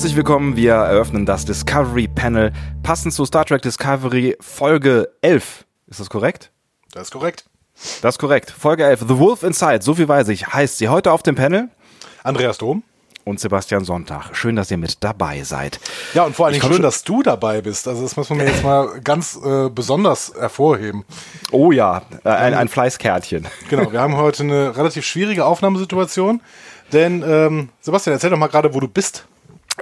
Herzlich willkommen, wir eröffnen das Discovery Panel passend zu Star Trek Discovery Folge 11. Ist das korrekt? Das ist korrekt. Das ist korrekt. Folge 11, The Wolf Inside, so viel weiß ich, heißt sie heute auf dem Panel. Andreas Dom. Und Sebastian Sonntag. Schön, dass ihr mit dabei seid. Ja, und vor allem schön, dass du dabei bist. Also das muss man mir jetzt mal ganz äh, besonders hervorheben. Oh ja, äh, ein, ein Fleißkärtchen. Genau, wir haben heute eine relativ schwierige Aufnahmesituation. Denn, ähm, Sebastian, erzähl doch mal gerade, wo du bist.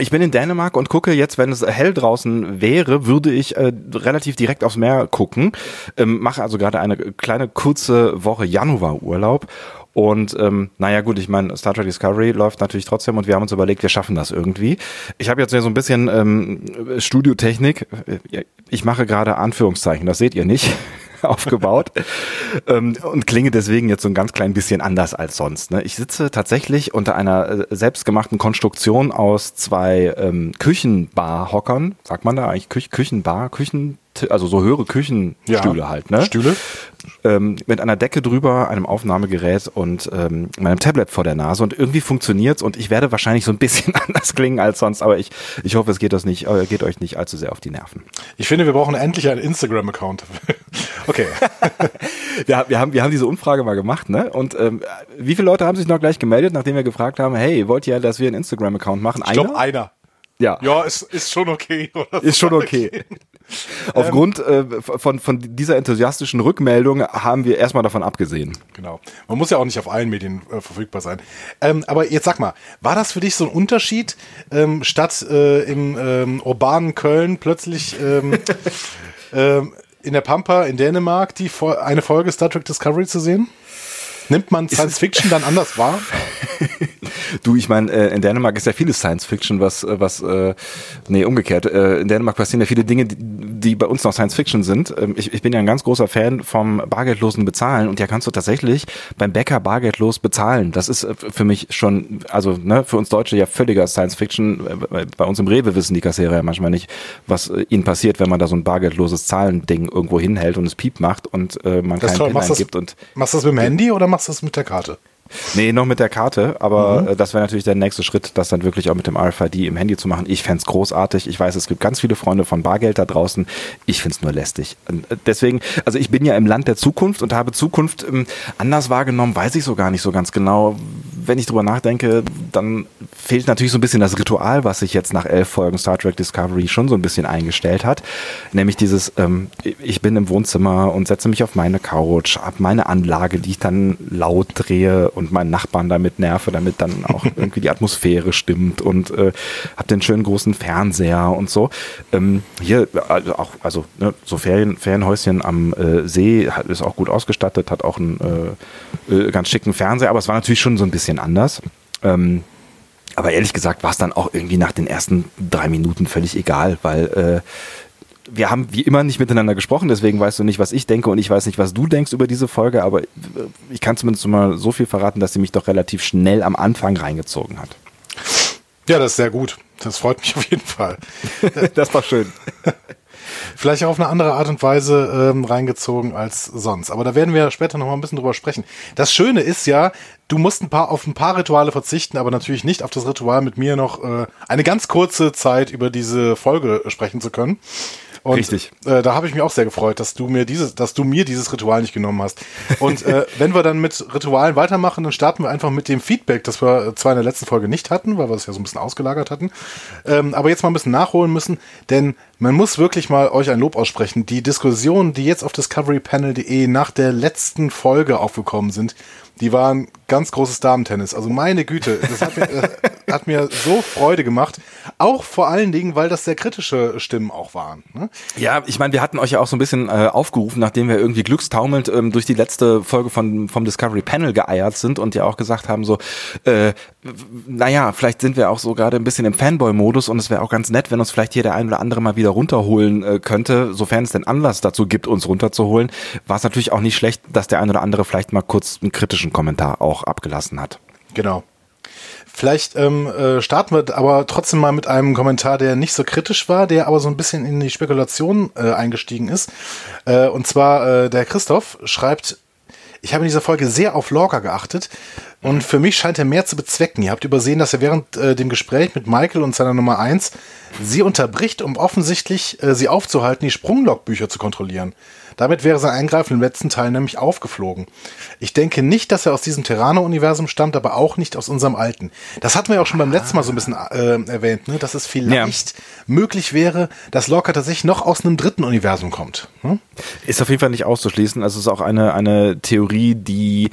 Ich bin in Dänemark und gucke jetzt, wenn es hell draußen wäre, würde ich äh, relativ direkt aufs Meer gucken. Ähm, mache also gerade eine kleine kurze Woche Januarurlaub und ähm, naja gut, ich meine, Star Trek Discovery läuft natürlich trotzdem und wir haben uns überlegt, wir schaffen das irgendwie. Ich habe jetzt ja so ein bisschen ähm, Studiotechnik. Ich mache gerade Anführungszeichen, das seht ihr nicht. aufgebaut ähm, und klinge deswegen jetzt so ein ganz klein bisschen anders als sonst. Ne? Ich sitze tatsächlich unter einer äh, selbstgemachten Konstruktion aus zwei ähm, Küchenbar-Hockern, sagt man da eigentlich Küch Küchenbar, Küchen also so höhere Küchenstühle ja, halt, ne? Stühle. Ähm, mit einer Decke drüber, einem Aufnahmegerät und ähm, meinem Tablet vor der Nase und irgendwie funktioniert's und ich werde wahrscheinlich so ein bisschen anders klingen als sonst, aber ich, ich hoffe, es geht, das nicht, äh, geht euch nicht allzu sehr auf die Nerven. Ich finde, wir brauchen endlich einen Instagram-Account. okay. wir, wir, haben, wir haben diese Umfrage mal gemacht, ne? Und ähm, wie viele Leute haben sich noch gleich gemeldet, nachdem wir gefragt haben, hey, wollt ihr, dass wir einen Instagram-Account machen? Ich glaube, einer. Ja. Ja, ist, ist schon okay. Oder ist schon okay. Aufgrund äh, von, von dieser enthusiastischen Rückmeldung haben wir erstmal davon abgesehen. Genau. Man muss ja auch nicht auf allen Medien äh, verfügbar sein. Ähm, aber jetzt sag mal, war das für dich so ein Unterschied, ähm, statt äh, im ähm, urbanen Köln plötzlich ähm, ähm, in der Pampa in Dänemark die eine Folge Star Trek Discovery zu sehen? Nimmt man Science Fiction dann anders wahr? du, ich meine, äh, in Dänemark ist ja vieles Science Fiction, was, äh, was, äh, nee, umgekehrt. Äh, in Dänemark passieren ja viele Dinge, die, die bei uns noch Science Fiction sind. Ähm, ich, ich bin ja ein ganz großer Fan vom bargeldlosen Bezahlen und ja kannst du tatsächlich beim Bäcker bargeldlos bezahlen. Das ist äh, für mich schon, also ne, für uns Deutsche ja völliger Science Fiction. Äh, bei uns im Rewe wissen die Kassierer ja manchmal nicht, was ihnen passiert, wenn man da so ein bargeldloses Zahlending irgendwo hinhält und es Piep macht und äh, man das keinen PIN eingibt. Und machst du das mit dem Handy oder machst du das mit der Karte? Nee, noch mit der Karte, aber mhm. Äh, das wäre natürlich der nächste Schritt, das dann wirklich auch mit dem RFID im Handy zu machen. Ich fände großartig. Ich weiß, es gibt ganz viele Freunde von Bargeld da draußen. Ich finde es nur lästig. Äh, deswegen, also ich bin ja im Land der Zukunft und habe Zukunft ähm, anders wahrgenommen, weiß ich so gar nicht so ganz genau. Wenn ich drüber nachdenke, dann fehlt natürlich so ein bisschen das Ritual, was sich jetzt nach elf Folgen Star Trek Discovery schon so ein bisschen eingestellt hat. Nämlich dieses, ähm, ich bin im Wohnzimmer und setze mich auf meine Couch, habe meine Anlage, die ich dann laut drehe und meinen Nachbarn damit nerve, damit dann auch irgendwie die Atmosphäre stimmt und äh, habe den schönen großen Fernseher und so. Ähm, hier also auch, also ne, so Ferien, Ferienhäuschen am äh, See hat, ist auch gut ausgestattet, hat auch einen äh, äh, ganz schicken Fernseher, aber es war natürlich schon so ein bisschen anders. Ähm, aber ehrlich gesagt war es dann auch irgendwie nach den ersten drei Minuten völlig egal, weil äh, wir haben wie immer nicht miteinander gesprochen, deswegen weißt du nicht, was ich denke und ich weiß nicht, was du denkst über diese Folge, aber ich kann zumindest mal so viel verraten, dass sie mich doch relativ schnell am Anfang reingezogen hat. Ja, das ist sehr gut. Das freut mich auf jeden Fall. das war schön. Vielleicht auch auf eine andere Art und Weise ähm, reingezogen als sonst. Aber da werden wir später noch mal ein bisschen drüber sprechen. Das Schöne ist ja, du musst ein paar auf ein paar Rituale verzichten, aber natürlich nicht auf das Ritual mit mir noch äh, eine ganz kurze Zeit über diese Folge sprechen zu können. Und, Richtig. Äh, da habe ich mich auch sehr gefreut, dass du mir dieses, dass du mir dieses Ritual nicht genommen hast. Und äh, wenn wir dann mit Ritualen weitermachen, dann starten wir einfach mit dem Feedback, das wir zwar in der letzten Folge nicht hatten, weil wir es ja so ein bisschen ausgelagert hatten, ähm, aber jetzt mal ein bisschen nachholen müssen, denn man muss wirklich mal euch ein Lob aussprechen. Die Diskussionen, die jetzt auf discoverypanel.de nach der letzten Folge aufgekommen sind, die waren ganz großes Damentennis. Also meine Güte, das hat mir, äh, hat mir so Freude gemacht. Auch vor allen Dingen, weil das sehr kritische Stimmen auch waren. Ne? Ja, ich meine, wir hatten euch ja auch so ein bisschen äh, aufgerufen, nachdem wir irgendwie glückstaumelnd ähm, durch die letzte Folge von, vom Discovery Panel geeiert sind und ja auch gesagt haben, so, äh, naja, vielleicht sind wir auch so gerade ein bisschen im Fanboy-Modus und es wäre auch ganz nett, wenn uns vielleicht hier der ein oder andere mal wieder runterholen äh, könnte, sofern es denn Anlass dazu gibt, uns runterzuholen. War es natürlich auch nicht schlecht, dass der ein oder andere vielleicht mal kurz einen kritischen Kommentar auch abgelassen hat. Genau. Vielleicht ähm, äh, starten wir aber trotzdem mal mit einem Kommentar, der nicht so kritisch war, der aber so ein bisschen in die Spekulation äh, eingestiegen ist. Äh, und zwar äh, der Christoph schreibt, ich habe in dieser Folge sehr auf Lorca geachtet und für mich scheint er mehr zu bezwecken. Ihr habt übersehen, dass er während äh, dem Gespräch mit Michael und seiner Nummer eins sie unterbricht, um offensichtlich äh, sie aufzuhalten, die Sprunglogbücher zu kontrollieren. Damit wäre sein Eingreifen im letzten Teil nämlich aufgeflogen. Ich denke nicht, dass er aus diesem Terrano-Universum stammt, aber auch nicht aus unserem alten. Das hatten wir ja auch schon beim letzten Mal so ein bisschen äh, erwähnt, ne? dass es vielleicht ja. möglich wäre, dass Lorca tatsächlich noch aus einem dritten Universum kommt. Hm? Ist auf jeden Fall nicht auszuschließen. Also es ist auch eine, eine Theorie, die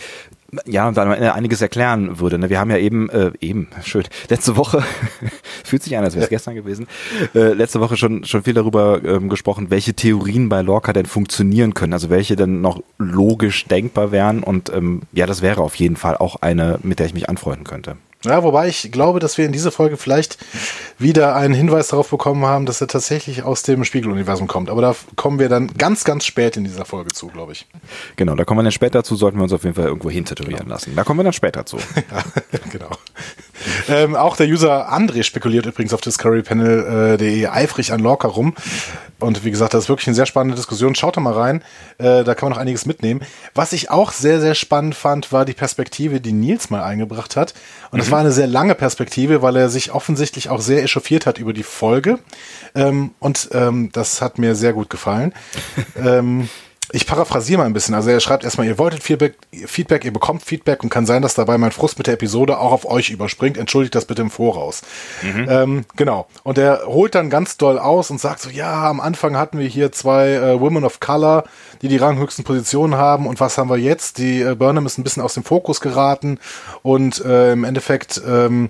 ja, dann einiges erklären würde. Ne? Wir haben ja eben, äh, eben, schön, letzte Woche, fühlt sich an, als wäre es gestern gewesen, äh, letzte Woche schon, schon viel darüber ähm, gesprochen, welche Theorien bei Lorca denn funktionieren können, also welche denn noch logisch denkbar wären und ähm, ja, das wäre auf jeden Fall auch eine, mit der ich mich anfreunden könnte. Ja, wobei ich glaube, dass wir in dieser Folge vielleicht wieder einen Hinweis darauf bekommen haben, dass er tatsächlich aus dem Spiegeluniversum kommt. Aber da kommen wir dann ganz, ganz spät in dieser Folge zu, glaube ich. Genau, da kommen wir dann später zu, sollten wir uns auf jeden Fall irgendwo hintätowieren genau. lassen. Da kommen wir dann später zu. ja, genau. Ähm, auch der User André spekuliert übrigens auf discoverypanel.de äh, eifrig an Lorca rum. Und wie gesagt, das ist wirklich eine sehr spannende Diskussion. Schaut da mal rein. Äh, da kann man noch einiges mitnehmen. Was ich auch sehr, sehr spannend fand, war die Perspektive, die Nils mal eingebracht hat. Und es mhm. war eine sehr lange Perspektive, weil er sich offensichtlich auch sehr echauffiert hat über die Folge. Ähm, und ähm, das hat mir sehr gut gefallen. ähm, ich paraphrasiere mal ein bisschen. Also er schreibt erstmal, ihr wolltet Feedback, Feedback, ihr bekommt Feedback und kann sein, dass dabei mein Frust mit der Episode auch auf euch überspringt. Entschuldigt das bitte im Voraus. Mhm. Ähm, genau. Und er holt dann ganz doll aus und sagt so, ja, am Anfang hatten wir hier zwei äh, Women of Color, die die ranghöchsten Positionen haben. Und was haben wir jetzt? Die äh, Burnham ist ein bisschen aus dem Fokus geraten. Und äh, im Endeffekt ähm,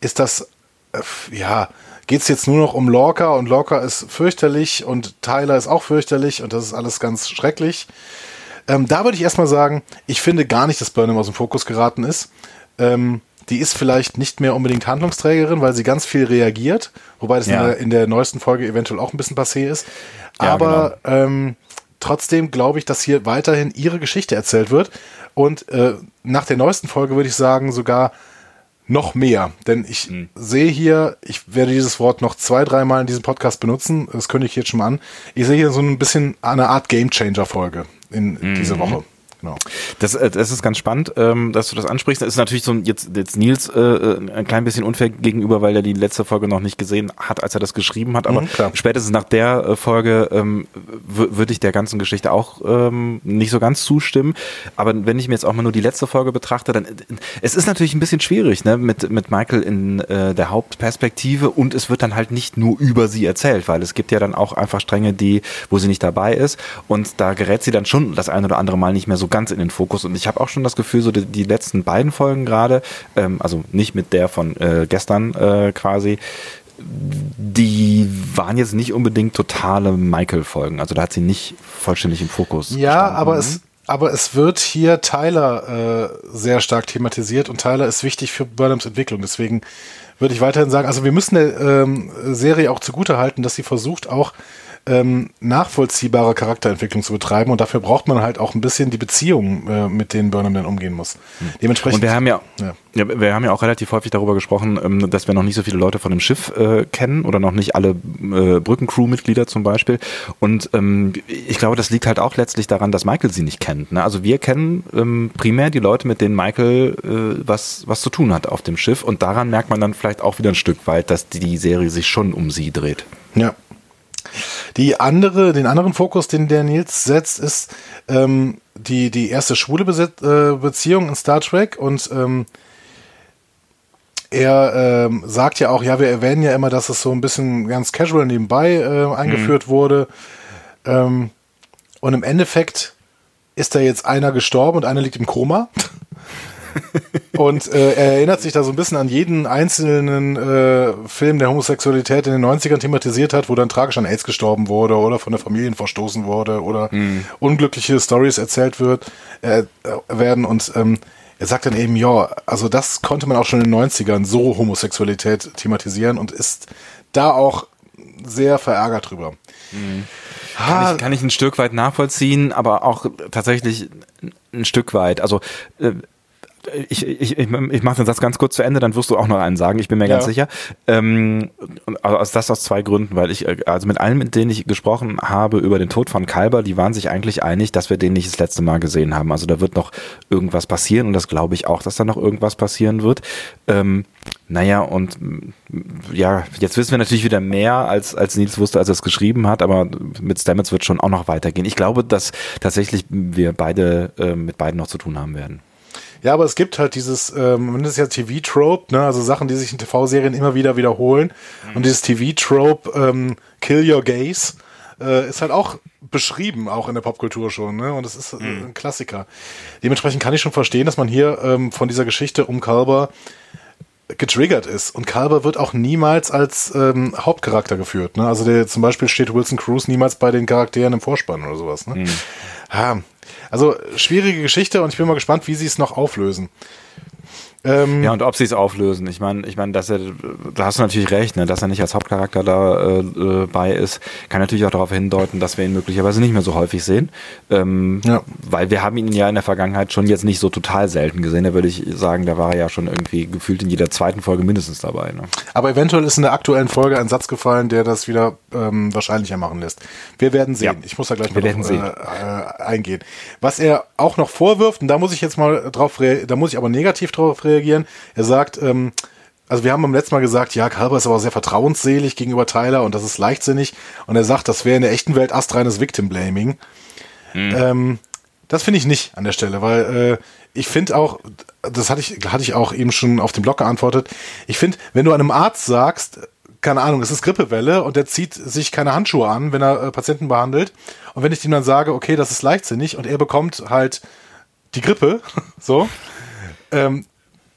ist das, äh, ja, geht es jetzt nur noch um Lorca und Lorca ist fürchterlich und Tyler ist auch fürchterlich und das ist alles ganz schrecklich. Ähm, da würde ich erstmal sagen, ich finde gar nicht, dass Burnham aus dem Fokus geraten ist. Ähm, die ist vielleicht nicht mehr unbedingt Handlungsträgerin, weil sie ganz viel reagiert, wobei das ja. in, der, in, der, neuesten Folge eventuell auch ein bisschen passé ist. Aber ja, genau. ähm, trotzdem glaube ich, dass hier weiterhin ihre Geschichte erzählt wird. Und äh, nach der neuesten Folge würde ich sagen, sogar noch mehr. Denn ich mhm. sehe hier, ich werde dieses Wort noch zwei, dreimal in diesem Podcast benutzen, das kündige ich jetzt schon mal an. Ich sehe hier so ein bisschen eine Art Gamechanger-Folge in mhm. diese Woche. Genau. Das, äh, das ist ganz spannend, ähm, dass du das ansprichst. Das ist natürlich so jetzt, jetzt Nils äh, äh, ein klein bisschen unfair gegenüber, weil er die letzte Folge noch nicht gesehen hat, als er das geschrieben hat. Aber mhm, spätestens nach der äh, Folge ähm, würde ich der ganzen Geschichte auch ähm, nicht so ganz zustimmen. Aber wenn ich mir jetzt auch mal nur die letzte Folge betrachte, dann es ist natürlich ein bisschen schwierig, ne, mit, mit Michael in äh, der Hauptperspektive und es wird dann halt nicht nur über sie erzählt, weil es gibt ja dann auch einfach Stränge, die, wo sie nicht dabei ist und da gerät sie dann schon das ein oder andere Mal nicht mehr so ganz in den Fokus. Und ich habe auch schon das Gefühl, so die, die letzten beiden Folgen gerade, ähm, also nicht mit der von äh, gestern äh, quasi, die waren jetzt nicht unbedingt totale Michael-Folgen. Also da hat sie nicht vollständig im Fokus. Ja, gestanden. aber es, aber es wird hier Tyler äh, sehr stark thematisiert und Tyler ist wichtig für Burnhams Entwicklung. Deswegen würde ich weiterhin sagen, also wir müssen der ähm, Serie auch zugute halten, dass sie versucht auch ähm, nachvollziehbare Charakterentwicklung zu betreiben und dafür braucht man halt auch ein bisschen die Beziehung, äh, mit denen Burnham dann umgehen muss. Hm. Dementsprechend. Und wir haben ja, ja. ja, wir haben ja auch relativ häufig darüber gesprochen, ähm, dass wir noch nicht so viele Leute von dem Schiff äh, kennen oder noch nicht alle äh, Brückencrew-Mitglieder zum Beispiel. Und ähm, ich glaube, das liegt halt auch letztlich daran, dass Michael sie nicht kennt. Ne? Also wir kennen ähm, primär die Leute, mit denen Michael äh, was, was zu tun hat auf dem Schiff. Und daran merkt man dann vielleicht auch wieder ein Stück weit, dass die Serie sich schon um sie dreht. Ja, die andere, den anderen Fokus, den der Nils setzt, ist ähm, die, die erste schwule Beset äh, Beziehung in Star Trek und ähm, er ähm, sagt ja auch, ja, wir erwähnen ja immer, dass es so ein bisschen ganz casual nebenbei äh, eingeführt mhm. wurde. Ähm, und im Endeffekt ist da jetzt einer gestorben und einer liegt im Koma. und äh, er erinnert sich da so ein bisschen an jeden einzelnen äh, Film, der Homosexualität in den 90ern thematisiert hat, wo dann tragisch an AIDS gestorben wurde oder von der Familie verstoßen wurde oder mhm. unglückliche Stories erzählt wird, äh, werden. Und ähm, er sagt dann eben, ja, also das konnte man auch schon in den 90ern so Homosexualität thematisieren und ist da auch sehr verärgert drüber. Mhm. Kann ich, kann ich ein Stück weit nachvollziehen, aber auch tatsächlich ein Stück weit. Also äh, ich, ich, ich, ich mache den Satz ganz kurz zu Ende, dann wirst du auch noch einen sagen, ich bin mir ja. ganz sicher. Ähm, also das aus zwei Gründen, weil ich, äh, also mit allen, mit denen ich gesprochen habe über den Tod von Kalber, die waren sich eigentlich einig, dass wir den nicht das letzte Mal gesehen haben. Also da wird noch irgendwas passieren und das glaube ich auch, dass da noch irgendwas passieren wird. Ähm, naja, und ja, jetzt wissen wir natürlich wieder mehr, als, als Nils wusste, als er es geschrieben hat, aber mit Stamets wird schon auch noch weitergehen. Ich glaube, dass tatsächlich wir beide äh, mit beiden noch zu tun haben werden. Ja, aber es gibt halt dieses, ähm, das ist ja TV-Trope, ne? also Sachen, die sich in TV-Serien immer wieder wiederholen. Mhm. Und dieses TV-Trope, ähm, Kill Your Gaze, äh, ist halt auch beschrieben, auch in der Popkultur schon. Ne? Und es ist äh, mhm. ein Klassiker. Dementsprechend kann ich schon verstehen, dass man hier ähm, von dieser Geschichte um Kalber getriggert ist. Und Kalber wird auch niemals als ähm, Hauptcharakter geführt. Ne? Also der, zum Beispiel steht Wilson Cruz niemals bei den Charakteren im Vorspann oder sowas. Ne? Mhm. Ja, also schwierige Geschichte und ich bin mal gespannt, wie sie es noch auflösen. Ähm, ja, und ob sie es auflösen. Ich meine, ich meine, dass er, da hast du natürlich recht, ne, dass er nicht als Hauptcharakter da äh, bei ist, kann natürlich auch darauf hindeuten, dass wir ihn möglicherweise nicht mehr so häufig sehen. Ähm, ja. Weil wir haben ihn ja in der Vergangenheit schon jetzt nicht so total selten gesehen. Da würde ich sagen, da war er ja schon irgendwie gefühlt in jeder zweiten Folge mindestens dabei. Ne? Aber eventuell ist in der aktuellen Folge ein Satz gefallen, der das wieder ähm, wahrscheinlicher machen lässt. Wir werden sehen. Ja. Ich muss da gleich mal drauf, äh, äh, eingehen. Was er auch noch vorwirft, und da muss ich jetzt mal drauf, da muss ich aber negativ drauf reagieren, reagieren. Er sagt, ähm, also wir haben beim letzten Mal gesagt, ja, Kalber ist aber sehr vertrauensselig gegenüber Tyler und das ist leichtsinnig. Und er sagt, das wäre in der echten Welt astreines Victim Blaming. Mhm. Ähm, das finde ich nicht an der Stelle, weil äh, ich finde auch, das hatte ich, hatte ich auch eben schon auf dem Blog geantwortet. Ich finde, wenn du einem Arzt sagst, keine Ahnung, es ist Grippewelle und der zieht sich keine Handschuhe an, wenn er äh, Patienten behandelt. Und wenn ich ihm dann sage, okay, das ist leichtsinnig und er bekommt halt die Grippe, so, ähm,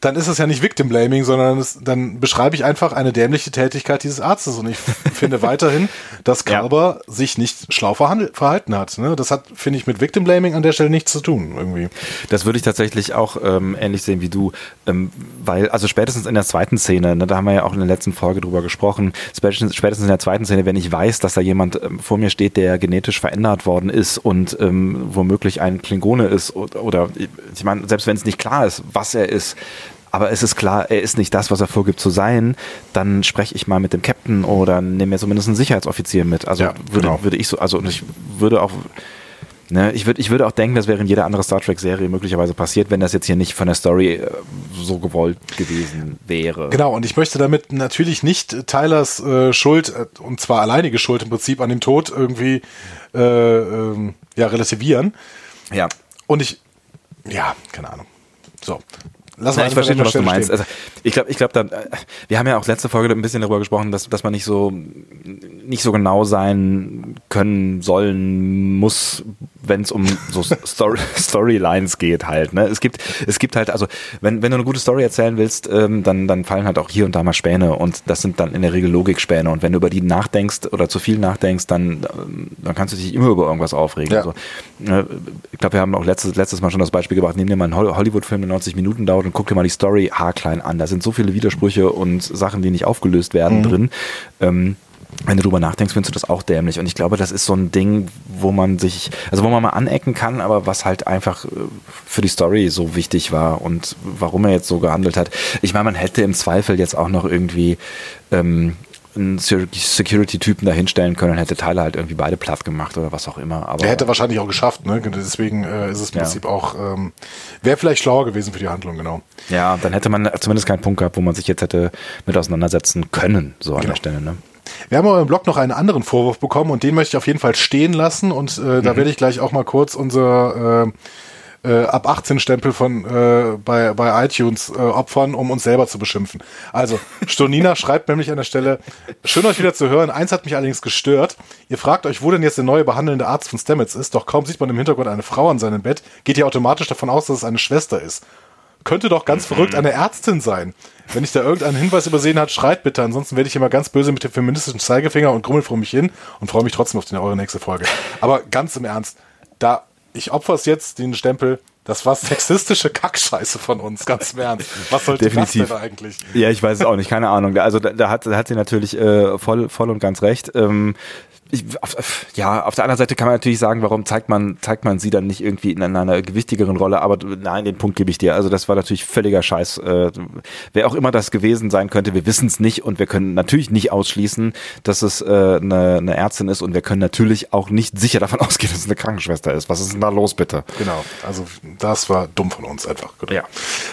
dann ist es ja nicht Victim Blaming, sondern es, dann beschreibe ich einfach eine dämliche Tätigkeit dieses Arztes. Und ich finde weiterhin, dass Carver ja. sich nicht schlau verhalten hat. Ne? Das hat, finde ich, mit Victim Blaming an der Stelle nichts zu tun, irgendwie. Das würde ich tatsächlich auch ähm, ähnlich sehen wie du, ähm, weil, also spätestens in der zweiten Szene, ne, da haben wir ja auch in der letzten Folge drüber gesprochen, spätestens, spätestens in der zweiten Szene, wenn ich weiß, dass da jemand ähm, vor mir steht, der genetisch verändert worden ist und ähm, womöglich ein Klingone ist oder, oder ich meine, selbst wenn es nicht klar ist, was er ist, aber es ist klar, er ist nicht das, was er vorgibt zu sein, dann spreche ich mal mit dem Captain oder nehme mir zumindest einen Sicherheitsoffizier mit. Also ja, würde, genau. würde ich so, also ich würde auch, ne, ich würde, ich würde auch denken, das wäre in jeder anderen Star Trek-Serie möglicherweise passiert, wenn das jetzt hier nicht von der Story äh, so gewollt gewesen wäre. Genau, und ich möchte damit natürlich nicht Tylers äh, Schuld, äh, und zwar alleinige Schuld im Prinzip an dem Tod irgendwie äh, ähm, ja, relativieren. Ja. Und ich, ja, keine Ahnung. So, Lass mal ich verstehe schon, was du meinst. Also, ich glaube, ich glaube, äh, wir haben ja auch letzte Folge ein bisschen darüber gesprochen, dass, dass man nicht so nicht so genau sein können, sollen, muss, wenn es um so Story, Storylines geht halt. Ne? Es gibt es gibt halt also, wenn wenn du eine gute Story erzählen willst, ähm, dann dann fallen halt auch hier und da mal Späne und das sind dann in der Regel Logikspäne und wenn du über die nachdenkst oder zu viel nachdenkst, dann dann kannst du dich immer über irgendwas aufregen. Ja. Also, ne, ich glaube, wir haben auch letztes letztes Mal schon das Beispiel gebracht. Nimm dir mal einen Hollywood-Film, der 90 Minuten dauert und guck dir mal die Story haarklein an. Da sind so viele Widersprüche und Sachen, die nicht aufgelöst werden mhm. drin. Ähm, wenn du drüber nachdenkst, findest du das auch dämlich. Und ich glaube, das ist so ein Ding, wo man sich, also wo man mal anecken kann, aber was halt einfach äh, für die Story so wichtig war und warum er jetzt so gehandelt hat. Ich meine, man hätte im Zweifel jetzt auch noch irgendwie ähm, einen Security-Typen da hinstellen können, dann hätte Tyler halt irgendwie beide platt gemacht oder was auch immer. Aber er hätte wahrscheinlich auch geschafft, ne? Deswegen äh, ist es im ja. Prinzip auch, ähm, wäre vielleicht schlauer gewesen für die Handlung, genau. Ja, dann hätte man zumindest keinen Punkt gehabt, wo man sich jetzt hätte mit auseinandersetzen können, so an genau. der Stelle, ne? Wir haben aber im Blog noch einen anderen Vorwurf bekommen und den möchte ich auf jeden Fall stehen lassen und äh, mhm. da werde ich gleich auch mal kurz unser äh, äh, ab 18 Stempel von äh, bei, bei iTunes äh, opfern, um uns selber zu beschimpfen. Also, Stonina schreibt nämlich an der Stelle, schön euch wieder zu hören, eins hat mich allerdings gestört. Ihr fragt euch, wo denn jetzt der neue behandelnde Arzt von Stamets ist, doch kaum sieht man im Hintergrund eine Frau an seinem Bett, geht ihr automatisch davon aus, dass es eine Schwester ist. Könnte doch ganz verrückt eine Ärztin sein. Wenn ich da irgendeinen Hinweis übersehen hat, schreit bitte, ansonsten werde ich immer ganz böse mit dem feministischen Zeigefinger und grummel vor mich hin und freue mich trotzdem auf die, eure nächste Folge. Aber ganz im Ernst, da ich opfer es jetzt, den Stempel. Das war sexistische Kackscheiße von uns, ganz im Ernst. Was sollte Definitiv. das denn eigentlich? Ja, ich weiß es auch nicht, keine Ahnung. Also da, da, hat, da hat sie natürlich äh, voll, voll und ganz recht. Ähm, ich, auf, ja, auf der anderen Seite kann man natürlich sagen, warum zeigt man, zeigt man sie dann nicht irgendwie in einer gewichtigeren Rolle, aber nein, den Punkt gebe ich dir. Also das war natürlich völliger Scheiß. Äh, wer auch immer das gewesen sein könnte, wir wissen es nicht und wir können natürlich nicht ausschließen, dass es äh, eine, eine Ärztin ist und wir können natürlich auch nicht sicher davon ausgehen, dass es eine Krankenschwester ist. Was ist denn da los, bitte? Genau, also das war dumm von uns einfach. Genau. Ja.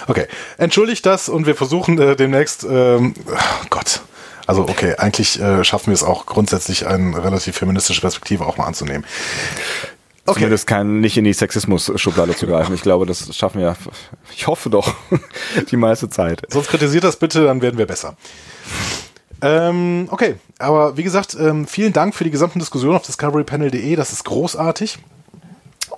Okay, entschuldigt das und wir versuchen äh, demnächst, ähm, oh Gott, also okay, eigentlich äh, schaffen wir es auch grundsätzlich eine relativ feministische Perspektive auch mal anzunehmen. Okay. Zumindest kein, nicht in die Sexismus-Schublade zu greifen. Ich glaube, das schaffen wir, ich hoffe doch, die meiste Zeit. Sonst kritisiert das bitte, dann werden wir besser. Ähm, okay, aber wie gesagt, ähm, vielen Dank für die gesamten Diskussionen auf discoverypanel.de, das ist großartig.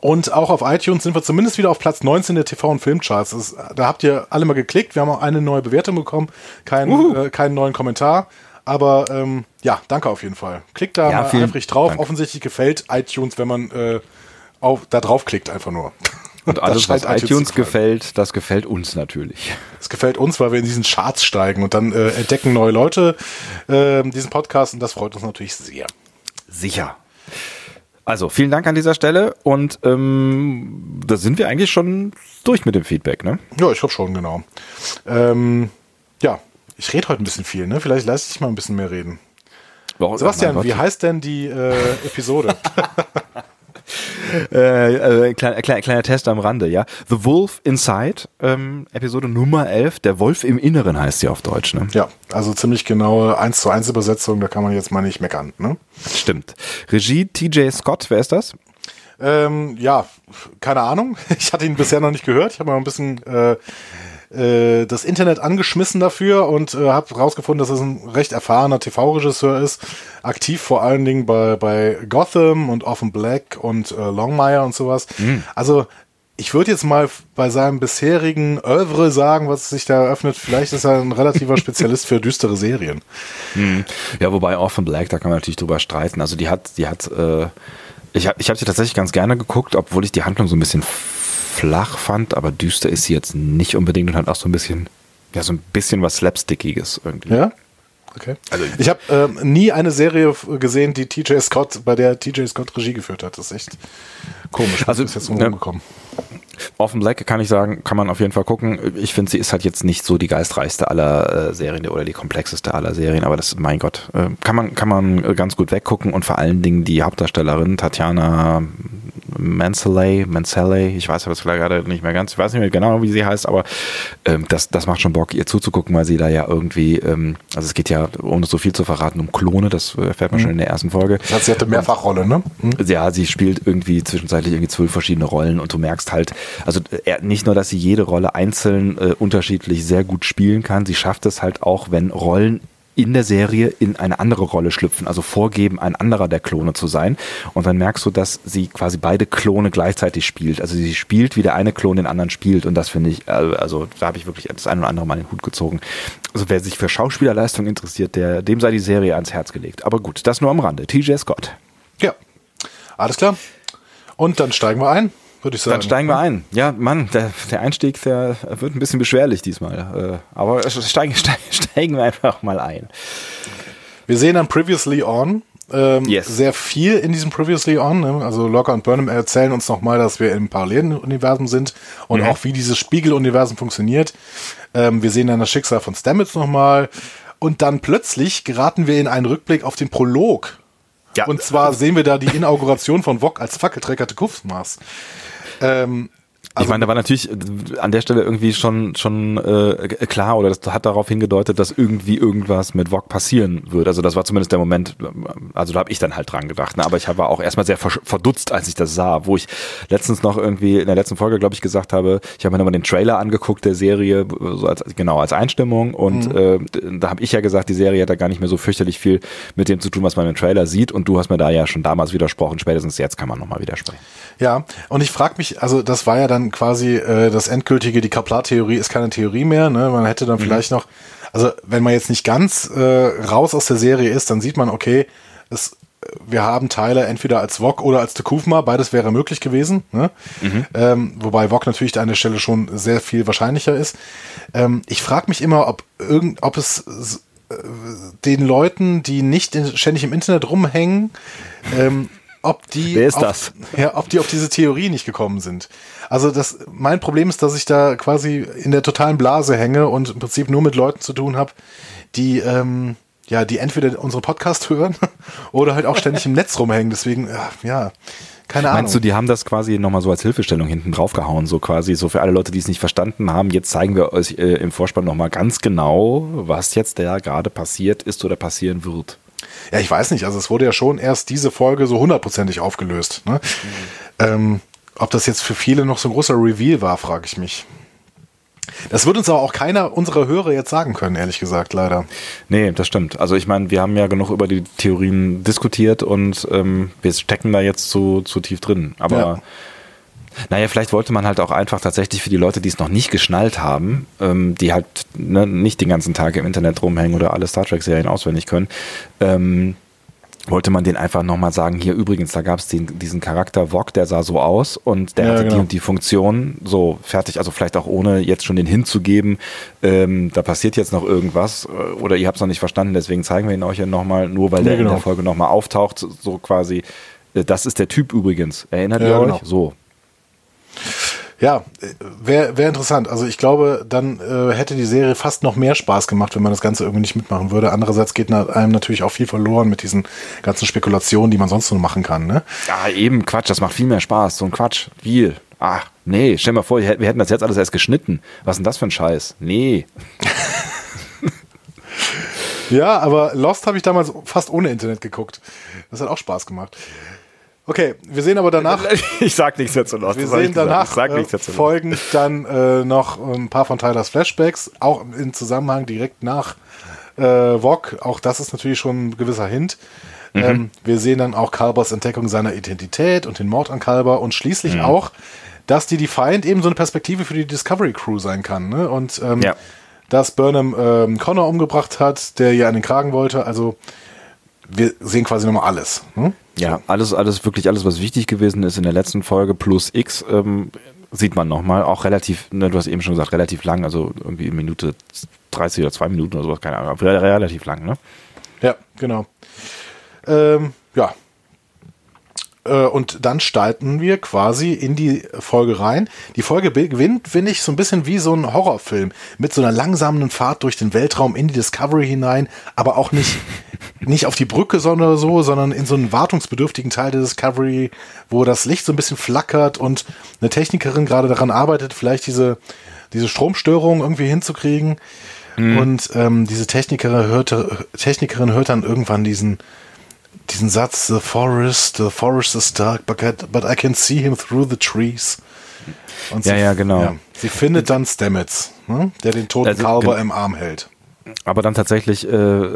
Und auch auf iTunes sind wir zumindest wieder auf Platz 19 der TV- und Filmcharts. Ist, da habt ihr alle mal geklickt. Wir haben auch eine neue Bewertung bekommen, kein, äh, keinen neuen Kommentar. Aber ähm, ja, danke auf jeden Fall. Klickt da ja, mal eifrig drauf. Dank. Offensichtlich gefällt iTunes, wenn man äh, auf, da draufklickt einfach nur. Und alles, was iTunes gefällt, das gefällt uns natürlich. Es gefällt uns, weil wir in diesen Charts steigen und dann äh, entdecken neue Leute äh, diesen Podcast und das freut uns natürlich sehr. Sicher. Also vielen Dank an dieser Stelle und ähm, da sind wir eigentlich schon durch mit dem Feedback, ne? Ja, ich glaube schon, genau. Ähm, ja, ich rede heute ein bisschen viel, ne? Vielleicht leiste ich mal ein bisschen mehr reden. Warum? Sebastian, wie heißt denn die äh, Episode? äh, äh, kleiner, kleiner, kleiner Test am Rande, ja. The Wolf Inside, ähm, Episode Nummer 11, der Wolf im Inneren heißt sie auf Deutsch, ne? Ja, also ziemlich genaue 1 zu 1 Übersetzung, da kann man jetzt mal nicht meckern, ne? Stimmt. Regie TJ Scott, wer ist das? Ähm, ja, keine Ahnung. Ich hatte ihn bisher noch nicht gehört. Ich habe mal ein bisschen äh, äh, das Internet angeschmissen dafür und äh, habe herausgefunden, dass es ein recht erfahrener TV-Regisseur ist. Aktiv vor allen Dingen bei, bei Gotham und Offen Black und äh, Longmire und sowas. Mhm. Also ich würde jetzt mal bei seinem bisherigen Oeuvre sagen, was sich da eröffnet, vielleicht ist er ein relativer Spezialist für düstere Serien. Mhm. Ja, wobei Orphan Black, da kann man natürlich drüber streiten. Also die hat, die hat, äh, ich habe ich hab sie tatsächlich ganz gerne geguckt, obwohl ich die Handlung so ein bisschen flach fand, aber düster ist sie jetzt nicht unbedingt und hat auch so ein bisschen, ja, so ein bisschen was Slapstickiges irgendwie. Ja. Okay. Also ich habe ähm, nie eine Serie gesehen, die TJ Scott, bei der TJ Scott Regie geführt hat. Das ist echt komisch. Also ist jetzt ne, rumgekommen. Offen Black kann ich sagen, kann man auf jeden Fall gucken. Ich finde, sie ist halt jetzt nicht so die geistreichste aller äh, Serien oder die komplexeste aller Serien, aber das, mein Gott, äh, kann man, kann man ganz gut weggucken und vor allen Dingen die Hauptdarstellerin Tatjana Mansley, Mansley, ich weiß aber gerade nicht mehr ganz, ich weiß nicht mehr genau, wie sie heißt, aber ähm, das, das macht schon Bock, ihr zuzugucken, weil sie da ja irgendwie, ähm, also es geht ja, ohne so viel zu verraten, um Klone, das erfährt man mhm. schon in der ersten Folge. Das heißt, sie hatte Mehrfachrolle, ne? Mhm. Ja, sie spielt irgendwie zwischenzeitlich irgendwie zwölf verschiedene Rollen und du merkst halt, also äh, nicht nur, dass sie jede Rolle einzeln äh, unterschiedlich sehr gut spielen kann, sie schafft es halt auch, wenn Rollen in der Serie in eine andere Rolle schlüpfen, also vorgeben, ein anderer der Klone zu sein. Und dann merkst du, dass sie quasi beide Klone gleichzeitig spielt. Also sie spielt, wie der eine Klon den anderen spielt. Und das finde ich, äh, also da habe ich wirklich das ein oder andere Mal den Hut gezogen. Also wer sich für Schauspielerleistung interessiert, der, dem sei die Serie ans Herz gelegt. Aber gut, das nur am Rande. TJ Scott. Ja, alles klar. Und dann steigen wir ein würde ich sagen. Dann steigen wir ein. Ja, Mann, der, der Einstieg, der wird ein bisschen beschwerlich diesmal. Äh, aber steigen, steigen wir einfach mal ein. Wir sehen dann Previously On. Ähm, yes. Sehr viel in diesem Previously On. Ne? Also Locker und Burnham erzählen uns nochmal, dass wir im parallelen Universum sind und mhm. auch wie dieses Spiegeluniversum funktioniert. Ähm, wir sehen dann das Schicksal von Stamets nochmal. Und dann plötzlich geraten wir in einen Rückblick auf den Prolog. Ja. Und zwar sehen wir da die Inauguration von Wok als Fackelträger der Kufsmaß. Ähm, also ich meine, da war natürlich äh, an der Stelle irgendwie schon schon äh, klar oder das hat darauf hingedeutet, dass irgendwie irgendwas mit VOG passieren wird. Also das war zumindest der Moment, also da habe ich dann halt dran gedacht. Ne? Aber ich war auch erstmal sehr verdutzt, als ich das sah, wo ich letztens noch irgendwie in der letzten Folge, glaube ich, gesagt habe, ich habe mir nochmal den Trailer angeguckt der Serie, so als genau als Einstimmung und mhm. äh, da habe ich ja gesagt, die Serie hat da gar nicht mehr so fürchterlich viel mit dem zu tun, was man im Trailer sieht und du hast mir da ja schon damals widersprochen, spätestens jetzt kann man nochmal widersprechen. Ja, und ich frage mich, also das war ja dann quasi äh, das endgültige, die Kaplar-Theorie ist keine Theorie mehr. Ne? Man hätte dann mhm. vielleicht noch, also wenn man jetzt nicht ganz äh, raus aus der Serie ist, dann sieht man, okay, es, wir haben Teile entweder als Wok oder als Tekufma, beides wäre möglich gewesen. Ne? Mhm. Ähm, wobei Wok natürlich an der Stelle schon sehr viel wahrscheinlicher ist. Ähm, ich frage mich immer, ob irgend, ob es den Leuten, die nicht ständig im Internet rumhängen, ähm, ob die, Wer ist auf, das? Ja, ob die auf diese Theorie nicht gekommen sind. Also das, mein Problem ist, dass ich da quasi in der totalen Blase hänge und im Prinzip nur mit Leuten zu tun habe, die ähm, ja, die entweder unsere Podcast hören oder halt auch ständig im Netz rumhängen. Deswegen, ja, keine Ahnung. Meinst du, die haben das quasi nochmal so als Hilfestellung hinten drauf gehauen, so quasi, so für alle Leute, die es nicht verstanden haben, jetzt zeigen wir euch äh, im Vorspann nochmal ganz genau, was jetzt da gerade passiert ist oder passieren wird. Ja, ich weiß nicht. Also es wurde ja schon erst diese Folge so hundertprozentig aufgelöst. Ne? Mhm. Ähm, ob das jetzt für viele noch so ein großer Reveal war, frage ich mich. Das wird uns aber auch keiner unserer Hörer jetzt sagen können, ehrlich gesagt, leider. Nee, das stimmt. Also ich meine, wir haben ja genug über die Theorien diskutiert und ähm, wir stecken da jetzt zu, zu tief drin. Aber ja. Naja, vielleicht wollte man halt auch einfach tatsächlich für die Leute, die es noch nicht geschnallt haben, ähm, die halt ne, nicht den ganzen Tag im Internet rumhängen oder alle Star Trek-Serien auswendig können, ähm, wollte man den einfach nochmal sagen, hier übrigens, da gab es diesen Charakter Vog, der sah so aus und der ja, hatte genau. die und die Funktion, so fertig, also vielleicht auch ohne jetzt schon den hinzugeben, ähm, da passiert jetzt noch irgendwas äh, oder ihr habt es noch nicht verstanden, deswegen zeigen wir ihn euch ja nochmal, nur weil ja, der genau. in der Folge nochmal auftaucht, so quasi, äh, das ist der Typ übrigens, erinnert ja, ihr euch? Genau. So. Ja, wäre wär interessant. Also ich glaube, dann äh, hätte die Serie fast noch mehr Spaß gemacht, wenn man das Ganze irgendwie nicht mitmachen würde. Andererseits geht einem natürlich auch viel verloren mit diesen ganzen Spekulationen, die man sonst nur machen kann. Ne? Ja, eben Quatsch, das macht viel mehr Spaß. So ein Quatsch. Viel. Ach, nee, stell dir mal vor, wir hätten das jetzt alles erst geschnitten. Was ist denn das für ein Scheiß? Nee. ja, aber Lost habe ich damals fast ohne Internet geguckt. Das hat auch Spaß gemacht. Okay, wir sehen aber danach. Ich sag nichts dazu noch. Wir sehen danach äh, folgen dann äh, noch ein paar von Tylers Flashbacks, auch im Zusammenhang direkt nach äh, Vog. Auch das ist natürlich schon ein gewisser Hint. Mhm. Ähm, wir sehen dann auch Kalbers Entdeckung seiner Identität und den Mord an Kalber und schließlich mhm. auch, dass die Defiant eben so eine Perspektive für die Discovery Crew sein kann. Ne? Und ähm, ja. dass Burnham ähm, Connor umgebracht hat, der ihr an den Kragen wollte. Also wir sehen quasi nochmal alles. Hm? Ja, alles, alles, wirklich alles, was wichtig gewesen ist in der letzten Folge plus X, ähm, sieht man nochmal. Auch relativ, ne, du hast eben schon gesagt, relativ lang, also irgendwie Minute 30 oder zwei Minuten oder sowas, keine Ahnung, relativ lang, ne? Ja, genau. Ähm, ja, und dann starten wir quasi in die Folge rein. Die Folge beginnt, finde ich, so ein bisschen wie so ein Horrorfilm mit so einer langsamen Fahrt durch den Weltraum in die Discovery hinein, aber auch nicht, nicht auf die Brücke sondern so, sondern in so einen wartungsbedürftigen Teil der Discovery, wo das Licht so ein bisschen flackert und eine Technikerin gerade daran arbeitet, vielleicht diese, diese Stromstörung irgendwie hinzukriegen. Mhm. Und ähm, diese Technikerin hört, Technikerin hört dann irgendwann diesen diesen Satz, the forest, the forest is dark, but I, can see him through the trees. Und ja, sie, ja, genau. Ja, sie findet dann Stamets, ne, der den toten also, Kalber im Arm hält. Aber dann tatsächlich äh,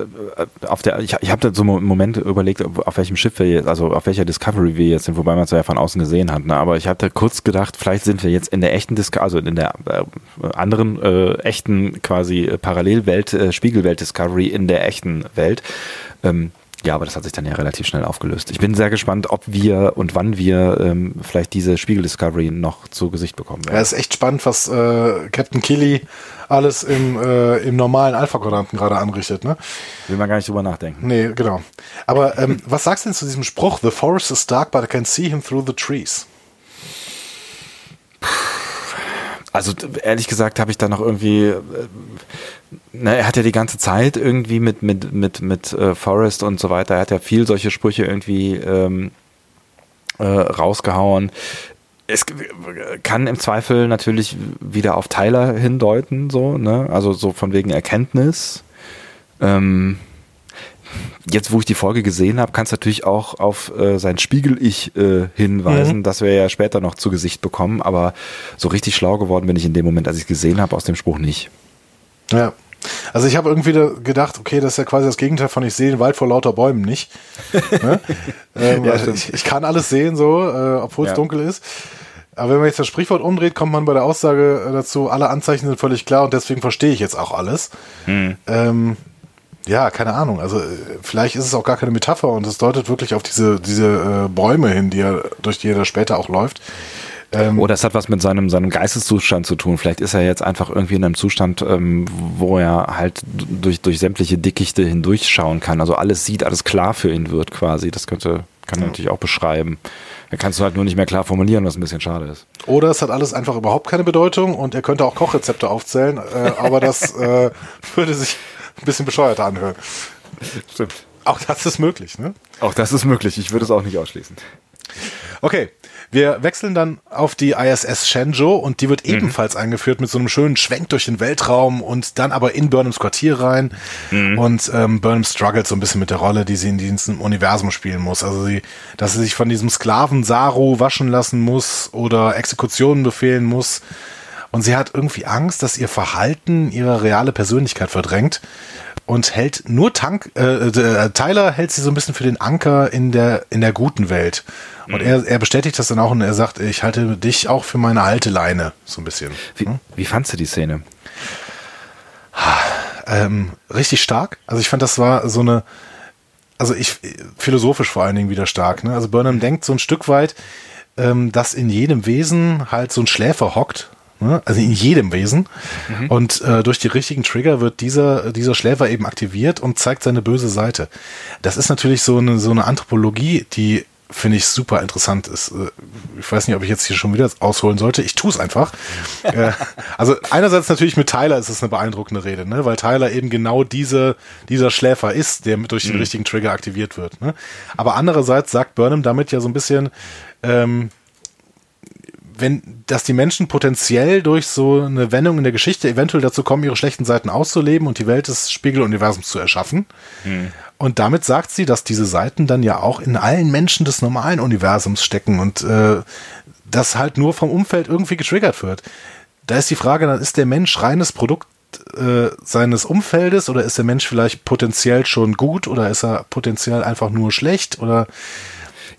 auf der, ich, ich habe da so einen Moment überlegt, auf welchem Schiff wir jetzt, also auf welcher Discovery wir jetzt sind, wobei man es ja von außen gesehen hat. Ne? Aber ich hatte kurz gedacht, vielleicht sind wir jetzt in der echten Discovery, also in der äh, anderen äh, echten quasi Parallelwelt, äh, Spiegelwelt Discovery in der echten Welt. Ähm, ja, aber das hat sich dann ja relativ schnell aufgelöst. Ich bin sehr gespannt, ob wir und wann wir ähm, vielleicht diese Spiegel-Discovery noch zu Gesicht bekommen werden. Ja, ist echt spannend, was äh, Captain Killy alles im, äh, im normalen Alpha-Quadranten gerade anrichtet. Ne? Will man gar nicht drüber nachdenken. Nee, genau. Aber ähm, was sagst du denn zu diesem Spruch? The forest is dark, but I can see him through the trees. Also ehrlich gesagt habe ich da noch irgendwie, äh, na, er hat ja die ganze Zeit irgendwie mit mit mit mit äh, Forrest und so weiter, er hat ja viel solche Sprüche irgendwie ähm, äh, rausgehauen. Es kann im Zweifel natürlich wieder auf Tyler hindeuten, so, ne? Also so von wegen Erkenntnis. Ähm, jetzt, wo ich die Folge gesehen habe, kannst du natürlich auch auf äh, sein Spiegel-Ich äh, hinweisen, mhm. das wir ja später noch zu Gesicht bekommen. Aber so richtig schlau geworden bin ich in dem Moment, als ich es gesehen habe, aus dem Spruch nicht. Ja. Also ich habe irgendwie gedacht, okay, das ist ja quasi das Gegenteil von ich sehe den Wald vor lauter Bäumen nicht. ne? ähm, ja, also ich, ich, kann alles sehen, so, äh, obwohl es ja. dunkel ist. Aber wenn man jetzt das Sprichwort umdreht, kommt man bei der Aussage äh, dazu, alle Anzeichen sind völlig klar und deswegen verstehe ich jetzt auch alles. Hm. Ähm, ja, keine Ahnung. Also äh, vielleicht ist es auch gar keine Metapher und es deutet wirklich auf diese, diese äh, Bäume hin, die er, durch die er da später auch läuft. Ähm, Oder es hat was mit seinem, seinem Geisteszustand zu tun. Vielleicht ist er jetzt einfach irgendwie in einem Zustand, ähm, wo er halt durch, durch sämtliche Dickichte hindurchschauen kann. Also alles sieht, alles klar für ihn wird quasi. Das könnte, kann er ja. natürlich auch beschreiben. Da kannst du halt nur nicht mehr klar formulieren, was ein bisschen schade ist. Oder es hat alles einfach überhaupt keine Bedeutung und er könnte auch Kochrezepte aufzählen, äh, aber das äh, würde sich ein bisschen bescheuerter anhören. Stimmt. Auch das ist möglich, ne? Auch das ist möglich. Ich würde es auch nicht ausschließen. Okay, wir wechseln dann auf die ISS Shenzhou und die wird mhm. ebenfalls eingeführt mit so einem schönen Schwenk durch den Weltraum und dann aber in Burnhams Quartier rein. Mhm. Und ähm, Burnham struggelt so ein bisschen mit der Rolle, die sie in diesem Universum spielen muss. Also sie, dass sie sich von diesem Sklaven Saru waschen lassen muss oder Exekutionen befehlen muss. Und sie hat irgendwie Angst, dass ihr Verhalten ihre reale Persönlichkeit verdrängt und hält nur Tank, äh, äh, Tyler hält sie so ein bisschen für den Anker in der, in der guten Welt. Und mhm. er, er bestätigt das dann auch und er sagt, ich halte dich auch für meine alte Leine, so ein bisschen. Wie, hm? wie fandst du die Szene? Ähm, richtig stark. Also ich fand, das war so eine, also ich, philosophisch vor allen Dingen wieder stark. Ne? Also Burnham denkt so ein Stück weit, ähm, dass in jedem Wesen halt so ein Schläfer hockt? Also in jedem Wesen. Mhm. Und äh, durch die richtigen Trigger wird dieser, dieser Schläfer eben aktiviert und zeigt seine böse Seite. Das ist natürlich so eine, so eine Anthropologie, die finde ich super interessant ist. Äh, ich weiß nicht, ob ich jetzt hier schon wieder ausholen sollte. Ich tue es einfach. Äh, also einerseits natürlich mit Tyler ist es eine beeindruckende Rede, ne? weil Tyler eben genau diese, dieser Schläfer ist, der durch den mhm. richtigen Trigger aktiviert wird. Ne? Aber andererseits sagt Burnham damit ja so ein bisschen, ähm, wenn, dass die Menschen potenziell durch so eine Wendung in der Geschichte eventuell dazu kommen, ihre schlechten Seiten auszuleben und die Welt des Spiegeluniversums zu erschaffen. Hm. Und damit sagt sie, dass diese Seiten dann ja auch in allen Menschen des normalen Universums stecken und äh, das halt nur vom Umfeld irgendwie getriggert wird. Da ist die Frage, dann ist der Mensch reines Produkt äh, seines Umfeldes oder ist der Mensch vielleicht potenziell schon gut oder ist er potenziell einfach nur schlecht oder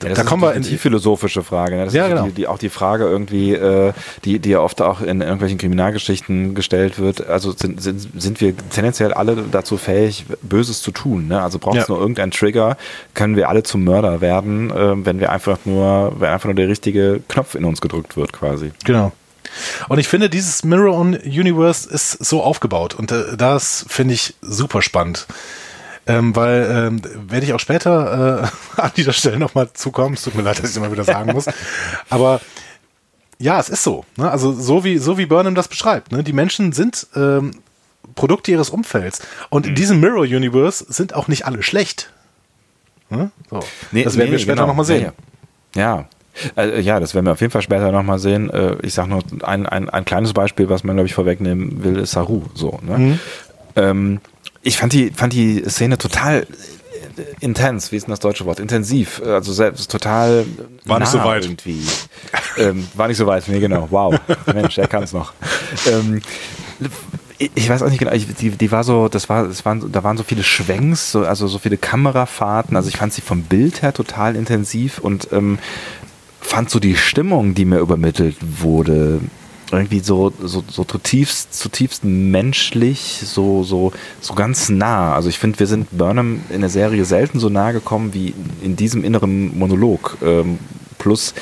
ja, da kommen wir in die philosophische Frage. Ne? Das ja, ist genau. die, die, auch die Frage irgendwie, äh, die, die ja oft auch in irgendwelchen Kriminalgeschichten gestellt wird. Also sind, sind, sind wir tendenziell alle dazu fähig, Böses zu tun? Ne? Also braucht es ja. nur irgendeinen Trigger, können wir alle zum Mörder werden, äh, wenn wir einfach nur, wenn einfach nur der richtige Knopf in uns gedrückt wird, quasi. Genau. Und ich finde, dieses Mirror on Universe ist so aufgebaut und äh, das finde ich super spannend. Ähm, weil ähm, werde ich auch später äh, an dieser Stelle nochmal zukommen. Es tut mir leid, dass ich es immer wieder sagen muss. Aber ja, es ist so. Ne? Also so wie, so wie Burnham das beschreibt. Ne? Die Menschen sind ähm, Produkte ihres Umfelds. Und in mhm. diesem Mirror Universe sind auch nicht alle schlecht. Ne? So. Nee, das werden nee, wir später genau. nochmal sehen. Ja. ja. Äh, ja, das werden wir auf jeden Fall später nochmal sehen. Äh, ich sage nur ein, ein, ein kleines Beispiel, was man, glaube ich, vorwegnehmen will, ist Saru. So, ne? Mhm. Ähm, ich fand die, fand die Szene total intens, wie ist denn das deutsche Wort? Intensiv, also selbst total war nicht so weit irgendwie. ähm, war nicht so weit, nee genau. Wow, Mensch, er kann es noch. Ähm, ich weiß auch nicht genau, die, die war so, das war, das waren, da waren so viele Schwenks, so, also so viele Kamerafahrten. Also ich fand sie vom Bild her total intensiv und ähm, fand so die Stimmung, die mir übermittelt wurde, irgendwie so, so, so zutiefst, zutiefst menschlich, so, so, so ganz nah. Also ich finde, wir sind Burnham in der Serie selten so nah gekommen wie in diesem inneren Monolog. Ähm, plus,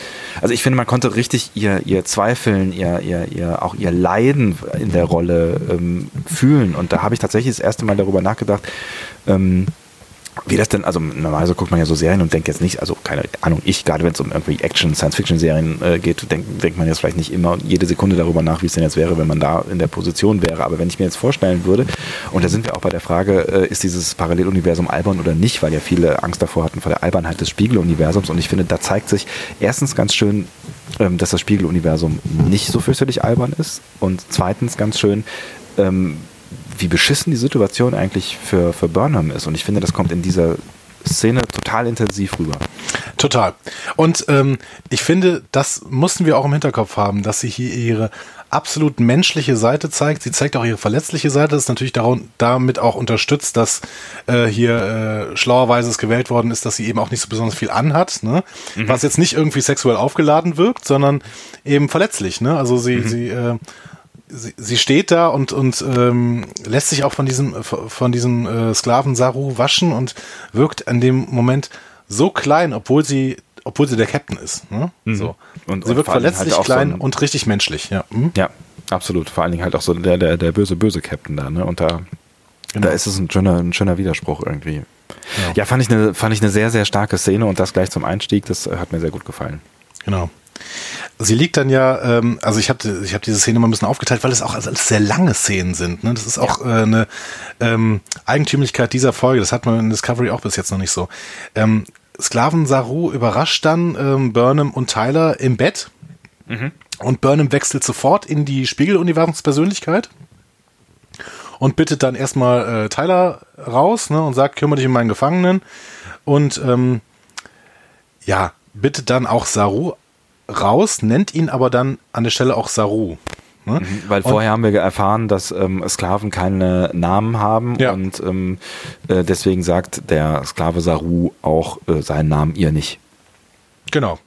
also ich finde, man konnte richtig ihr, ihr Zweifeln, ihr, ihr, ihr, auch ihr Leiden in der Rolle ähm, fühlen. Und da habe ich tatsächlich das erste Mal darüber nachgedacht, ähm, wie das denn, also normalerweise guckt man ja so Serien und denkt jetzt nicht, also keine Ahnung, ich, gerade wenn es um irgendwie Action, Science-Fiction-Serien äh, geht, denkt, denkt man jetzt vielleicht nicht immer jede Sekunde darüber nach, wie es denn jetzt wäre, wenn man da in der Position wäre. Aber wenn ich mir jetzt vorstellen würde, und da sind wir auch bei der Frage, äh, ist dieses Paralleluniversum albern oder nicht, weil ja viele Angst davor hatten vor der Albernheit des Spiegeluniversums. Und ich finde, da zeigt sich erstens ganz schön, ähm, dass das Spiegeluniversum nicht so fürchterlich albern ist. Und zweitens ganz schön, ähm, wie beschissen die Situation eigentlich für, für Burnham ist. Und ich finde, das kommt in dieser Szene total intensiv rüber. Total. Und ähm, ich finde, das mussten wir auch im Hinterkopf haben, dass sie hier ihre absolut menschliche Seite zeigt. Sie zeigt auch ihre verletzliche Seite. Das ist natürlich darum, damit auch unterstützt, dass äh, hier äh, schlauerweise es gewählt worden ist, dass sie eben auch nicht so besonders viel anhat. Ne? Mhm. Was jetzt nicht irgendwie sexuell aufgeladen wirkt, sondern eben verletzlich. Ne? Also sie, mhm. sie äh, sie, sie steht da und, und ähm, lässt sich auch von diesem, von diesem äh, Sklaven Saru waschen und wirkt an dem Moment so klein, obwohl sie obwohl sie der Captain ist. Ne? Mhm. So. Und- sie und wirkt verletzlich halt klein so ein- und richtig menschlich. Ja. Mhm. Ja, absolut. Vor allen Dingen halt auch so der, der, der böse, böse Captain da, ne? Und da, Genau. da ist es ein schöner, ein schöner Widerspruch irgendwie. Ja. Ja, fand ich eine, fand ich eine sehr, sehr starke Szene und das gleich zum Einstieg, das äh, hat mir sehr gut gefallen. Genau. Sie liegt dann ja, ähm, also ich habe ich hab diese Szene mal ein bisschen aufgeteilt, weil es auch alles sehr lange Szenen sind. Ne? Das ist auch äh, eine ähm, Eigentümlichkeit dieser Folge. Das hat man in Discovery auch bis jetzt noch nicht so. Ähm, Sklaven Saru überrascht dann ähm, Burnham und Tyler im Bett. Und Burnham wechselt sofort in die Spiegeluniversumspersönlichkeit und bittet dann erstmal äh, Tyler raus ne, und sagt, kümmere dich um meinen Gefangenen. Und ähm, ja, bittet dann auch Saru raus, nennt ihn aber dann an der Stelle auch Saru. Ne? Weil Und- vorher haben wir erfahren, dass ähm, Sklaven keine Namen haben Ja. und ähm, äh, deswegen sagt der Sklave Saru auch äh, seinen Namen ihr nicht. Genau.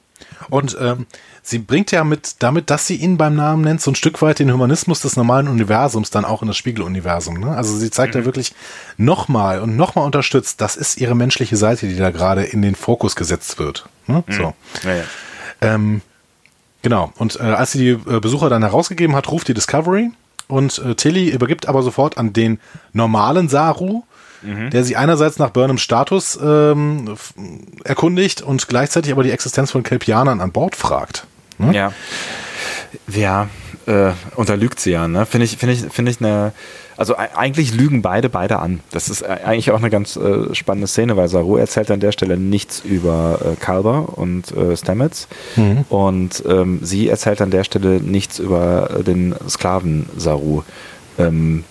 Und ähm, sie bringt ja mit, damit, dass sie ihn beim Namen nennt, so ein Stück weit den Humanismus des normalen Universums dann auch in das Spiegeluniversum. Ne? Also sie zeigt ja wirklich nochmal und nochmal unterstützt, das ist ihre menschliche Seite, die da gerade in den Fokus gesetzt wird. Ne? So. Ja, ja. Ähm, genau. Und äh, als sie die äh, Besucher dann herausgegeben hat, ruft die Discovery und äh, Tilly übergibt aber sofort an den normalen Saru, der sie einerseits nach Burnhams Status ähm, erkundigt und gleichzeitig aber die Existenz von Kelpianern an Bord fragt. Ne? Ja. Ja, äh, und da lügt sie ja, ne? Finde ich, finde ich, finde ich eine. Also e- eigentlich lügen beide beide an. Das ist e- eigentlich auch eine ganz äh, spannende Szene, weil Saru erzählt an der Stelle nichts über äh, Kalber und äh, Stamets und ähm, sie erzählt an der Stelle nichts über äh, den Sklaven Saru. Ähm,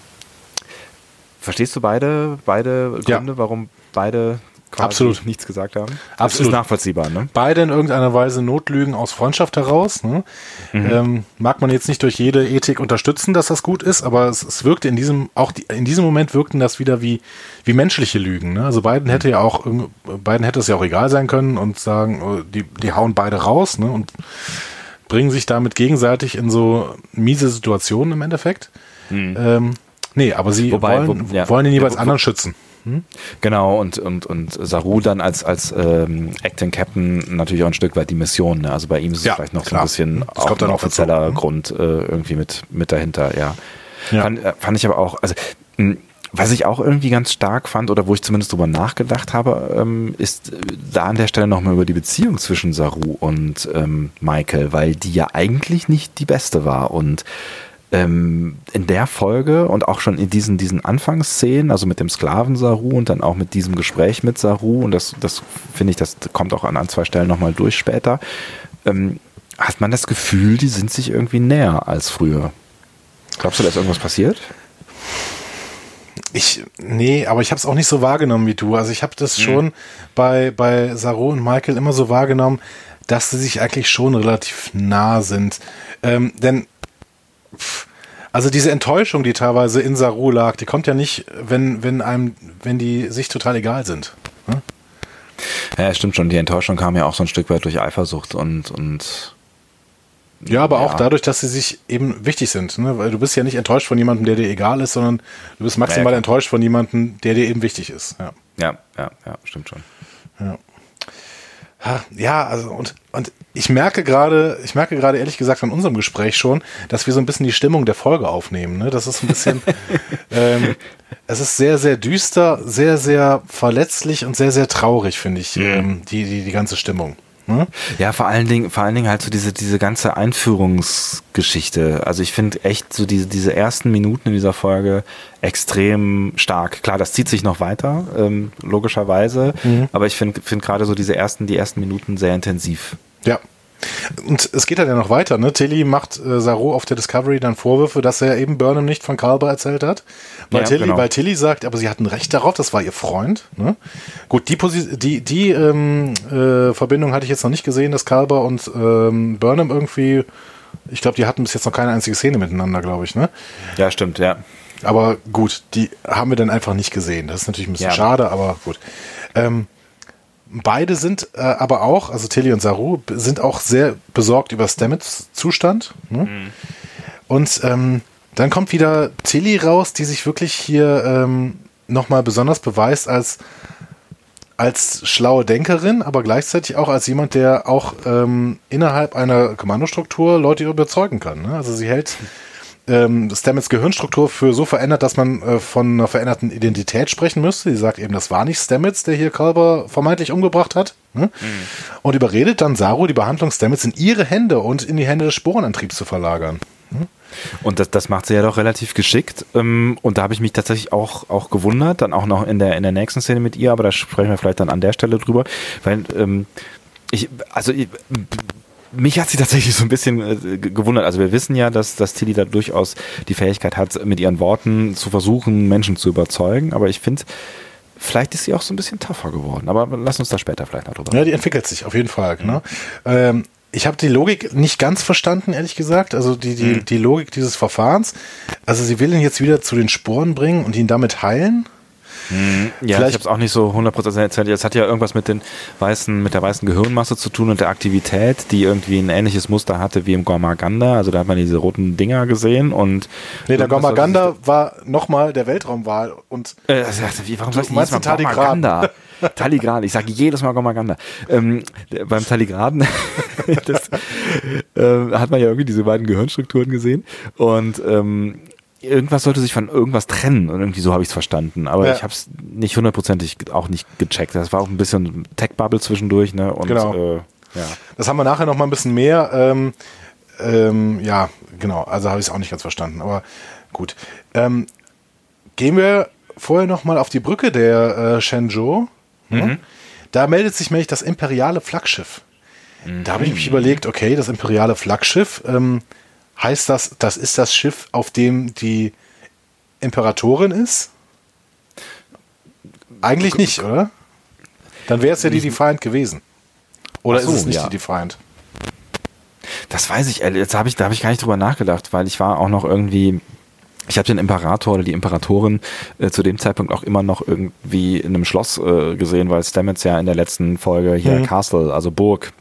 verstehst du beide, beide Ja. Gründe, warum beide Absolut. nichts gesagt haben? Das Absolut. ist nachvollziehbar, ne? Beide in irgendeiner Weise Notlügen aus Freundschaft heraus. Ne? Ähm, mag man jetzt nicht durch jede Ethik unterstützen, dass das gut ist, aber es, es wirkte in diesem, auch die, in diesem Moment wirkten das wieder wie, wie menschliche Lügen. Ne? Also beiden hätte ja auch, beiden hätte es ja auch egal sein können und sagen, oh, die, die hauen beide raus ne? und bringen sich damit gegenseitig in so miese Situationen im Endeffekt. Ähm, nee, aber sie Wobei, wollen, wo- ja. wollen den jeweils Ja, wo- anderen schützen. Genau, und, und, und Saru dann als, als ähm, Acting Captain natürlich auch ein Stück weit die Mission. Ne? Also bei ihm ist es Ja, vielleicht noch so klar. ein bisschen Das auch ein auch dazu. offizieller Mhm. Grund äh, irgendwie mit, mit dahinter, ja. Ja. Fand, äh, fand ich aber auch, also mh, was ich auch irgendwie ganz stark fand oder wo ich zumindest drüber nachgedacht habe, ähm, ist äh, da an der Stelle nochmal über die Beziehung zwischen Saru und ähm, Michael, weil die ja eigentlich nicht die beste war und ähm, in der Folge und auch schon in diesen, diesen Anfangsszenen, also mit dem Sklaven Saru und dann auch mit diesem Gespräch mit Saru, und das, das finde ich, das kommt auch an ein, zwei Stellen nochmal durch später, ähm, hat man das Gefühl, die sind sich irgendwie näher als früher. Glaubst du, da ist irgendwas passiert? Ich, nee, aber ich habe es auch nicht so wahrgenommen wie du. Also ich habe das schon bei, bei Saru und Michael immer so wahrgenommen, dass sie sich eigentlich schon relativ nah sind. Ähm, denn, also diese Enttäuschung, die teilweise in Saru lag, die kommt ja nicht, wenn, wenn einem, wenn die sich total egal sind. Ne? Ja, stimmt schon. Die Enttäuschung kam ja auch so ein Stück weit durch Eifersucht und, und Ja, aber auch Ja. dadurch, dass sie sich eben wichtig sind. Ne? Weil du bist ja nicht enttäuscht von jemandem, der dir egal ist, sondern du bist maximal klar. enttäuscht von jemandem, der dir eben wichtig ist. Ja. ja, ja, ja, stimmt schon. Ja. Ja, also und, und ich merke gerade, ich merke gerade ehrlich gesagt von unserem Gespräch schon, dass wir so ein bisschen die Stimmung der Folge aufnehmen. Ne? Das ist ein bisschen, ähm, es ist sehr, sehr düster, sehr, sehr verletzlich und sehr, sehr traurig, finde ich, ähm, die, die, die ganze Stimmung. Ne? Ja, vor allen Dingen, vor allen Dingen halt so diese, diese ganze Einführungsgeschichte. Also ich finde echt so diese, diese ersten Minuten in dieser Folge extrem stark. Klar, das zieht sich noch weiter, ähm, logischerweise. Aber ich finde finde gerade so diese ersten, die ersten Minuten sehr intensiv. Ja. Und es geht dann ja noch weiter, ne? Tilly macht äh, Saru auf der Discovery dann Vorwürfe, dass er eben Burnham nicht von Kalber erzählt hat. Weil, Ja, Tilly, genau. weil Tilly sagt, aber sie hatten Recht darauf, das war ihr Freund. Ne? Gut, die, Posi die, die ähm, äh, Verbindung hatte ich jetzt noch nicht gesehen, dass Kalber und ähm, Burnham irgendwie, ich glaube, die hatten bis jetzt noch keine einzige Szene miteinander, glaube ich, ne? Ja, stimmt, ja. Aber gut, die haben wir dann einfach nicht gesehen. Das ist natürlich ein bisschen Ja. schade, aber gut. Ähm, beide sind äh, aber auch, also Tilly und Saru, sind auch sehr besorgt über Stamets Zustand. Ne? Und ähm, dann kommt wieder Tilly raus, die sich wirklich hier ähm, nochmal besonders beweist als als schlaue Denkerin, aber gleichzeitig auch als jemand, der auch ähm, innerhalb einer Kommandostruktur Leute überzeugen kann. Ne? Also sie hält ähm, Stamets Gehirnstruktur für so verändert, dass man äh, von einer veränderten Identität sprechen müsste. Sie sagt eben, das war nicht Stamets, der hier Kalber vermeintlich umgebracht hat. Ne? Mhm. Und überredet dann Saru, die Behandlung Stamets in ihre Hände und in die Hände des Sporenantriebs zu verlagern. Ne? Und das, das macht sie ja doch relativ geschickt. Ähm, und da habe ich mich tatsächlich auch, auch gewundert, dann auch noch in der, in der nächsten Szene mit ihr, aber da sprechen wir vielleicht dann an der Stelle drüber, weil ähm, ich, also ich, mich hat sie tatsächlich so ein bisschen äh, gewundert. Also wir wissen ja, dass, dass Tilly da durchaus die Fähigkeit hat, mit ihren Worten zu versuchen, Menschen zu überzeugen. Aber ich finde, vielleicht ist sie auch so ein bisschen tougher geworden. Aber lass uns da später vielleicht noch drüber reden. Ja, die entwickelt sich auf jeden Fall. Mhm. Ne? Ähm, ich habe die Logik nicht ganz verstanden, ehrlich gesagt. Also die, die, mhm. die Logik dieses Verfahrens. Also sie will ihn jetzt wieder zu den Sporen bringen und ihn damit heilen. Mhm. Ja, Vielleicht, ich habe es auch nicht so 100% erzählt. Es hat ja irgendwas mit den weißen, mit der weißen Gehirnmasse zu tun und der Aktivität, die irgendwie ein ähnliches Muster hatte wie im Gormaganda. Also da hat man diese roten Dinger gesehen und. Nee, der Gormaganda war nochmal der Weltraumwahl und. Äh, wie, warum sagst du jetzt mal Gormaganda? Taligran, ich sage jedes Mal Gormaganda. Ähm, beim Taligraden das, äh, hat man ja irgendwie diese beiden Gehirnstrukturen gesehen und ähm, irgendwas sollte sich von irgendwas trennen und irgendwie so habe ich es verstanden. Aber ja. ich habe es nicht hundertprozentig auch nicht gecheckt. Das war auch ein bisschen Tech-Bubble zwischendurch. Ne? Und, genau. Äh, ja. Das haben wir nachher noch mal ein bisschen mehr. Ähm, ähm, ja, genau. Also habe ich es auch nicht ganz verstanden. Aber gut. Ähm, gehen wir vorher noch mal auf die Brücke der äh, Shenzhou. Mhm. Da meldet sich nämlich das imperiale Flaggschiff. Mhm. Da habe ich mich überlegt, okay, das imperiale Flaggschiff. Ähm, Heißt das, das ist das Schiff, auf dem die Imperatorin ist? Eigentlich nicht, oder? Dann wäre es ja die Defiant gewesen. Oder so, ist es nicht ja. die Defiant? Das weiß ich, jetzt habe ich, da habe ich gar nicht drüber nachgedacht, weil ich war auch noch irgendwie, ich habe den Imperator oder die Imperatorin äh, zu dem Zeitpunkt auch immer noch irgendwie in einem Schloss äh, gesehen, weil Stamets ja in der letzten Folge hier mhm. Castle, also Burg,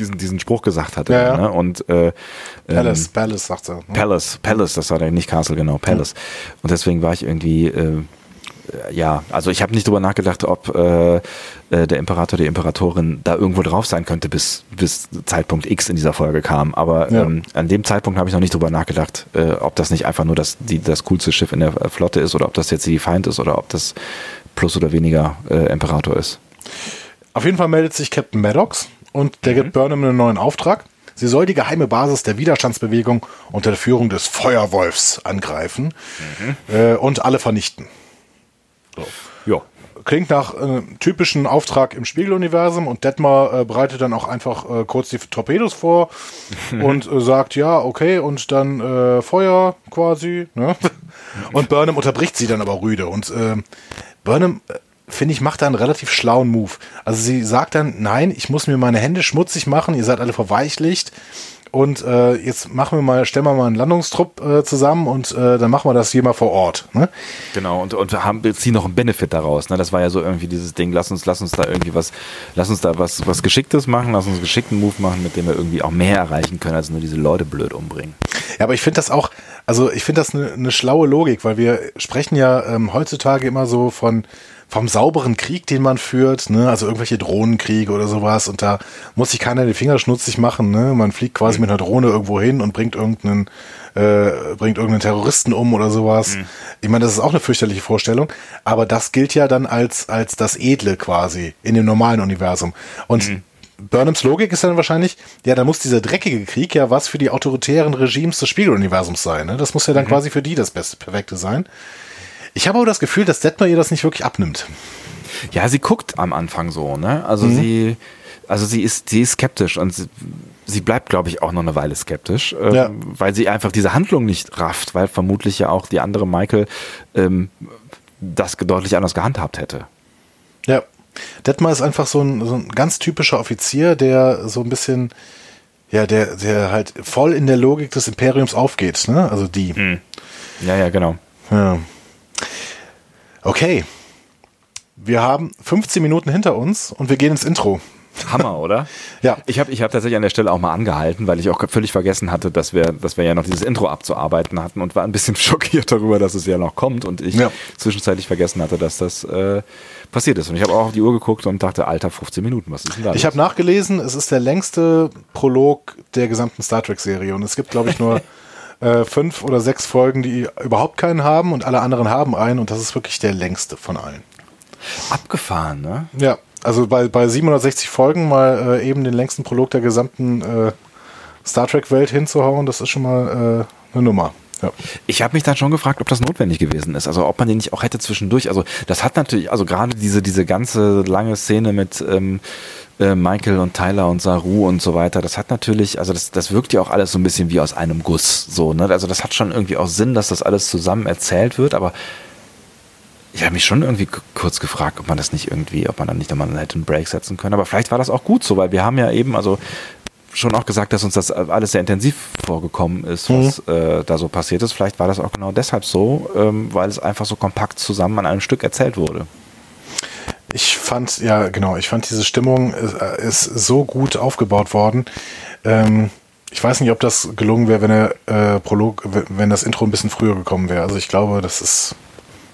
diesen, diesen Spruch gesagt hatte. Ja, ja. Ne? Und, äh, Palace, ähm, Palace sagt er. Ne? Palace, Palace, das war der nicht Castle, genau, Palace. Ja. Und deswegen war ich irgendwie, äh, ja, also ich habe nicht drüber nachgedacht, ob äh, äh, der Imperator, die Imperatorin da irgendwo drauf sein könnte, bis, bis Zeitpunkt X in dieser Folge kam. Aber ja. ähm, an dem Zeitpunkt habe ich noch nicht drüber nachgedacht, äh, ob das nicht einfach nur das, die, das coolste Schiff in der Flotte ist oder ob das jetzt die Feind ist oder ob das plus oder weniger äh, Imperator ist. Auf jeden Fall meldet sich Captain Maddox und der mhm. gibt Burnham einen neuen Auftrag. Sie soll die geheime Basis der Widerstandsbewegung unter der Führung des Feuerwolfs angreifen mhm. äh, und alle vernichten. So. Ja. Klingt nach äh, typischen Auftrag im Spiegeluniversum und Detmar äh, bereitet dann auch einfach äh, kurz die Torpedos vor und äh, sagt, ja, okay, und dann äh, Feuer quasi. Ne? Und Burnham unterbricht sie dann aber rüde und äh, Burnham finde ich, macht da einen relativ schlauen Move. Also sie sagt dann, nein, ich muss mir meine Hände schmutzig machen, ihr seid alle verweichlicht. Und äh, jetzt machen wir mal, stellen wir mal einen Landungstrupp äh, zusammen und äh, dann machen wir das hier mal vor Ort. Ne? Genau, und, und haben, ziehen noch einen Benefit daraus. Ne? Das war ja so irgendwie dieses Ding, lass uns, lass uns da irgendwie was, lass uns da was, was Geschicktes machen, lass uns einen geschickten Move machen, mit dem wir irgendwie auch mehr erreichen können, als nur diese Leute blöd umbringen. Ja, aber ich finde das auch, also ich finde das eine ne schlaue Logik, weil wir sprechen ja ähm, heutzutage immer so von vom sauberen Krieg, den man führt, ne? also irgendwelche Drohnenkriege oder sowas und da muss sich keiner die Finger schmutzig machen, ne? man fliegt quasi mhm. mit einer Drohne irgendwo hin und bringt irgendeinen äh, bringt irgendeinen Terroristen um oder sowas. Mhm. Ich meine, das ist auch eine fürchterliche Vorstellung, aber das gilt ja dann als als das Edle quasi in dem normalen Universum und mhm. Burnhams Logik ist dann wahrscheinlich, ja, da muss dieser dreckige Krieg ja was für die autoritären Regimes des Spiegeluniversums sein. Ne? Das muss ja dann mhm. quasi für die das beste, perfekte sein. Ich habe aber das Gefühl, dass Detmar ihr das nicht wirklich abnimmt. Ja, sie guckt am Anfang so, ne? Also mhm. sie, also sie ist, sie ist skeptisch und sie, sie bleibt, glaube ich, auch noch eine Weile skeptisch, ähm, ja. weil sie einfach diese Handlung nicht rafft, weil vermutlich ja auch die andere Michael ähm, das deutlich anders gehandhabt hätte. Ja. Detmar ist einfach so ein, so ein ganz typischer Offizier, der so ein bisschen, ja, der, der halt voll in der Logik des Imperiums aufgeht, ne? Also die. Mhm. Ja, ja, genau. Ja. Okay. Wir haben 15 Minuten hinter uns und wir gehen ins Intro. Hammer, oder? ja. Ich habe ich hab tatsächlich an der Stelle auch mal angehalten, weil ich auch völlig vergessen hatte, dass wir, dass wir ja noch dieses Intro abzuarbeiten hatten und war ein bisschen schockiert darüber, dass es ja noch kommt und ich Ja. zwischenzeitlich vergessen hatte, dass das äh, passiert ist. Und ich habe auch auf die Uhr geguckt und dachte, Alter, 15 Minuten, was ist denn da? Ich habe nachgelesen, es ist der längste Prolog der gesamten Star Trek-Serie und es gibt, glaube ich, nur äh, fünf oder sechs Folgen, die überhaupt keinen haben und alle anderen haben einen und das ist wirklich der längste von allen. abgefahren, ne? Ja, also bei, bei 760 Folgen mal äh, eben den längsten Prolog der gesamten äh, Star Trek-Welt hinzuhauen, das ist schon mal äh, eine Nummer. Ja. Ich habe mich dann schon gefragt, ob das notwendig gewesen ist. Also ob man den nicht auch hätte zwischendurch. Also das hat natürlich, also gerade diese, diese ganze lange Szene mit ähm, äh, Michael und Tyler und Saru und so weiter, das hat natürlich, also das, das wirkt ja auch alles so ein bisschen wie aus einem Guss. So, ne? Also das hat schon irgendwie auch Sinn, dass das alles zusammen erzählt wird, aber ich habe mich schon irgendwie kurz gefragt, ob man das nicht irgendwie, ob man dann nicht nochmal hätte einen Break setzen können. Aber vielleicht war das auch gut so, weil wir haben ja eben, also schon auch gesagt, dass uns das alles sehr intensiv vorgekommen ist, was äh, da so passiert ist. Vielleicht war das auch genau deshalb so, ähm, weil es einfach so kompakt zusammen an einem Stück erzählt wurde. Ich fand, ja genau, ich fand diese Stimmung ist, äh, ist so gut aufgebaut worden. Ähm, ich weiß nicht, ob das gelungen wäre, wenn der äh, Prolog, wenn das Intro ein bisschen früher gekommen wäre. Also ich glaube, das ist,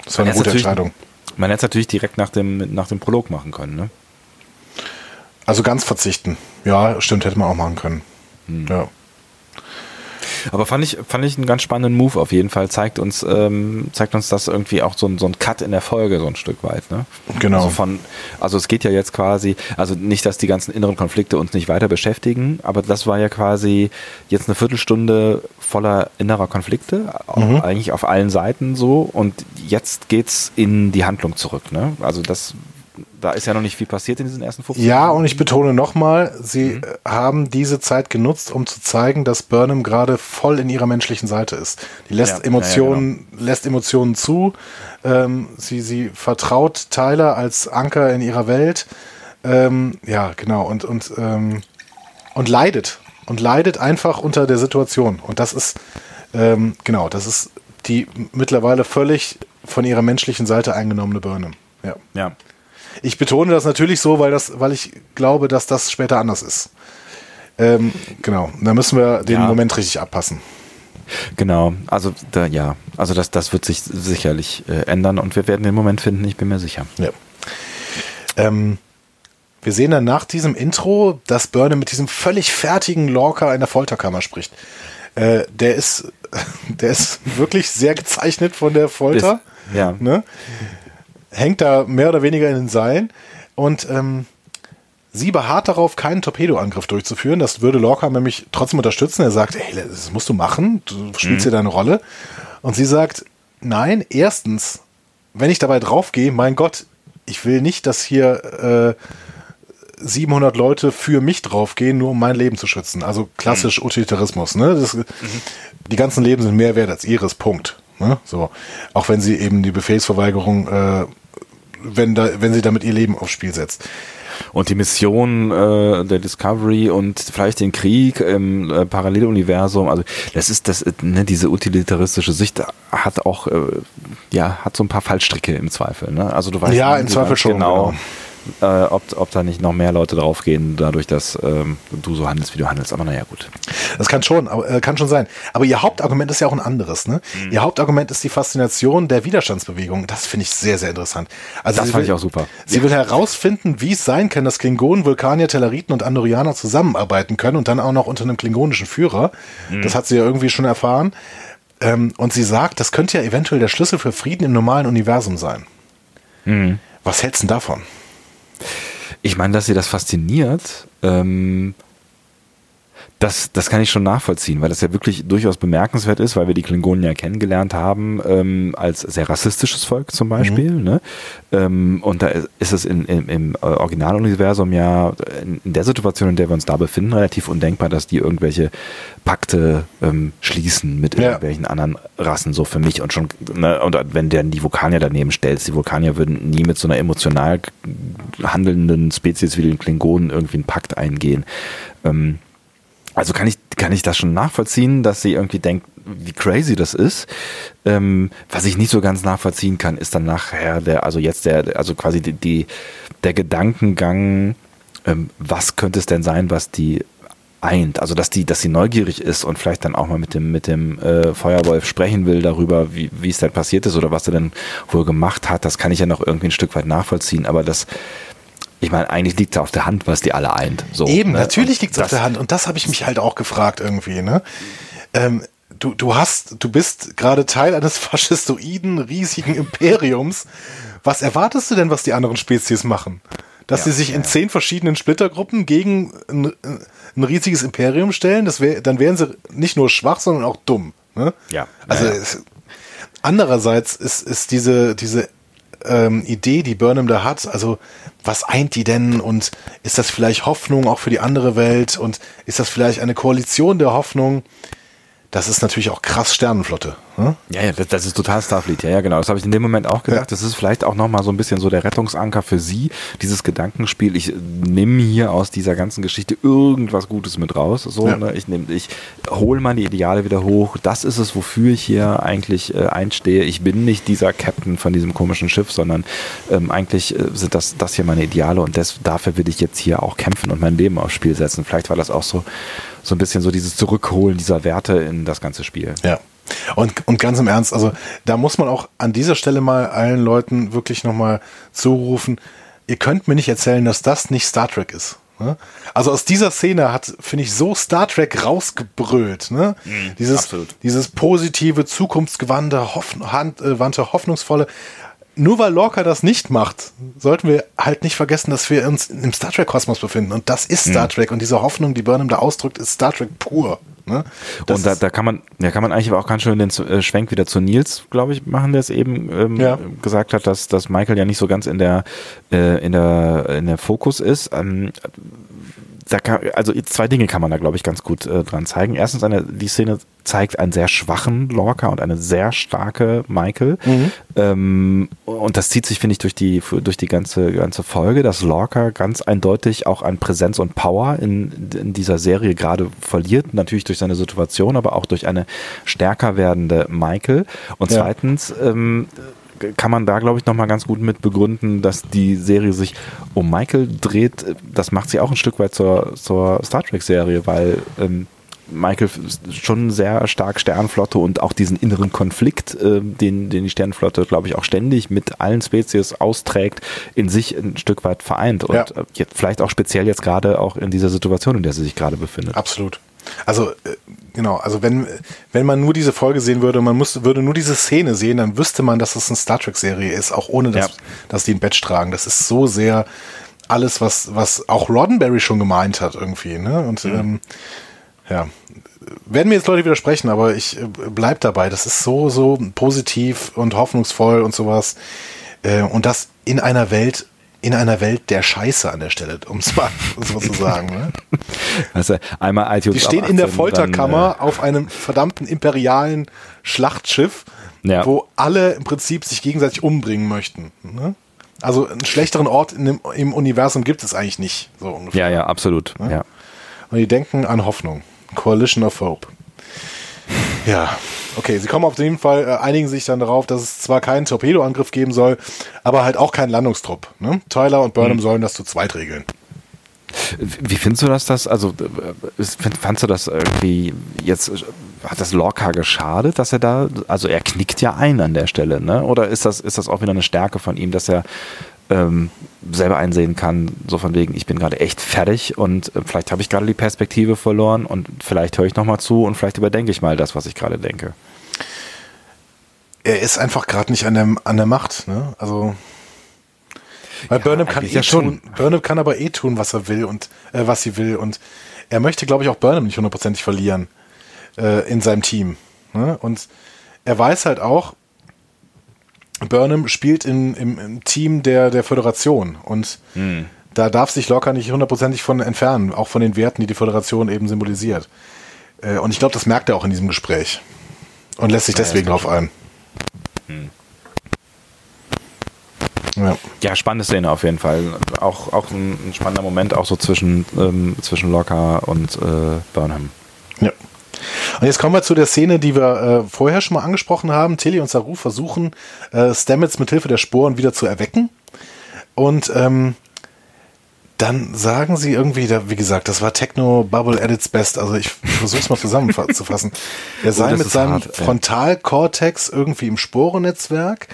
das war eine Man gute Entscheidung. Man hätte es natürlich direkt nach dem, nach dem Prolog machen können, ne? Also ganz verzichten. Ja, stimmt, hätte man auch machen können. Hm. Ja. Aber fand ich, fand ich einen ganz spannenden Move auf jeden Fall. Zeigt uns, ähm, zeigt uns das irgendwie auch so ein, so ein Cut in der Folge so ein Stück weit. Ne? Genau. Also, von, also es geht ja jetzt quasi, also nicht, dass die ganzen inneren Konflikte uns nicht weiter beschäftigen, aber das war ja quasi jetzt eine Viertelstunde voller innerer Konflikte, Mhm. eigentlich auf allen Seiten so. Und jetzt geht's in die Handlung zurück. Ne? Also das, da ist ja noch nicht viel passiert in diesen ersten 15 Ja, und ich betone nochmal, sie äh, haben diese Zeit genutzt, um zu zeigen, dass Burnham gerade voll in ihrer menschlichen Seite ist. Die lässt Ja, ja, Emotionen, lässt Emotionen zu. Ähm, sie, sie vertraut Tyler als Anker in ihrer Welt. Ähm, ja, genau. Und, und, ähm, und leidet. Und leidet einfach unter der Situation. Und das ist, ähm, genau, das ist die mittlerweile völlig von ihrer menschlichen Seite eingenommene Burnham. Ja. Ja. Ich betone das natürlich so, weil, das, weil ich glaube, dass das später anders ist. Ähm, genau, da müssen wir den Ja. Moment richtig abpassen. Genau, also da, ja, also das, das wird sich sicherlich äh, ändern und wir werden den Moment finden, ich bin mir sicher. Ja. Ähm, wir sehen dann nach diesem Intro, dass Burnham mit diesem völlig fertigen Lorca in der Folterkammer spricht. Äh, der ist, der ist wirklich sehr gezeichnet von der Folter. Ist- ja. Ne? Hängt da mehr oder weniger in den Seilen und ähm, sie beharrt darauf, keinen Torpedoangriff durchzuführen. Das würde Lorca nämlich trotzdem unterstützen. Er sagt, ey, das musst du machen, du spielst hier deine Rolle. Und sie sagt, nein, erstens, wenn ich dabei draufgehe, mein Gott, ich will nicht, dass hier äh, 700 Leute für mich draufgehen, nur um mein Leben zu schützen. Also klassisch Utilitarismus. Ne? Das, Die ganzen Leben sind mehr wert als ihres. Punkt. Ne? So. Auch wenn sie eben die Befehlsverweigerung, äh, wenn, da, wenn sie damit ihr Leben aufs Spiel setzt. Und die Mission äh, der Discovery und vielleicht den Krieg im äh, Paralleluniversum, also das ist das, ne, diese utilitaristische Sicht hat auch, äh, ja, hat so ein paar Fallstricke im Zweifel. Ne? Also du weißt Ja, nie im Zweifel schon, genau, äh, ob, ob da nicht noch mehr Leute draufgehen, dadurch, dass ähm, du so handelst, wie du handelst. Aber naja, gut. Das kann schon, aber, äh, kann schon sein. Aber ihr Hauptargument ist ja auch ein anderes. Ne? Mhm. Ihr Hauptargument ist die Faszination der Widerstandsbewegung. Das finde ich sehr, sehr interessant. Also Das fand will, ich auch super. Sie will herausfinden, wie es sein kann, dass Klingonen, Vulkanier, Telleriten und Andorianer zusammenarbeiten können und dann auch noch unter einem klingonischen Führer. Mhm. Das hat sie ja irgendwie schon erfahren. Ähm, und sie sagt, das könnte ja eventuell der Schlüssel für Frieden im normalen Universum sein. Mhm. Was hältst du denn davon? Ich meine, dass sie das fasziniert, ähm, das, das kann ich schon nachvollziehen, weil das ja wirklich durchaus bemerkenswert ist, weil wir die Klingonen ja kennengelernt haben ähm, als sehr rassistisches Volk zum Beispiel. Ne? Ähm, und da ist es in, in, im Originaluniversum ja in, in der Situation, in der wir uns da befinden, relativ undenkbar, dass die irgendwelche Pakte ähm, schließen mit Ja. irgendwelchen anderen Rassen, so für mich. Und schon, ne, und wenn der die Vulkanier daneben stellst, die Vulkanier würden nie mit so einer emotional handelnden Spezies wie den Klingonen irgendwie einen Pakt eingehen. Ähm, also kann ich, kann ich das schon nachvollziehen, dass sie irgendwie denkt, wie crazy das ist. Ähm, was ich nicht so ganz nachvollziehen kann, ist dann nachher der, also jetzt der, also quasi die, die der Gedankengang, ähm, was könnte es denn sein, was die eint. Also dass die, dass sie neugierig ist und vielleicht dann auch mal mit dem, mit dem äh, Feuerwolf sprechen will darüber, wie, wie es denn passiert ist oder was er denn wohl gemacht hat, das kann ich ja noch irgendwie ein Stück weit nachvollziehen. Aber das, ich meine, eigentlich liegt es auf der Hand, was die alle eint. So, Eben, ne? natürlich liegt es auf der Hand. Und das habe ich mich halt auch gefragt irgendwie. Ne? Ähm, du, du hast, du bist gerade Teil eines faschistoiden, riesigen Imperiums. Was erwartest du denn, was die anderen Spezies machen? Dass ja, sie sich ja, in zehn verschiedenen Splittergruppen gegen ein, ein riesiges Imperium stellen, das wär, dann wären sie nicht nur schwach, sondern auch dumm. Ne? Ja. Also andererseits ist, ist diese, diese ähm, Idee, die Burnham da hat, also was eint die denn und ist das vielleicht Hoffnung auch für die andere Welt und ist das vielleicht eine Koalition der Hoffnung? Das ist natürlich auch krass Sternenflotte. Hm? Ja, ja, das, das, ist total Starfleet. Ja, ja, genau. Das habe ich in dem Moment auch gedacht. Ja. Das ist vielleicht auch nochmal so ein bisschen so der Rettungsanker für sie, dieses Gedankenspiel. Ich nehme hier aus dieser ganzen Geschichte irgendwas Gutes mit raus. So, ja. ne? Ich nehme, ich hole meine Ideale wieder hoch. Das ist es, wofür ich hier eigentlich äh, einstehe. Ich bin nicht dieser Captain von diesem komischen Schiff, sondern ähm, eigentlich äh, sind das, das hier meine Ideale und das, dafür will ich jetzt hier auch kämpfen und mein Leben aufs Spiel setzen. Vielleicht war das auch so so ein bisschen so dieses Zurückholen dieser Werte in das ganze Spiel. Ja. Und, und ganz im Ernst, also da muss man auch an dieser Stelle mal allen Leuten wirklich nochmal zurufen, ihr könnt mir nicht erzählen, dass das nicht Star Trek ist. Ne? Also aus dieser Szene hat, finde ich, so Star Trek rausgebrüllt. Ne? Mm, dieses, absolut. dieses positive, zukunftsgewandte, hoff, hand, äh, hoffnungsvolle nur weil Lorca das nicht macht, sollten wir halt nicht vergessen, dass wir uns im Star Trek-Kosmos befinden. Und das ist Star mhm. Trek. Und diese Hoffnung, die Burnham da ausdrückt, ist Star Trek pur. Ne? Und da, da kann man, ja, kann man eigentlich auch ganz schön den äh, Schwenk wieder zu Nils, glaube ich, machen, der es eben ähm, ja. gesagt hat, dass, dass Michael ja nicht so ganz in der, äh, in der, in der Fokus ist. Ähm, da kann, also zwei Dinge kann man da, glaube ich, ganz gut äh, dran zeigen. Erstens, eine, die Szene zeigt einen sehr schwachen Lorca und eine sehr starke Michael. Mhm. Ähm, und das zieht sich, finde ich, durch die, durch die ganze, ganze Folge, dass Lorca ganz eindeutig auch an Präsenz und Power in, in dieser Serie gerade verliert. Natürlich durch seine Situation, aber auch durch eine stärker werdende Michael. Und ja. zweitens, ähm, kann man da, glaube ich, nochmal ganz gut mit begründen, dass die Serie sich um Michael dreht. Das macht sie auch ein Stück weit zur, zur Star Trek-Serie, weil ähm, Michael schon sehr stark Sternflotte und auch diesen inneren Konflikt, äh, den, den die Sternflotte, glaube ich, auch ständig mit allen Spezies austrägt, in sich ein Stück weit vereint. Und ja. äh, jetzt, vielleicht auch speziell jetzt gerade auch in dieser Situation, in der sie sich gerade befindet. Absolut. Also äh, genau, also wenn, wenn man nur diese Folge sehen würde, man muss, würde nur diese Szene sehen, dann wüsste man, dass es eine Star Trek-Serie ist, auch ohne dass, ja. dass die ein Badge tragen. Das ist so sehr alles, was, was auch Roddenberry schon gemeint hat irgendwie. Ne? Und mhm. ähm, ja, werden mir jetzt Leute widersprechen, aber ich äh, bleib dabei. Das ist so, so positiv und hoffnungsvoll und sowas. Äh, und das in einer Welt, in einer Welt der Scheiße an der Stelle, um es mal so zu sagen. Ne? Also einmal iTunes Die stehen 18, in der Folterkammer dann, äh auf einem verdammten imperialen Schlachtschiff, ja. wo alle im Prinzip sich gegenseitig umbringen möchten. Ne? Also einen schlechteren Ort dem, im Universum gibt es eigentlich nicht. So ungefähr. Ja, ja, absolut. Ne? Ja. Und die denken an Hoffnung. Coalition of Hope. Ja, okay, sie kommen auf jeden Fall, äh, einigen sich dann darauf, dass es zwar keinen Torpedoangriff geben soll, aber halt auch keinen Landungstrupp. Ne? Tyler und Burnham mhm. sollen das zu zweit regeln. Wie findest du das, das also äh, fandst du das irgendwie jetzt, hat das Lorca geschadet, dass er da, also er knickt ja ein an der Stelle, ne? Oder ist das, ist das auch wieder eine Stärke von ihm, dass er ähm, selber einsehen kann, so von wegen, ich bin gerade echt fertig und äh, vielleicht habe ich gerade die Perspektive verloren und vielleicht höre ich nochmal zu und vielleicht überdenke ich mal das, was ich gerade denke. Er ist einfach gerade nicht an der, an der Macht, ne? Also. Weil ja, Burnham kann eh ja tun, Burnham kann aber eh tun, was er will und äh, was sie will. Und er möchte, glaube ich, auch Burnham nicht hundertprozentig verlieren äh, in seinem Team. Ne? Und er weiß halt auch, Burnham spielt in, im, im, Team der, der Föderation und hm. da darf sich locker nicht hundertprozentig von entfernen, auch von den Werten, die die Föderation eben symbolisiert. Äh, und ich glaube, das merkt er auch in diesem Gespräch und lässt sich deswegen drauf ein. Hm. Ja. ja, spannende Szene auf jeden Fall. Auch, auch ein, ein spannender Moment, auch so zwischen, ähm, zwischen Locker und äh, Burnham. Ja. Und jetzt kommen wir zu der Szene, die wir äh, vorher schon mal angesprochen haben. Tilly und Saru versuchen, äh, Stamets mit Hilfe der Sporen wieder zu erwecken. Und ähm, dann sagen sie irgendwie, da, wie gesagt, das war Techno Bubble at its best. Also ich versuche es mal zusammenzufassen. Er sei das mit seinem hart. Frontalkortex irgendwie im Sporennetzwerk,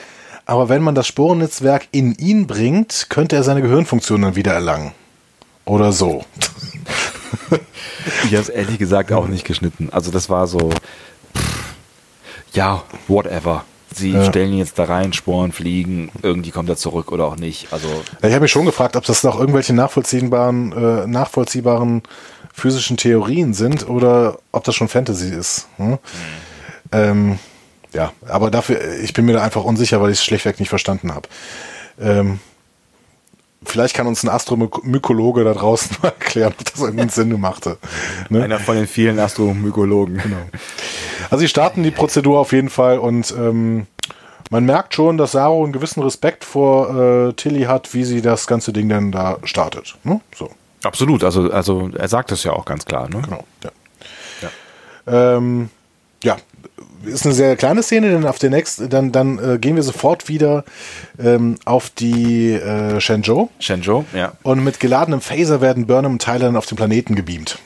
aber wenn man das Sporennetzwerk in ihn bringt, könnte er seine Gehirnfunktion dann wieder erlangen. Oder so. Ich habe es ehrlich gesagt auch nicht geschnitten. Also das war so, pff, ja, whatever. Sie Ja. stellen ihn jetzt da rein, Sporen fliegen, irgendwie kommt er zurück oder auch nicht. Also Ja, ich habe mich schon gefragt, ob das noch irgendwelche nachvollziehbaren, äh, nachvollziehbaren physischen Theorien sind oder ob das schon Fantasy ist. Hm? Ähm, ja, aber dafür, ich bin mir da einfach unsicher, weil ich es schlichtweg nicht verstanden habe. Ähm, vielleicht kann uns ein Astromykologe da draußen mal erklären, ob das irgendeinen Sinn machte. Ne? einer von den vielen Astromykologen. Also sie starten die Prozedur auf jeden Fall und ähm, man merkt schon, dass Saro einen gewissen Respekt vor äh, Tilly hat, wie sie das ganze Ding dann da startet. Ne? So. Absolut, also, also er sagt es ja auch ganz klar. Ne? Genau, ja. Ähm, ja, ist eine sehr kleine Szene, denn auf der nächsten, dann, dann äh, gehen wir sofort wieder ähm, auf die äh, Shenzhou Shenzhou, ja. und mit geladenem Phaser werden Burnham und Tyler dann auf den Planeten gebeamt.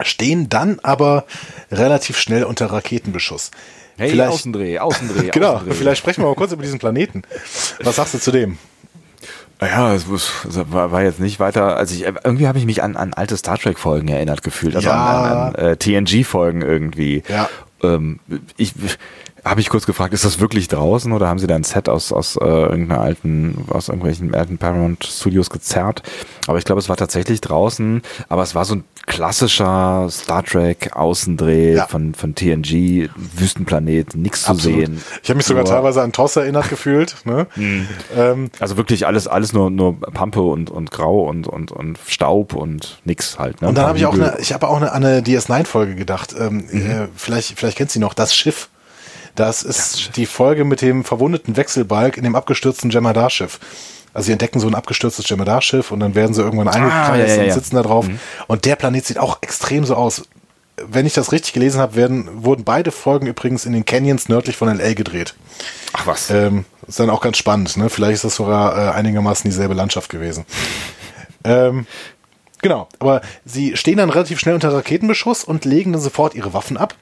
Stehen dann aber relativ schnell unter Raketenbeschuss. Hey, Vielleicht- Außendreh, Außendreh, Genau, Außendreh. vielleicht sprechen wir mal kurz über diesen Planeten. Was sagst du zu dem? Ja, es war jetzt nicht weiter. Also ich, irgendwie habe ich mich an, an alte Star Trek Folgen erinnert gefühlt, also Ja. an, an, an äh, TNG Folgen irgendwie. Ja. Ähm, ich habe ich kurz gefragt, ist das wirklich draußen oder haben sie da ein Set aus aus äh, irgendeiner alten aus irgendwelchen alten Paramount Studios gezerrt? Aber ich glaube, es war tatsächlich draußen. Aber es war so ein klassischer Star Trek Außendreh Ja. von von TNG Wüstenplanet, nichts zu sehen. Ich habe mich sogar Nur- teilweise an TOS erinnert gefühlt. Ne? Ähm, Also wirklich alles, alles nur, nur Pampe und, und Grau und, und, und Staub und nix halt. Ne? Und dann habe ich auch eine, ich habe auch eine, an eine DS9-Folge gedacht. Ähm, äh, vielleicht, vielleicht kennt sie noch, das Schiff. Das ist die Folge mit dem verwundeten Wechselbalg in dem abgestürzten Jemadar-Schiff. Also sie entdecken so ein abgestürztes Jemadar-Schiff und dann werden sie irgendwann eingekreist Ah, ja, ja, und sitzen da drauf. Und der Planet sieht auch extrem so aus. Wenn ich das richtig gelesen habe, werden, wurden beide Folgen übrigens in den Canyons nördlich von L.A. gedreht. Ach was. Ähm, ist dann auch ganz spannend. Ne? Vielleicht ist das sogar äh, einigermaßen dieselbe Landschaft gewesen. Ähm, genau, aber sie stehen dann relativ schnell unter Raketenbeschuss und legen dann sofort ihre Waffen ab.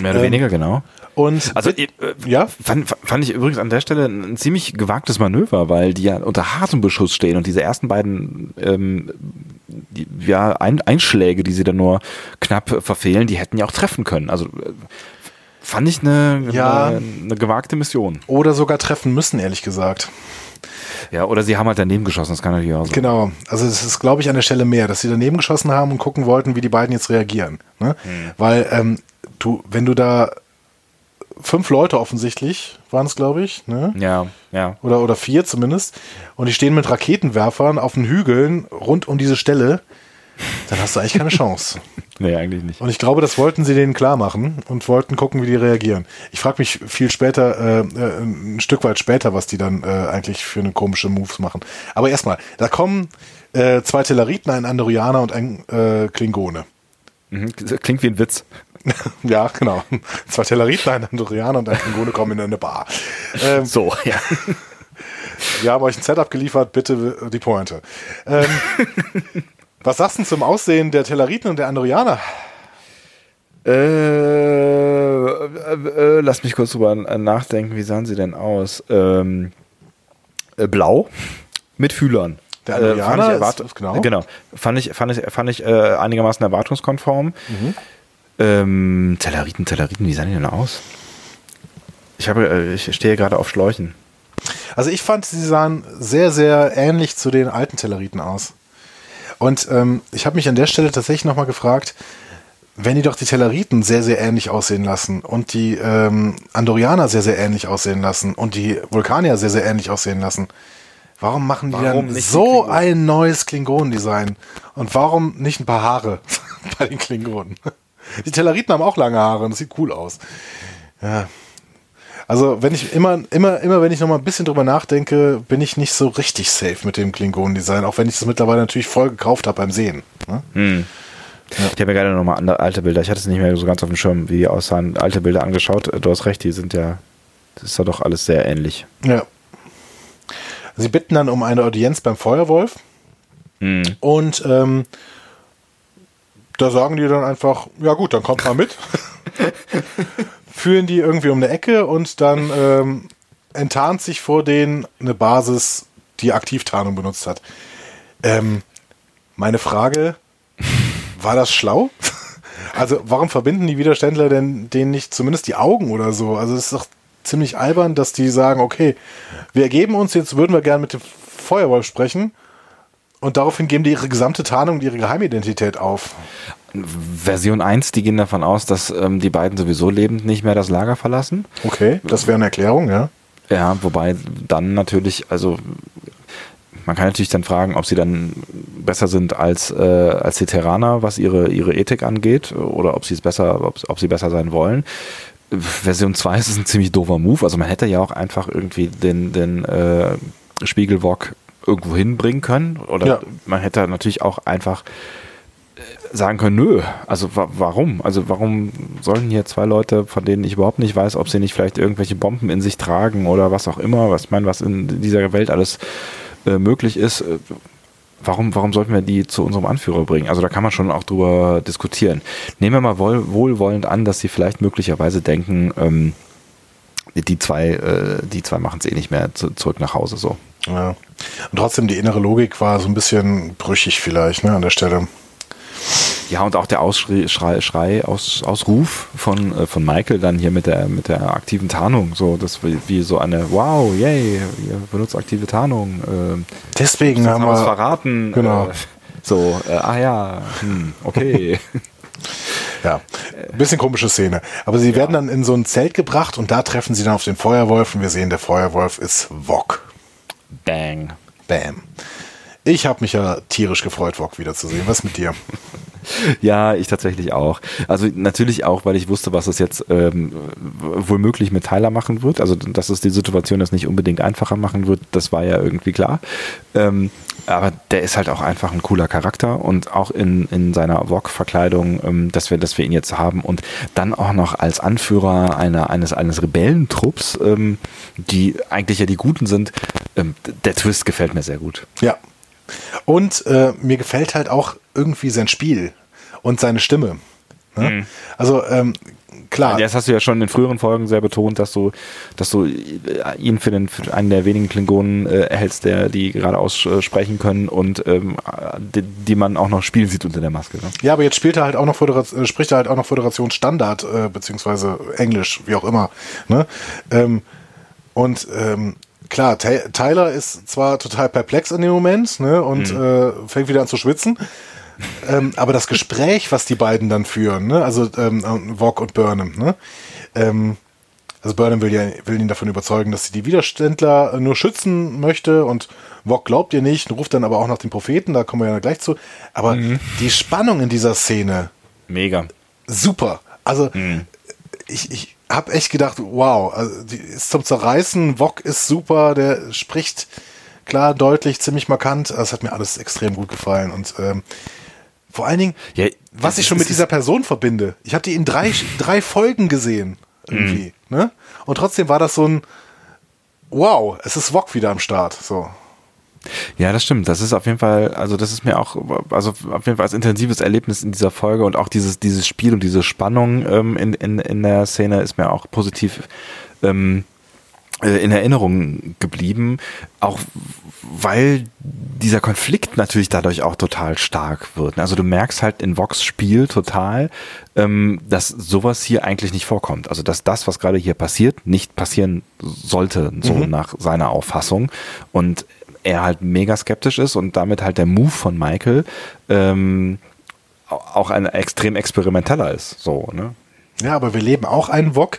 Mehr oder ähm, weniger, genau. Und Also äh, ja, fand, fand ich übrigens an der Stelle ein ziemlich gewagtes Manöver, weil die ja unter hartem Beschuss stehen und diese ersten beiden ähm, die, ja, Ein Einschläge, die sie dann nur knapp verfehlen, die hätten ja auch treffen können. Also äh, fand ich eine, Ja. eine, eine gewagte Mission. oder sogar treffen müssen, ehrlich gesagt. Ja, oder sie haben halt daneben geschossen, das kann natürlich auch sein. Genau. Also das ist, glaube ich, an der Stelle mehr, dass sie daneben geschossen haben und gucken wollten, wie die beiden jetzt reagieren. Ne? Weil ähm, du, wenn du da fünf Leute offensichtlich waren es, glaube ich, ne? Ja, ja. oder, oder vier zumindest, und die stehen mit Raketenwerfern auf den Hügeln rund um diese Stelle, dann hast du eigentlich keine Chance. Nee, eigentlich nicht. Und ich glaube, das wollten sie denen klar machen und wollten gucken, wie die reagieren. Ich frage mich viel später, äh, äh, ein Stück weit später, was die dann äh, eigentlich für eine komische Moves machen. Aber erstmal, da kommen äh, zwei Telleriten, ein Andorianer und ein äh, Klingone. Mhm. Klingt wie ein Witz. ja, genau. Zwei Telleriten, ein Andorianer und ein Klingone kommen in eine Bar. Ähm, So, ja. Wir haben euch ein Setup geliefert, bitte die Pointe. Ähm, was sagst du zum Aussehen der Telleriten und der Andorianer? Äh, äh, äh, lass mich kurz drüber nachdenken, wie sahen sie denn aus? Ähm, äh, blau mit Fühlern. Der Äh, Andorianer fand ich ist- genau. genau. Fand ich, fand ich, fand ich äh, einigermaßen erwartungskonform. Mhm. Ähm, Telleriten, Telleriten, wie sahen die denn aus? Ich habe, äh, ich stehe gerade auf Schläuchen. Also ich fand, sie sahen sehr, sehr ähnlich zu den alten Telleriten aus. Und ähm, ich habe mich an der Stelle tatsächlich nochmal gefragt, wenn die doch die Telleriten sehr, sehr ähnlich aussehen lassen und die ähm, Andorianer sehr, sehr ähnlich aussehen lassen und die Vulkanier sehr, sehr ähnlich aussehen lassen, warum machen die Warum dann die so Klingonen? ein neues Klingonendesign? Und warum nicht ein paar Haare bei den Klingonen? Die Telleriten haben auch lange Haare und das sieht cool aus. Ja. Also, wenn ich immer, immer, immer, wenn ich noch mal ein bisschen drüber nachdenke, bin ich nicht so richtig safe mit dem Klingonen-Design, auch wenn ich das mittlerweile natürlich voll gekauft habe beim Sehen. Ne? Ich habe mir gerade nochmal alte Bilder, ich hatte es nicht mehr so ganz auf dem Schirm, wie die aussahen, alte Bilder angeschaut. Du hast recht, die sind ja, das ist ja doch alles sehr ähnlich. Ja. Sie bitten dann um eine Audienz beim Feuerwolf. Hm. Und ähm, da sagen die dann einfach, ja gut, dann kommt mal mit. Führen die irgendwie um eine Ecke und dann ähm, enttarnt sich vor denen eine Basis, die Aktivtarnung benutzt hat. Ähm, meine Frage, war das schlau? Also warum verbinden die Widerständler denn denen nicht zumindest die Augen oder so? Also es ist doch ziemlich albern, dass die sagen, okay, wir ergeben uns, jetzt würden wir gerne mit dem Feuerwolf sprechen und daraufhin geben die ihre gesamte Tarnung und ihre Geheimidentität auf. Version 1, die gehen davon aus, dass ähm, die beiden sowieso lebend nicht mehr das Lager verlassen. Okay, das wäre eine Erklärung, ja. Ja, wobei dann natürlich, also man kann natürlich dann fragen, ob sie dann besser sind als, äh, als die Terraner, was ihre, ihre Ethik angeht, oder ob sie es besser, ob, ob sie besser sein wollen. Version 2 ist ein ziemlich doofer Move. Also man hätte ja auch einfach irgendwie den, den äh, Spiegelwok irgendwo hinbringen können. Oder ja. man hätte natürlich auch einfach äh, sagen können, nö, also wa warum? Also warum sollen hier zwei Leute, von denen ich überhaupt nicht weiß, ob sie nicht vielleicht irgendwelche Bomben in sich tragen oder was auch immer, was ich meine, was in dieser Welt alles äh, möglich ist, äh, warum, warum sollten wir die zu unserem Anführer bringen? Also da kann man schon auch drüber diskutieren. Nehmen wir mal wohl, wohlwollend an, dass sie vielleicht möglicherweise denken, ähm, die zwei, äh, die zwei machen es eh nicht mehr zu, zurück nach Hause so. Ja. Und trotzdem die innere Logik war so ein bisschen brüchig vielleicht, ne, an der Stelle. Ja, und auch der Ausschrei, Schrei, Schrei aus, Ausruf von, äh, von Michael dann hier mit der, mit der aktiven Tarnung. So, das wie, wie so eine Wow, yay, ihr benutzt aktive Tarnung. Äh, Deswegen haben wir verraten. Genau. Äh, so, äh, ah ja, hm, okay. Ja, ein bisschen komische Szene. Aber sie ja. werden dann in so ein Zelt gebracht und da treffen sie dann auf den Feuerwolf und wir sehen, der Feuerwolf ist Wok. Bang. Bam. Ich habe mich ja tierisch gefreut, Wok wiederzusehen. Was mit dir? Ja, ich tatsächlich auch. Also natürlich auch, weil ich wusste, was es jetzt ähm, wohl mit Tyler machen wird. Also dass es die Situation jetzt nicht unbedingt einfacher machen wird, das war ja irgendwie klar. Ähm, aber der ist halt auch einfach ein cooler Charakter und auch in, in seiner Wok-Verkleidung, ähm, dass, wir, dass wir ihn jetzt haben und dann auch noch als Anführer einer, eines, eines Rebellentrupps, ähm, die eigentlich ja die Guten sind. Ähm, der Twist gefällt mir sehr gut. Ja, und äh, mir gefällt halt auch irgendwie sein Spiel und seine Stimme. Ne? Mhm. Also ähm, klar. Das hast du ja schon in früheren Folgen sehr betont, dass du, dass du äh, ihn für, den, für einen der wenigen Klingonen äh, erhältst, der die gerade aussprechen können und ähm, die, die, man auch noch spielen sieht unter der Maske. Ne? Ja, aber jetzt spielt er halt auch noch Föderation, äh, spricht er halt auch noch Föderationsstandard äh, beziehungsweise Englisch, wie auch immer. Ne? Ähm, und ähm, klar, Tyler ist zwar total perplex in dem Moment ne, und mhm. äh, fängt wieder an zu schwitzen. Ähm, aber das Gespräch, was die beiden dann führen, ne, also ähm, und Burnham, ne, ähm, also Burnham will, ja, will ihn davon überzeugen, dass sie die Widerständler nur schützen möchte und Vog glaubt ihr nicht, ruft dann aber auch nach dem Propheten, da kommen wir ja gleich zu. Aber mhm. die Spannung in dieser Szene. Mega. Super. Also mhm. ich, ich, habe echt gedacht, wow, also die ist zum Zerreißen, Wok ist super, der spricht klar, deutlich, ziemlich markant. Das hat mir alles extrem gut gefallen und ähm, vor allen Dingen, ja, was ich schon mit dieser Person verbinde. Ich habe die in drei, drei Folgen gesehen irgendwie, mhm. ne? Und trotzdem war das so ein Wow, es ist Wok wieder am Start, so. Ja, das stimmt. Das ist auf jeden Fall, also das ist mir auch, also auf jeden Fall als intensives Erlebnis in dieser Folge und auch dieses, dieses Spiel und diese Spannung ähm, in, in, in der Szene ist mir auch positiv ähm, äh, in Erinnerung geblieben, auch weil dieser Konflikt natürlich dadurch auch total stark wird. Also du merkst halt in Vox Spiel total, ähm, dass sowas hier eigentlich nicht vorkommt. Also dass das, was gerade hier passiert, nicht passieren sollte, so mhm. nach seiner Auffassung. Und er halt mega skeptisch ist und damit halt der Move von Michael ähm, auch ein extrem experimenteller ist. So, ne? Ja, aber wir leben auch einen Wok,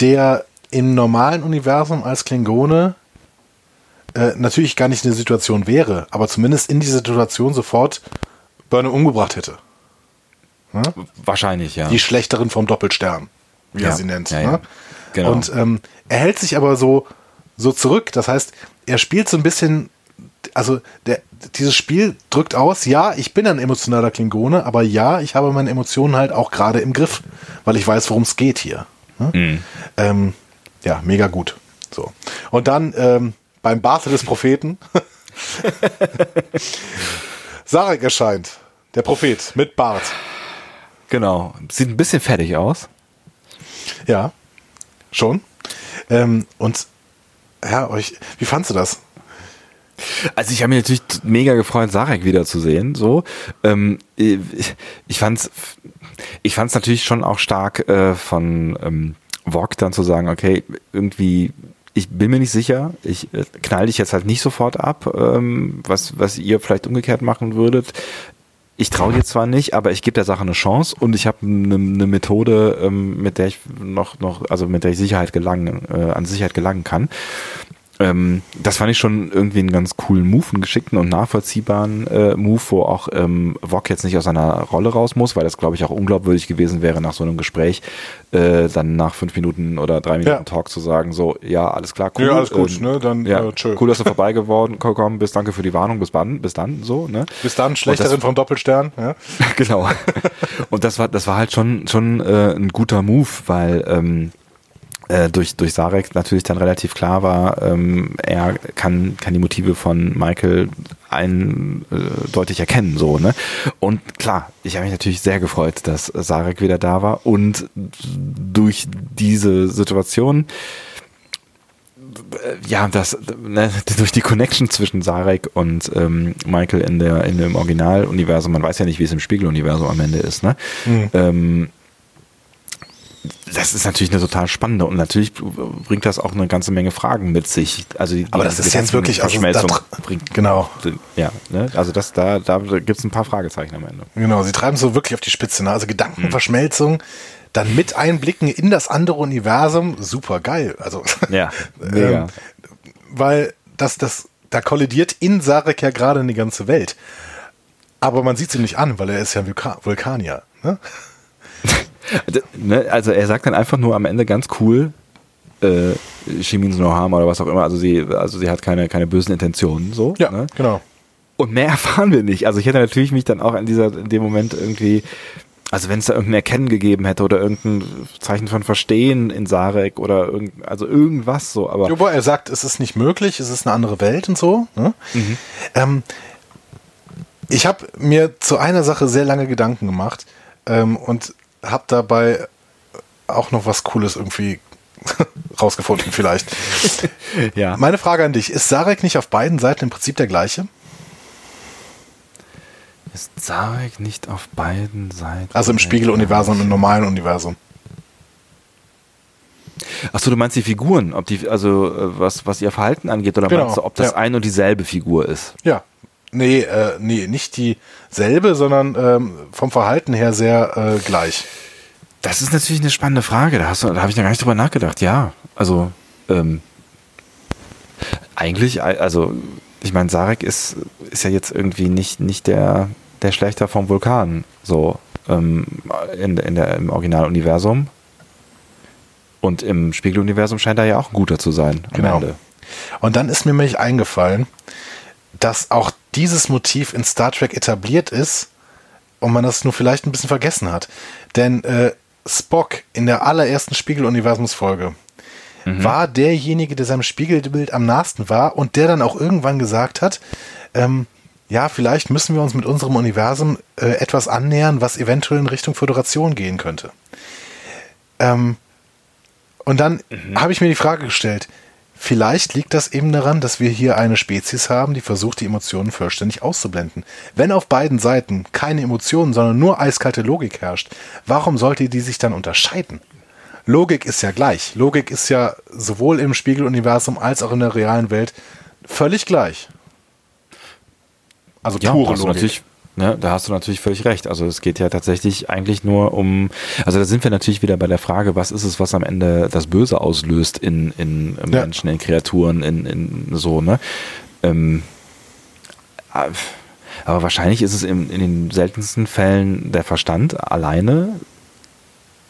der im normalen Universum als Klingone äh, natürlich gar nicht in der Situation wäre, aber zumindest in dieser Situation sofort Burnham umgebracht hätte. Hm? Wahrscheinlich, ja. Die Schlechterin vom Doppelstern, wie ja. er sie nennt. Ja, ja. Genau. Und ähm, er hält sich aber so, so zurück. Das heißt, er spielt so ein bisschen, also der, dieses Spiel drückt aus, ja, ich bin ein emotionaler Klingone, aber ja, ich habe meine Emotionen halt auch gerade im Griff, weil ich weiß, worum es geht hier. Ne? Mhm. Ähm, ja, mega gut. So. Und dann ähm, beim Barte des Propheten Sarek erscheint. Der Prophet mit Bart. Genau. Sieht ein bisschen fertig aus. Ja, schon. Ähm, und ja, euch, wie fandst du das? Also ich habe mich natürlich mega gefreut, Sarek wiederzusehen. So, ähm, ich, ich fand's, ich fand's natürlich schon auch stark äh, von ähm, Vogue dann zu sagen, okay, irgendwie ich bin mir nicht sicher. Ich äh, knall dich jetzt halt nicht sofort ab, ähm, was, was ihr vielleicht umgekehrt machen würdet. Ich traue dir zwar nicht, aber ich gebe der Sache eine Chance und ich habe eine ne Methode, ähm, mit der ich noch, noch, also mit der ich Sicherheit gelangen, äh, an Sicherheit gelangen kann. Ähm, das fand ich schon irgendwie einen ganz coolen Move, einen geschickten und nachvollziehbaren äh, Move, wo auch ähm, Wok jetzt nicht aus seiner Rolle raus muss, weil das, glaube ich, auch unglaubwürdig gewesen wäre, nach so einem Gespräch äh, dann nach fünf Minuten oder drei Minuten ja. Talk zu sagen, so, ja, alles klar, cool. Ja, alles gut, ähm, ne? Dann ja, äh, cool, dass du vorbei geworden gekommen bist, danke für die Warnung, bis dann, bis dann, so, ne? Bis dann, Schlechterin vom Doppelstern, ja. genau. und das war, das war halt schon, schon äh, ein guter Move, weil ähm, äh, durch, durch Sarek natürlich dann relativ klar war, ähm, er kann, kann die Motive von Michael eindeutig äh, erkennen, so, ne? Und klar, ich habe mich natürlich sehr gefreut, dass Sarek wieder da war und durch diese Situation äh, ja, das ne, durch die Connection zwischen Sarek und ähm, Michael in der in dem Originaluniversum, man weiß ja nicht, wie es im Spiegeluniversum am Ende ist, ne? Mhm. Ähm, das ist natürlich eine total spannende und natürlich bringt das auch eine ganze Menge Fragen mit sich. Also die, aber das ist jetzt wirklich also Verschmelzung bringt. Genau. Ja, ne? also das da da gibt es ein paar Fragezeichen am Ende. Genau, sie treiben so wirklich auf die Spitze. Ne? Also Gedankenverschmelzung. Mhm. Dann mit Einblicken in das andere Universum, super geil. Also ja, ähm, weil das, das, da kollidiert in Sarek ja gerade eine ganze Welt. Aber man sieht ihm nicht an, weil er ist ja Vulkan Vulkanier. Ne? Ne, also er sagt dann einfach nur am Ende ganz cool, äh, she means no harm oder was auch immer. Also sie, also sie hat keine, keine bösen Intentionen. So, ja, ne? genau. Und mehr erfahren wir nicht. Also ich hätte natürlich mich dann auch in dieser, in dem Moment irgendwie, also wenn es da irgendein Erkennen gegeben hätte oder irgendein Zeichen von Verstehen in Sarek oder irgend, also irgendwas so, aber. Wobei er sagt, es ist nicht möglich, es ist eine andere Welt und so. Ne? Mhm. Ähm, ich habe mir zu einer Sache sehr lange Gedanken gemacht ähm, und habe dabei auch noch was Cooles irgendwie rausgefunden, vielleicht. ja. Meine Frage an dich: Ist Sarek nicht auf beiden Seiten im Prinzip der gleiche? Ist Sarek nicht auf beiden Seiten? Also im Spiegeluniversum und im normalen Universum. Achso, du meinst die Figuren, ob die, also äh, was, was ihr Verhalten angeht, oder genau. meinst du, ob das ja. ein und dieselbe Figur ist? Ja. Nee, äh, nee, nicht dieselbe, sondern ähm, vom Verhalten her sehr äh, gleich. Das ist natürlich eine spannende Frage. Da, da habe ich noch gar nicht drüber nachgedacht. Ja, also ähm, eigentlich, also ich meine, Sarek ist, ist ja jetzt irgendwie nicht, nicht der, der Schlechter vom Vulkan, so ähm, in, in der, im Originaluniversum. Und im Spiegeluniversum scheint er ja auch ein guter zu sein am genau. Ende. Und dann ist mir nämlich eingefallen, dass auch dieses Motiv in Star Trek etabliert ist und man das nur vielleicht ein bisschen vergessen hat. Denn äh, Spock in der allerersten Spiegeluniversumsfolge mhm. war derjenige, der seinem Spiegelbild am nahesten war und der dann auch irgendwann gesagt hat, ähm, ja, vielleicht müssen wir uns mit unserem Universum äh, etwas annähern, was eventuell in Richtung Föderation gehen könnte. Ähm, und dann mhm. habe ich mir die Frage gestellt, Vielleicht liegt das eben daran, dass wir hier eine Spezies haben, die versucht, die Emotionen vollständig auszublenden. Wenn auf beiden Seiten keine Emotionen, sondern nur eiskalte Logik herrscht, warum sollte die sich dann unterscheiden? Logik ist ja gleich. Logik ist ja sowohl im Spiegeluniversum als auch in der realen Welt völlig gleich. Also pure ja, Logik. Ne, da hast du natürlich völlig recht. Also es geht ja tatsächlich eigentlich nur um, also da sind wir natürlich wieder bei der Frage, was ist es, was am Ende das Böse auslöst in, in ja. Menschen, in Kreaturen, in, in so, ne? Ähm, aber wahrscheinlich ist es in, in den seltensten Fällen der Verstand alleine.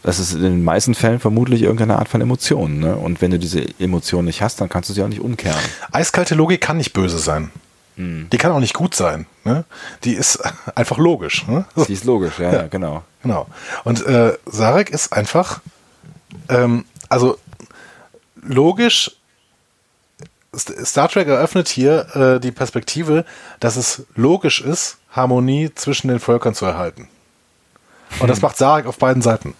Das ist in den meisten Fällen vermutlich irgendeine Art von Emotion. Ne? Und wenn du diese Emotion nicht hast, dann kannst du sie auch nicht umkehren. Eiskalte Logik kann nicht böse sein. Mhm. Die kann auch nicht gut sein. Ne? Die ist einfach logisch. Ne? Die ist logisch, ja, ja. genau. Genau. Und äh, Sarek ist einfach, ähm, also logisch, Star Trek eröffnet hier äh, die Perspektive, dass es logisch ist, Harmonie zwischen den Völkern zu erhalten. Und das hm. macht Sarek auf beiden Seiten.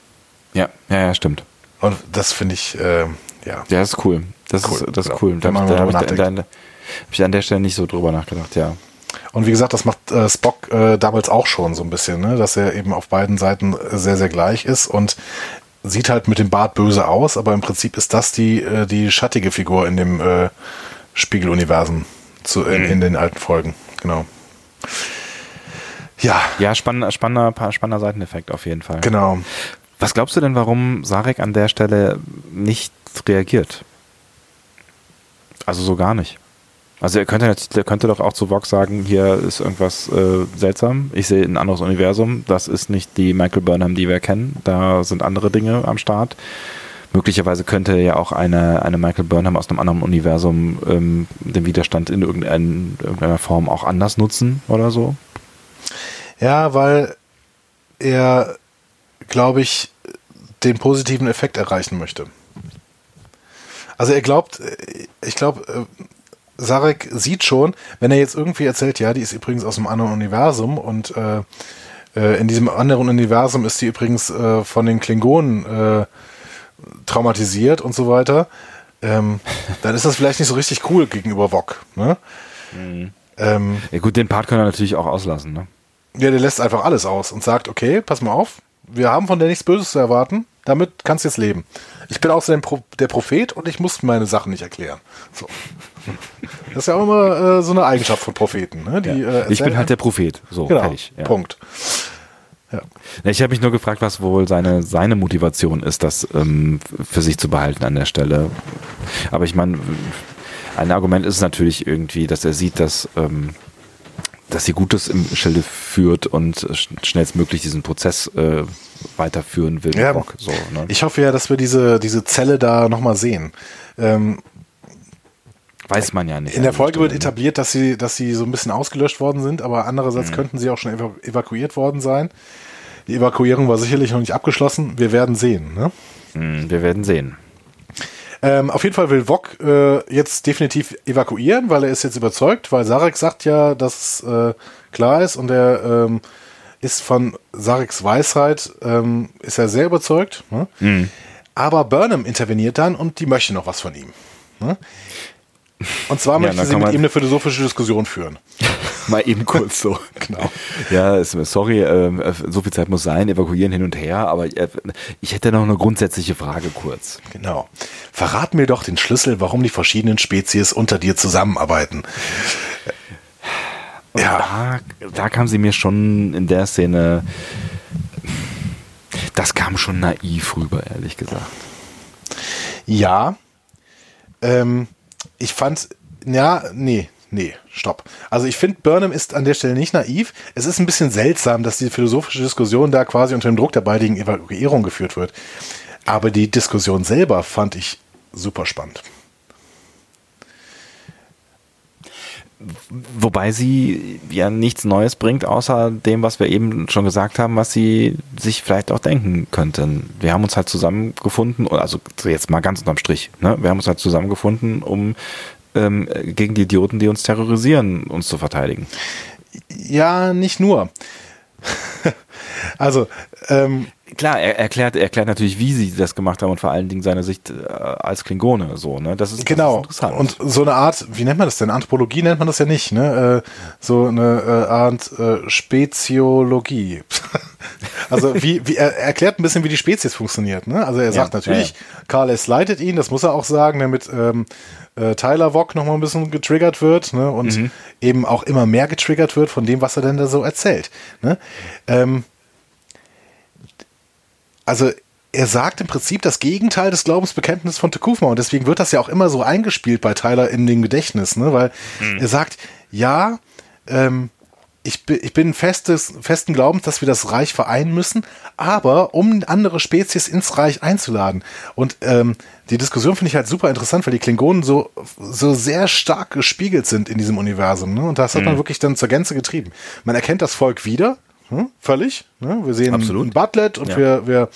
Ja, ja, ja, stimmt. Und das finde ich, äh, ja. Ja, das ist cool. Das cool. ist, das ist cool. Da, da, habe ich, da, hab ich an der Stelle nicht so drüber nachgedacht, ja. Und wie gesagt, das macht äh, Spock äh, damals auch schon so ein bisschen, ne? dass er eben auf beiden Seiten sehr, sehr gleich ist und sieht halt mit dem Bart böse aus, aber im Prinzip ist das die, äh, die schattige Figur in dem äh, Spiegeluniversum zu, in, in den alten Folgen. Genau. Ja. Ja, spannender, spannender, spannender Seiteneffekt auf jeden Fall. Genau. Was glaubst du denn, warum Sarek an der Stelle nicht reagiert? Also so gar nicht. Also er könnte, er könnte doch auch zu Vox sagen, hier ist irgendwas äh, seltsam. Ich sehe ein anderes Universum. Das ist nicht die Michael Burnham, die wir kennen. Da sind andere Dinge am Start. Möglicherweise könnte ja auch eine, eine Michael Burnham aus einem anderen Universum ähm, den Widerstand in irgendein, irgendeiner Form auch anders nutzen oder so. Ja, weil er, glaube ich, den positiven Effekt erreichen möchte. Also er glaubt, ich glaube, äh, Sarek sieht schon, wenn er jetzt irgendwie erzählt, ja, die ist übrigens aus einem anderen Universum und äh, äh, in diesem anderen Universum ist sie übrigens äh, von den Klingonen äh, traumatisiert und so weiter, ähm, dann ist das vielleicht nicht so richtig cool gegenüber Wok. Ne? Mhm. Ähm, ja gut, den Part kann er natürlich auch auslassen. Ne? Ja, der lässt einfach alles aus und sagt, okay, pass mal auf, wir haben von der nichts Böses zu erwarten, damit kannst du jetzt leben. Ich bin außerdem der Prophet und ich muss meine Sachen nicht erklären. So. Das ist ja auch immer äh, so eine Eigenschaft von Propheten. Ne? Die, ja. äh, ich bin halt der Prophet. So, genau, fertig. Ja. Punkt. Ja. Ich habe mich nur gefragt, was wohl seine, seine Motivation ist, das ähm, für sich zu behalten an der Stelle. Aber ich meine, ein Argument ist natürlich irgendwie, dass er sieht, dass, ähm, dass sie Gutes im Schilde führt und schnellstmöglich diesen Prozess äh, weiterführen will. Ja, Bock, so, ne? Ich hoffe ja, dass wir diese, diese Zelle da nochmal sehen. Ähm, Weiß man ja nicht. In der Folge wird etabliert, dass sie, dass sie so ein bisschen ausgelöscht worden sind, aber andererseits mhm. könnten sie auch schon evaku evakuiert worden sein. Die Evakuierung war sicherlich noch nicht abgeschlossen. Wir werden sehen. Ne? Mhm, wir werden sehen. Ähm, auf jeden Fall will Wok äh, jetzt definitiv evakuieren, weil er ist jetzt überzeugt, weil Sarek sagt ja, dass äh, klar ist und er ähm, ist von Sareks Weisheit, ähm, ist er sehr überzeugt. Ne? Mhm. Aber Burnham interveniert dann und die möchte noch was von ihm. Ne? Und zwar möchte ja, sie mit ihm eine philosophische Diskussion führen. Mal eben kurz so. genau. Ja, sorry, äh, so viel Zeit muss sein, evakuieren hin und her, aber äh, ich hätte noch eine grundsätzliche Frage kurz. Genau. Verrat mir doch den Schlüssel, warum die verschiedenen Spezies unter dir zusammenarbeiten. ja. Da, da kam sie mir schon in der Szene, das kam schon naiv rüber, ehrlich gesagt. Ja. Ähm, ich fand, ja, nee, nee, stopp. Also ich finde, Burnham ist an der Stelle nicht naiv. Es ist ein bisschen seltsam, dass die philosophische Diskussion da quasi unter dem Druck der baldigen Evakuierung geführt wird. Aber die Diskussion selber fand ich super spannend. Wobei sie ja nichts Neues bringt, außer dem, was wir eben schon gesagt haben, was sie sich vielleicht auch denken könnten. Wir haben uns halt zusammengefunden, also jetzt mal ganz unterm Strich, ne? wir haben uns halt zusammengefunden, um ähm, gegen die Idioten, die uns terrorisieren, uns zu verteidigen. Ja, nicht nur. also, ähm, Klar, er erklärt, erklärt natürlich, wie sie das gemacht haben und vor allen Dingen seine Sicht äh, als Klingone. So, ne? Das ist, genau. Das ist interessant. Und so eine Art, wie nennt man das denn? Anthropologie nennt man das ja nicht, ne? Äh, so eine äh, Art äh, Speziologie. also wie, wie er erklärt ein bisschen, wie die Spezies funktioniert. Ne? Also er sagt ja, natürlich, ja. Karl S. leitet ihn, das muss er auch sagen, damit ähm, äh, Tyler Vock noch mal ein bisschen getriggert wird ne? und mhm. eben auch immer mehr getriggert wird von dem, was er denn da so erzählt. Ne? Ähm, also er sagt im Prinzip das Gegenteil des Glaubensbekenntnisses von Tekufma und deswegen wird das ja auch immer so eingespielt bei Tyler in dem Gedächtnis, ne? weil hm. er sagt, ja, ähm, ich, bin, ich bin festes, festen Glaubens, dass wir das Reich vereinen müssen, aber um andere Spezies ins Reich einzuladen. Und ähm, die Diskussion finde ich halt super interessant, weil die Klingonen so, so sehr stark gespiegelt sind in diesem Universum. Ne? Und das hat man hm. wirklich dann zur Gänze getrieben. Man erkennt das Volk wieder, hm, völlig. Ne? Wir sehen Absolut. ein Butlet und ja. wir, wir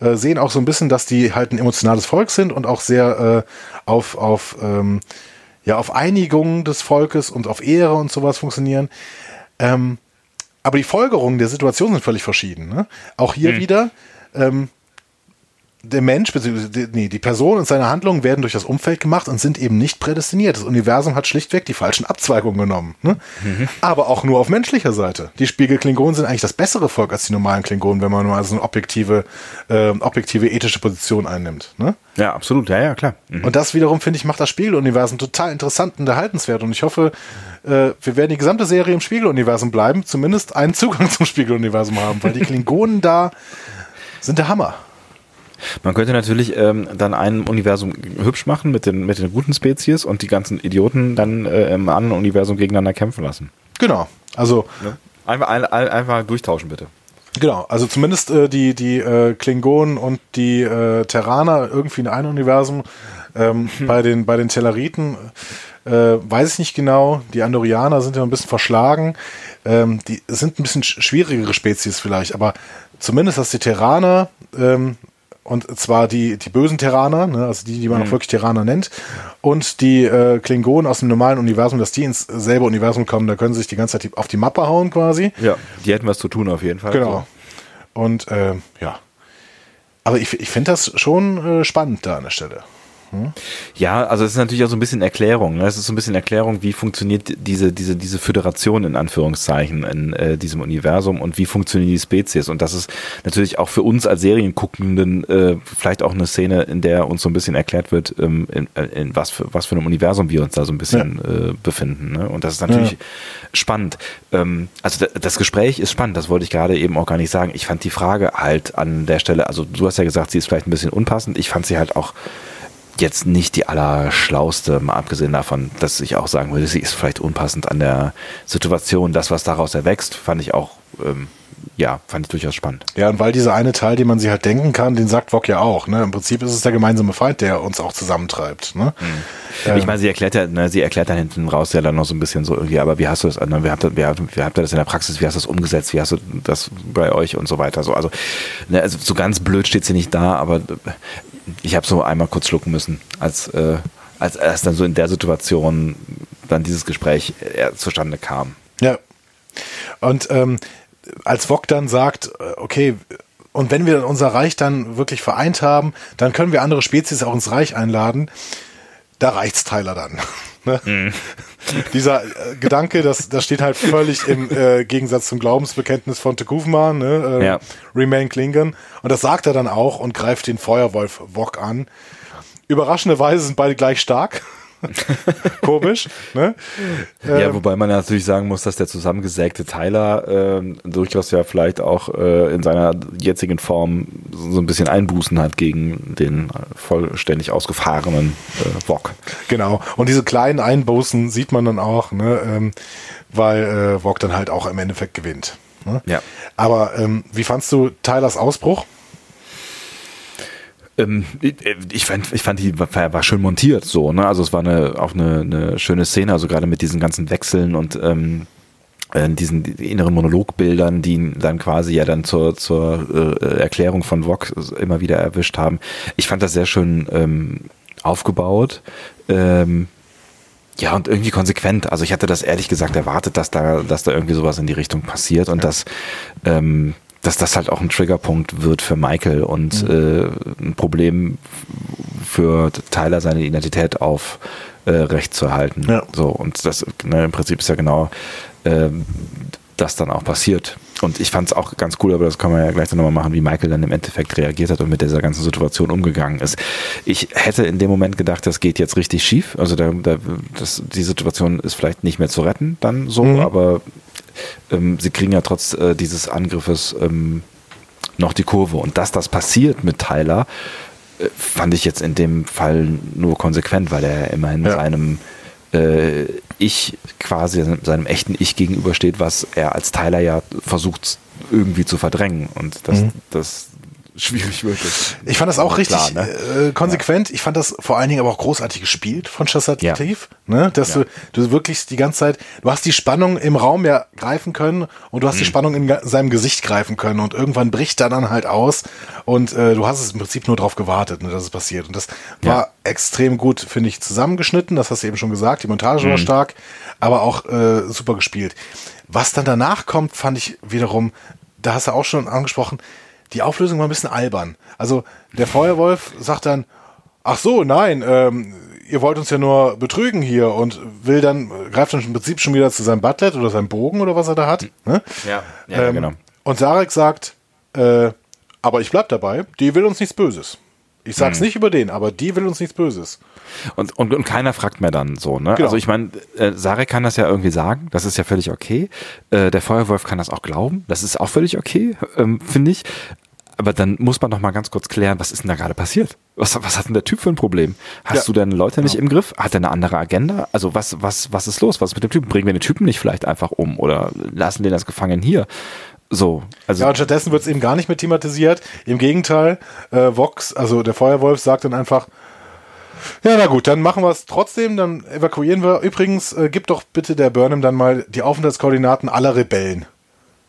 äh, sehen auch so ein bisschen, dass die halt ein emotionales Volk sind und auch sehr äh, auf, auf, ähm, ja, auf Einigung des Volkes und auf Ehre und sowas funktionieren. Ähm, aber die Folgerungen der Situation sind völlig verschieden. Ne? Auch hier mhm. wieder, ähm, der Mensch, beziehungsweise nee, die Person und seine Handlungen werden durch das Umfeld gemacht und sind eben nicht prädestiniert. Das Universum hat schlichtweg die falschen Abzweigungen genommen. Ne? Mhm. Aber auch nur auf menschlicher Seite. Die Spiegel-Klingonen sind eigentlich das bessere Volk als die normalen Klingonen, wenn man nur also eine objektive, äh, objektive ethische Position einnimmt. Ne? Ja, absolut. Ja, ja, klar. Mhm. Und das wiederum, finde ich, macht das Spiegeluniversum total interessant und erhaltenswert. Und ich hoffe, äh, wir werden die gesamte Serie im Spiegeluniversum bleiben, zumindest einen Zugang zum Spiegeluniversum haben, weil die Klingonen da sind der Hammer. Man könnte natürlich ähm, dann ein Universum hübsch machen mit den, mit den guten Spezies und die ganzen Idioten dann äh, im anderen Universum gegeneinander kämpfen lassen. Genau. Also ja. einfach, ein, ein, einfach durchtauschen, bitte. Genau, also zumindest äh, die, die äh, Klingonen und die äh, Terraner irgendwie in einem Universum. Ähm, hm. bei, den, bei den Telleriten äh, weiß ich nicht genau. Die Andorianer sind ja ein bisschen verschlagen. Ähm, die sind ein bisschen schwierigere Spezies vielleicht, aber zumindest, dass die Terraner ähm, und zwar die, die bösen Terraner, ne, also die, die man mhm. auch wirklich Terraner nennt. Und die äh, Klingonen aus dem normalen Universum, dass die ins selbe Universum kommen, da können sie sich die ganze Zeit auf die Mappe hauen quasi. Ja, die hätten was zu tun auf jeden Fall. Genau. So. Und äh, ja. Aber ich, ich finde das schon äh, spannend da an der Stelle. Hm? Ja, also es ist natürlich auch so ein bisschen Erklärung. Ne? Es ist so ein bisschen Erklärung, wie funktioniert diese, diese, diese Föderation in Anführungszeichen in äh, diesem Universum und wie funktionieren die Spezies. Und das ist natürlich auch für uns als Serienguckenden äh, vielleicht auch eine Szene, in der uns so ein bisschen erklärt wird, ähm, in, äh, in was, für, was für einem Universum wir uns da so ein bisschen ja. äh, befinden. Ne? Und das ist natürlich ja. spannend. Ähm, also das Gespräch ist spannend, das wollte ich gerade eben auch gar nicht sagen. Ich fand die Frage halt an der Stelle, also du hast ja gesagt, sie ist vielleicht ein bisschen unpassend. Ich fand sie halt auch jetzt nicht die allerschlauste, mal abgesehen davon, dass ich auch sagen würde, sie ist vielleicht unpassend an der Situation. Das, was daraus erwächst, fand ich auch, ähm, ja, fand ich durchaus spannend. Ja, und weil dieser eine Teil, den man sich halt denken kann, den sagt Wok ja auch. Ne? Im Prinzip ist es der gemeinsame Feind, der uns auch zusammentreibt. Ne? Hm. Ähm, ich meine, sie erklärt ja, ne, sie erklärt dann hinten raus ja dann noch so ein bisschen so irgendwie, aber wie hast du das, ne, wie habt, ihr, wie, wie habt ihr das in der Praxis, wie hast du das umgesetzt, wie hast du das bei euch und so weiter. So, also, ne, also so ganz blöd steht sie nicht da, aber ich habe so einmal kurz schlucken müssen, als, äh, als erst dann so in der Situation dann dieses Gespräch äh, zustande kam. Ja. Und ähm, als Vog dann sagt, äh, okay, und wenn wir unser Reich dann wirklich vereint haben, dann können wir andere Spezies auch ins Reich einladen. Da reicht's Tyler dann. Ne? Mhm. Dieser äh, Gedanke, das, das steht halt völlig im äh, Gegensatz zum Glaubensbekenntnis von Tekufma, ne? Äh, ja. Remain Klingon. Und das sagt er dann auch und greift den Feuerwolf Wok an. Überraschenderweise sind beide gleich stark. Komisch. Ne? Ja, ähm, wobei man natürlich sagen muss, dass der zusammengesägte Tyler äh, durchaus ja vielleicht auch äh, in seiner jetzigen Form so ein bisschen Einbußen hat gegen den vollständig ausgefahrenen äh, Wok. Genau. Und diese kleinen Einbußen sieht man dann auch, ne? ähm, weil äh, Wok dann halt auch im Endeffekt gewinnt. Ne? Ja. Aber ähm, wie fandst du Tylers Ausbruch? Ähm, ich, fand, ich fand, die war, war schön montiert so, ne? Also es war eine, auch eine, eine schöne Szene, also gerade mit diesen ganzen Wechseln und ähm, äh, diesen inneren Monologbildern, die dann quasi ja dann zur, zur äh, Erklärung von Vox immer wieder erwischt haben. Ich fand das sehr schön ähm, aufgebaut. Ähm, ja, und irgendwie konsequent. Also ich hatte das ehrlich gesagt erwartet, dass da, dass da irgendwie sowas in die Richtung passiert und ja. dass ähm, dass das halt auch ein Triggerpunkt wird für Michael und mhm. äh, ein Problem für Tyler seine Identität auf äh, zu erhalten. Ja. So, und das ne, im Prinzip ist ja genau äh, das dann auch passiert. Und ich fand es auch ganz cool, aber das kann man ja gleich nochmal machen, wie Michael dann im Endeffekt reagiert hat und mit dieser ganzen Situation umgegangen ist. Ich hätte in dem Moment gedacht, das geht jetzt richtig schief. Also da, da, das, die Situation ist vielleicht nicht mehr zu retten, dann so, mhm. aber ähm, sie kriegen ja trotz äh, dieses Angriffes ähm, noch die Kurve. Und dass das passiert mit Tyler, äh, fand ich jetzt in dem Fall nur konsequent, weil er immerhin ja. seinem äh, Ich quasi seinem echten Ich gegenübersteht, was er als Tyler ja versucht irgendwie zu verdrängen. Und das, mhm. das schwierig wirklich. Ich fand das auch richtig Klar, ne? äh, konsequent. Ja. Ich fand das vor allen Dingen aber auch großartig gespielt von Chassativ, ja. ne? Dass ja. du, du wirklich die ganze Zeit, du hast die Spannung im Raum ja greifen können und du hast mhm. die Spannung in seinem Gesicht greifen können und irgendwann bricht er dann halt aus und äh, du hast es im Prinzip nur darauf gewartet, ne, dass es passiert. Und das war extrem gut, finde ich, zusammengeschnitten. Das hast du eben schon gesagt. Die Montage mhm. war stark, aber auch äh, super gespielt. Was dann danach kommt, fand ich wiederum, da hast du auch schon angesprochen, die Auflösung war ein bisschen albern. Also der Feuerwolf sagt dann, ach so, nein, ähm, ihr wollt uns ja nur betrügen hier und will dann, greift dann im Prinzip schon wieder zu seinem Butlet oder seinem Bogen oder was er da hat. Ne? Ja, ja ähm, genau. Und Sarek sagt, äh, aber ich bleib dabei, die will uns nichts Böses. Ich sag's hm. nicht über den, aber die will uns nichts Böses. Und, und, und keiner fragt mehr dann so, ne? Genau. Also ich meine, äh, Sarek kann das ja irgendwie sagen, das ist ja völlig okay. Äh, der Feuerwolf kann das auch glauben, das ist auch völlig okay, ähm, finde ich. Aber dann muss man doch mal ganz kurz klären, was ist denn da gerade passiert? Was, was hat denn der Typ für ein Problem? Hast ja. du deine Leute nicht ja. im Griff? Hat er eine andere Agenda? Also was, was, was ist los? Was ist mit dem Typen? Bringen wir den Typen nicht vielleicht einfach um oder lassen den das gefangen hier? So, also ja, und stattdessen wird es eben gar nicht mehr thematisiert. Im Gegenteil, äh, Vox, also der Feuerwolf, sagt dann einfach, ja, na gut, dann machen wir es trotzdem, dann evakuieren wir. Übrigens, äh, gib doch bitte der Burnham dann mal die Aufenthaltskoordinaten aller Rebellen.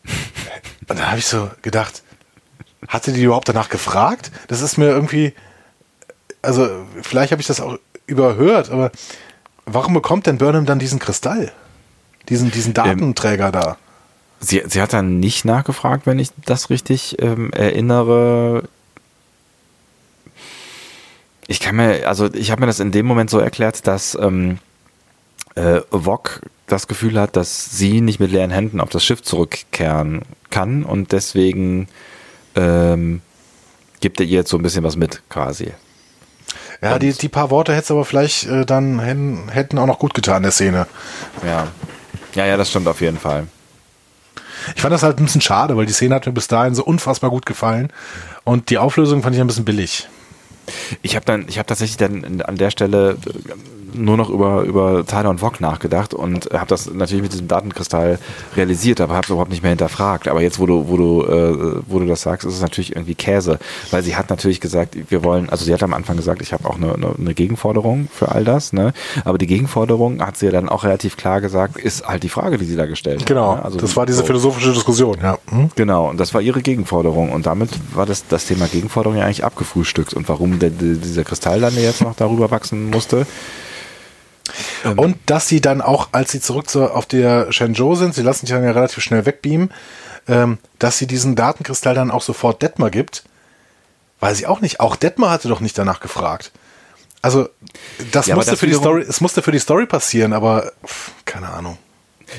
und da habe ich so gedacht, hatte die überhaupt danach gefragt? Das ist mir irgendwie, also vielleicht habe ich das auch überhört, aber warum bekommt denn Burnham dann diesen Kristall? Diesen, diesen ähm, Datenträger ähm, da? Sie, sie hat dann nicht nachgefragt, wenn ich das richtig ähm, erinnere. Ich kann mir, also ich habe mir das in dem Moment so erklärt, dass ähm, äh, das Gefühl hat, dass sie nicht mit leeren Händen auf das Schiff zurückkehren kann und deswegen ähm, gibt er ihr jetzt so ein bisschen was mit, quasi. Ja, die, die paar Worte hätte es aber vielleicht äh, dann hätten, hätten auch noch gut getan, der Szene. Ja. Ja, ja, das stimmt auf jeden Fall. Ich fand das halt ein bisschen schade, weil die Szene hat mir bis dahin so unfassbar gut gefallen. Und die Auflösung fand ich ein bisschen billig. Ich habe dann, ich habe tatsächlich dann an der Stelle nur noch über, über Tyler und Vogue nachgedacht und habe das natürlich mit diesem Datenkristall realisiert, aber habe es überhaupt nicht mehr hinterfragt. Aber jetzt, wo du, wo du, äh, wo du das sagst, ist es natürlich irgendwie Käse, weil sie hat natürlich gesagt, wir wollen, also sie hat am Anfang gesagt, ich habe auch eine, eine, Gegenforderung für all das, ne? Aber die Gegenforderung hat sie ja dann auch relativ klar gesagt, ist halt die Frage, die sie da gestellt genau, hat. Genau, also das war diese so. philosophische Diskussion, ja. Hm? Genau, und das war ihre Gegenforderung und damit war das, das Thema Gegenforderung ja eigentlich abgefrühstückt und warum der, dieser Kristall dann jetzt noch darüber wachsen musste, ähm. Und dass sie dann auch, als sie zurück zu, auf der Shenzhou sind, sie lassen sich dann ja relativ schnell wegbeamen, ähm, dass sie diesen Datenkristall dann auch sofort Detmar gibt, weiß ich auch nicht. Auch Detmar hatte doch nicht danach gefragt. Also, das ja, musste das für die Story, es musste für die Story passieren, aber pff, keine Ahnung.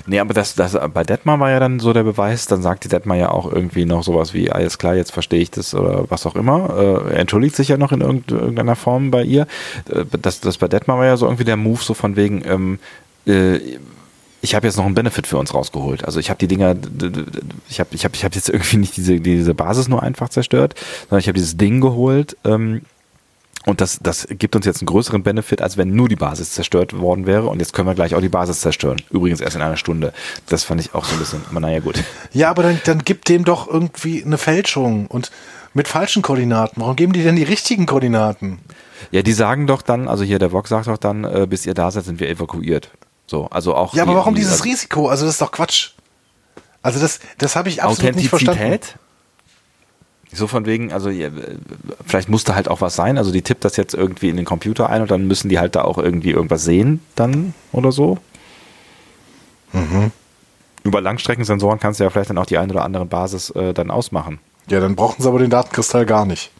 Nee, aber das, das bei Detmar war ja dann so der Beweis, dann sagte Detmar ja auch irgendwie noch sowas wie, alles klar, jetzt verstehe ich das oder was auch immer. Äh, entschuldigt sich ja noch in irgendeiner Form bei ihr. Äh, das, das bei Detmar war ja so irgendwie der Move, so von wegen, ähm, äh, ich habe jetzt noch einen Benefit für uns rausgeholt. Also ich habe die Dinger, ich habe ich hab, ich hab jetzt irgendwie nicht diese, diese Basis nur einfach zerstört, sondern ich habe dieses Ding geholt, ähm, und das, das gibt uns jetzt einen größeren Benefit, als wenn nur die Basis zerstört worden wäre. Und jetzt können wir gleich auch die Basis zerstören. Übrigens erst in einer Stunde. Das fand ich auch so ein bisschen, aber naja, gut. Ja, aber dann, dann gibt dem doch irgendwie eine Fälschung und mit falschen Koordinaten. Warum geben die denn die richtigen Koordinaten? Ja, die sagen doch dann, also hier der Vox sagt doch dann, äh, bis ihr da seid, sind wir evakuiert. So, also auch. Ja, aber warum die, dieses also Risiko? Also das ist doch Quatsch. Also das, das habe ich absolut nicht verstanden. So von wegen, also vielleicht musste halt auch was sein. Also die tippt das jetzt irgendwie in den Computer ein und dann müssen die halt da auch irgendwie irgendwas sehen dann oder so. Mhm. Über Langstreckensensoren kannst du ja vielleicht dann auch die eine oder andere Basis äh, dann ausmachen. Ja, dann brauchen sie aber den Datenkristall gar nicht.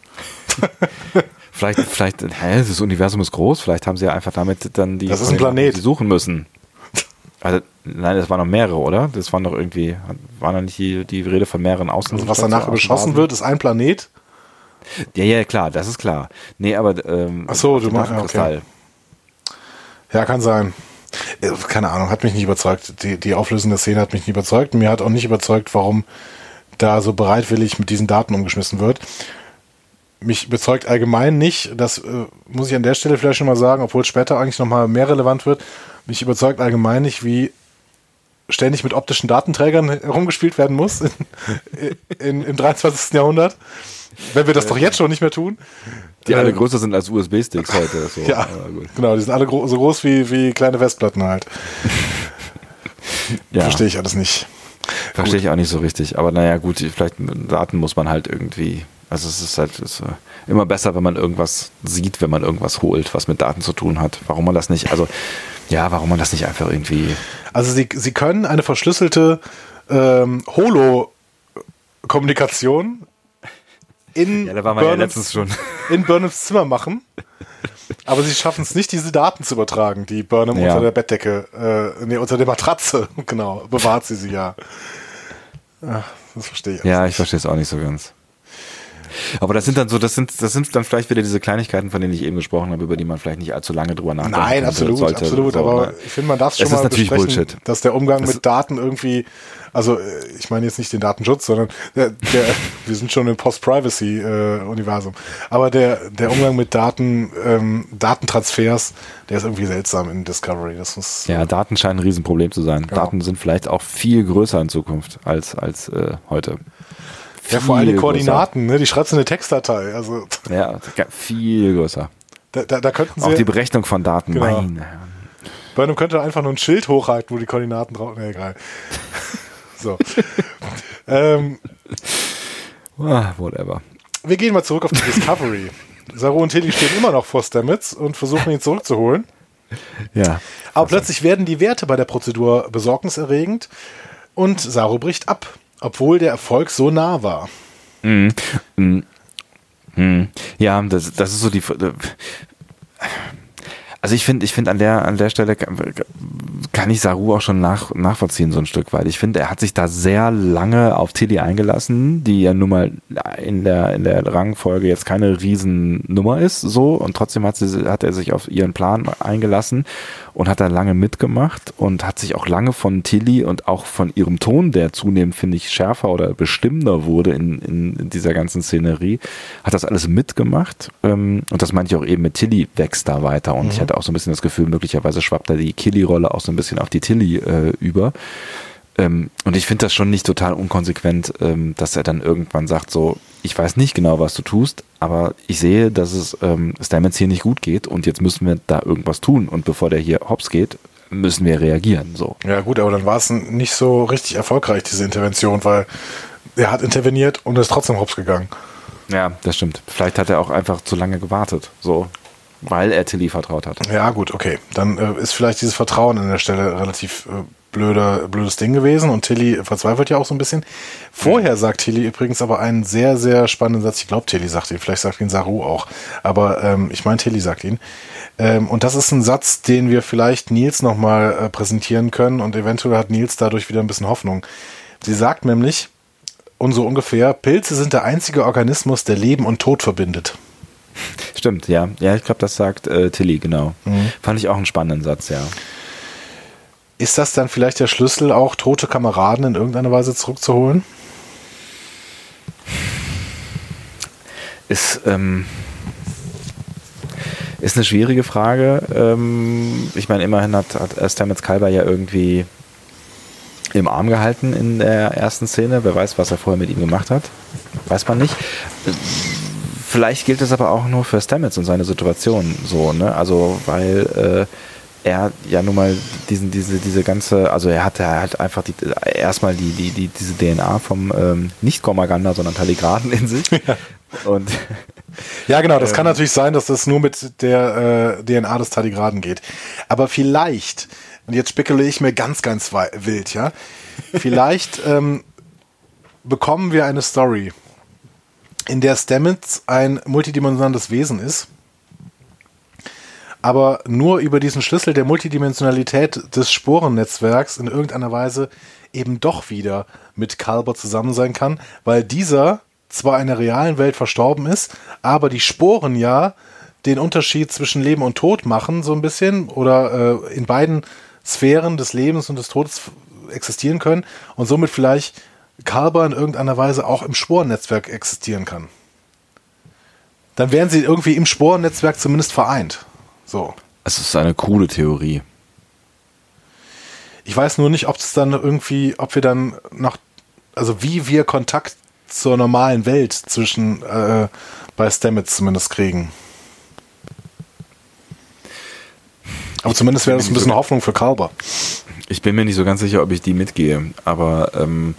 vielleicht, vielleicht, hä, das Universum ist groß, vielleicht haben sie ja einfach damit dann die, das ist ein Planet. die suchen müssen. Also, nein, das waren noch mehrere, oder? Das waren doch irgendwie, war noch nicht die, die Rede von mehreren Außen. Also was danach beschossen wird, ist ein Planet? Ja, ja, klar, das ist klar. Nee, aber ähm, Ach so, du machst okay. Ja, kann sein. Äh, keine Ahnung, hat mich nicht überzeugt. Die, die Auflösung der Szene hat mich nicht überzeugt. Mir hat auch nicht überzeugt, warum da so bereitwillig mit diesen Daten umgeschmissen wird. Mich überzeugt allgemein nicht, das äh, muss ich an der Stelle vielleicht schon mal sagen, obwohl es später eigentlich nochmal mehr relevant wird, mich überzeugt allgemein nicht, wie ständig mit optischen Datenträgern herumgespielt werden muss in, in, im 23. Jahrhundert. Wenn wir das doch jetzt schon nicht mehr tun. Die alle äh, größer sind als USB-Sticks heute. So. ja, genau, die sind alle gro so groß wie, wie kleine Festplatten halt. ja. Verstehe ich alles nicht. Verstehe ich auch nicht so richtig. Aber naja, gut, vielleicht Daten muss man halt irgendwie. Also es ist halt es ist immer besser, wenn man irgendwas sieht, wenn man irgendwas holt, was mit Daten zu tun hat. Warum man das nicht, also ja, warum man das nicht einfach irgendwie. Also sie, sie können eine verschlüsselte ähm, Holo-Kommunikation in, ja, Burnhams, ja in Burnhams Zimmer machen. Aber sie schaffen es nicht, diese Daten zu übertragen, die Burnham ja. unter der Bettdecke, äh, nee, unter der Matratze, genau, bewahrt sie sie ja. Ach, das verstehe ich. Ja, ich verstehe es auch nicht so ganz. Aber das sind dann so, das sind, das sind dann vielleicht wieder diese Kleinigkeiten, von denen ich eben gesprochen habe, über die man vielleicht nicht allzu lange drüber nachdenken Nein, absolut, sollte. absolut. So, aber ne? ich finde, man darf schon es mal ist natürlich Bullshit. dass der Umgang das mit Daten irgendwie, also äh, ich meine jetzt nicht den Datenschutz, sondern der, der wir sind schon im Post-Privacy-Universum. Äh, aber der, der Umgang mit Daten, ähm, Datentransfers, der ist irgendwie seltsam in Discovery. Das muss, ja, Daten scheinen ein Riesenproblem zu sein. Genau. Daten sind vielleicht auch viel größer in Zukunft als, als äh, heute. Ja, vor allem die Koordinaten, ne? die schreibst du in eine Textdatei. Also. Ja, viel größer. Da, da, da könnten sie, Auch die Berechnung von Daten, genau. meine Herren. Burnham könnte einfach nur ein Schild hochhalten, wo die Koordinaten drauf. Ne, egal. so. ähm, ah, whatever. Wir gehen mal zurück auf die Discovery. Saru und Tilly stehen immer noch vor Stamets und versuchen ihn zurückzuholen. Ja. Aber plötzlich werden die Werte bei der Prozedur besorgniserregend und Saru bricht ab obwohl der Erfolg so nah war. Mhm. Mhm. Ja, das, das ist so die. Also ich finde, ich finde an der an der Stelle kann ich Saru auch schon nach, nachvollziehen so ein Stück weit. Ich finde, er hat sich da sehr lange auf Tilly eingelassen, die ja nun mal in der in der Rangfolge jetzt keine Riesennummer ist, so und trotzdem hat sie hat er sich auf ihren Plan eingelassen und hat da lange mitgemacht und hat sich auch lange von Tilly und auch von ihrem Ton, der zunehmend, finde ich, schärfer oder bestimmender wurde in, in, in dieser ganzen Szenerie, hat das alles mitgemacht. Ähm, und das meinte ich auch eben mit Tilly wächst da weiter. Und mhm. ich hatte auch so ein bisschen das Gefühl, möglicherweise schwappt da die Killy-Rolle auch so ein bisschen auf die Tilly äh, über. Ähm, und ich finde das schon nicht total unkonsequent, ähm, dass er dann irgendwann sagt, so, ich weiß nicht genau, was du tust, aber ich sehe, dass es ähm, Stamets hier nicht gut geht und jetzt müssen wir da irgendwas tun. Und bevor der hier hops geht, müssen wir reagieren. So. Ja gut, aber dann war es nicht so richtig erfolgreich, diese Intervention, weil er hat interveniert und ist trotzdem hops gegangen. Ja, das stimmt. Vielleicht hat er auch einfach zu lange gewartet, so, weil er Tilly vertraut hat. Ja gut, okay. Dann äh, ist vielleicht dieses Vertrauen an der Stelle relativ äh, blöder, blödes Ding gewesen und Tilly verzweifelt ja auch so ein bisschen. Vorher sagt Tilly übrigens aber einen sehr, sehr spannenden Satz. Ich glaube, Tilly sagt ihn, vielleicht sagt ihn Saru auch, aber ähm, ich meine, Tilly sagt ihn. Ähm, und das ist ein Satz, den wir vielleicht Nils nochmal äh, präsentieren können und eventuell hat Nils dadurch wieder ein bisschen Hoffnung. Sie sagt nämlich, und so ungefähr, Pilze sind der einzige Organismus, der Leben und Tod verbindet. Stimmt, ja. Ja, ich glaube, das sagt äh, Tilly, genau. Mhm. Fand ich auch einen spannenden Satz, ja. Ist das dann vielleicht der Schlüssel, auch tote Kameraden in irgendeiner Weise zurückzuholen? Ist, ähm, ist eine schwierige Frage. Ähm, ich meine, immerhin hat, hat Stamets Kalber ja irgendwie im Arm gehalten in der ersten Szene. Wer weiß, was er vorher mit ihm gemacht hat. Weiß man nicht. Vielleicht gilt es aber auch nur für Stamets und seine Situation so, ne? Also, weil äh, er ja nun mal diesen, diese, diese ganze, also er hatte halt einfach die, erstmal die, die, die, diese DNA vom ähm, nicht Komaganda, sondern Taligraden in sich. Ja. Und ja, genau, das ähm, kann natürlich sein, dass das nur mit der äh, DNA des Taligraden geht. Aber vielleicht, und jetzt spekuliere ich mir ganz, ganz wild, ja, vielleicht ähm, bekommen wir eine Story, in der Stamets ein multidimensionales Wesen ist aber nur über diesen Schlüssel der Multidimensionalität des Sporennetzwerks in irgendeiner Weise eben doch wieder mit Kalber zusammen sein kann, weil dieser zwar in der realen Welt verstorben ist, aber die Sporen ja den Unterschied zwischen Leben und Tod machen, so ein bisschen, oder äh, in beiden Sphären des Lebens und des Todes existieren können und somit vielleicht Kalber in irgendeiner Weise auch im Sporennetzwerk existieren kann. Dann wären sie irgendwie im Sporennetzwerk zumindest vereint. So. Es ist eine coole Theorie. Ich weiß nur nicht, ob es dann irgendwie, ob wir dann noch, also wie wir Kontakt zur normalen Welt zwischen äh, bei Stamets zumindest kriegen. Aber zumindest wäre das ein bisschen Hoffnung für Kalber. Ich bin mir nicht so ganz sicher, ob ich die mitgehe, aber ähm,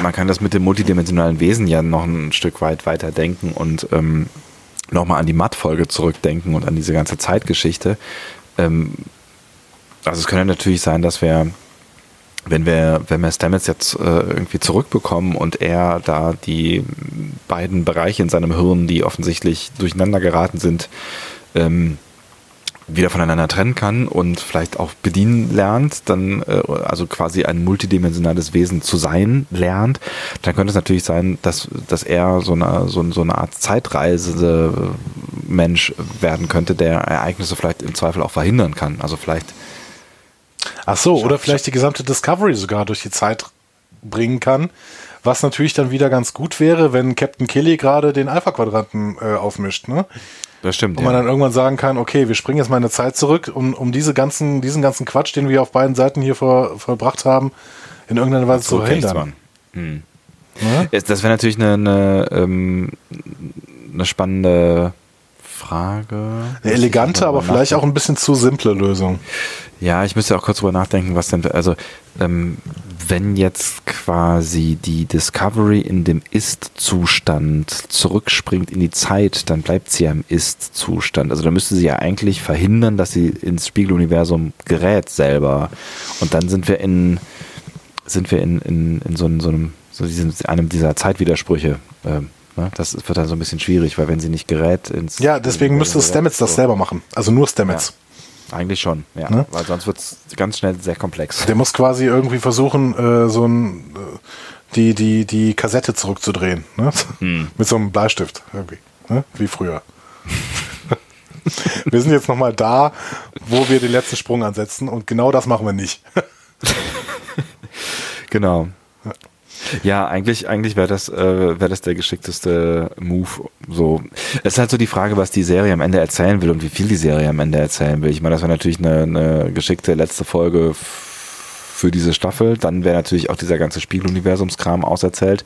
man kann das mit dem multidimensionalen Wesen ja noch ein Stück weit weiter denken und ähm, nochmal an die Matt-Folge zurückdenken und an diese ganze Zeitgeschichte. Ähm, also es könnte natürlich sein, dass wir, wenn wir, wenn wir Stamets jetzt äh, irgendwie zurückbekommen und er da die beiden Bereiche in seinem Hirn, die offensichtlich durcheinander geraten sind, ähm, wieder voneinander trennen kann und vielleicht auch bedienen lernt, dann äh, also quasi ein multidimensionales Wesen zu sein lernt, dann könnte es natürlich sein, dass, dass er so eine, so, so eine Art Zeitreisende Mensch werden könnte, der Ereignisse vielleicht im Zweifel auch verhindern kann. Also vielleicht. Ach so, oder vielleicht die gesamte Discovery sogar durch die Zeit bringen kann. Was natürlich dann wieder ganz gut wäre, wenn Captain Kelly gerade den Alpha-Quadranten äh, aufmischt, ne? Das stimmt. Wo man dann irgendwann sagen kann, okay, wir springen jetzt mal eine Zeit zurück, um, um diese ganzen, diesen ganzen Quatsch, den wir auf beiden Seiten hier vor, vollbracht haben, in irgendeiner Weise zu verhindern. Hm. Ja? Das wäre natürlich eine, eine, ähm, eine spannende Frage. Eine elegante, aber vielleicht auch ein bisschen zu simple Lösung. Ja, ich müsste auch kurz drüber nachdenken, was denn, also ähm, wenn jetzt quasi die Discovery in dem Ist-Zustand zurückspringt in die Zeit, dann bleibt sie ja im Ist-Zustand. Also da müsste sie ja eigentlich verhindern, dass sie ins Spiegeluniversum gerät selber. Und dann sind wir in, sind wir in, in, in so, in so einem, so diesem, einem dieser Zeitwidersprüche. Ähm, ne? Das wird dann so ein bisschen schwierig, weil wenn sie nicht gerät ins. Ja, deswegen müsste Stamets das selber machen. Also nur Stamets. Eigentlich schon, ja. Ne? Weil sonst wird es ganz schnell sehr komplex. Der muss quasi irgendwie versuchen, äh, so ein, äh, die, die, die Kassette zurückzudrehen. Ne? Hm. Mit so einem Bleistift irgendwie. Ne? Wie früher. wir sind jetzt nochmal da, wo wir den letzten Sprung ansetzen und genau das machen wir nicht. genau. Ja, eigentlich, eigentlich wäre das, äh, wäre das der geschickteste Move. So, es ist halt so die Frage, was die Serie am Ende erzählen will und wie viel die Serie am Ende erzählen will. Ich meine, das wäre natürlich eine, eine geschickte letzte Folge für diese Staffel. Dann wäre natürlich auch dieser ganze Spiegeluniversumskram auserzählt.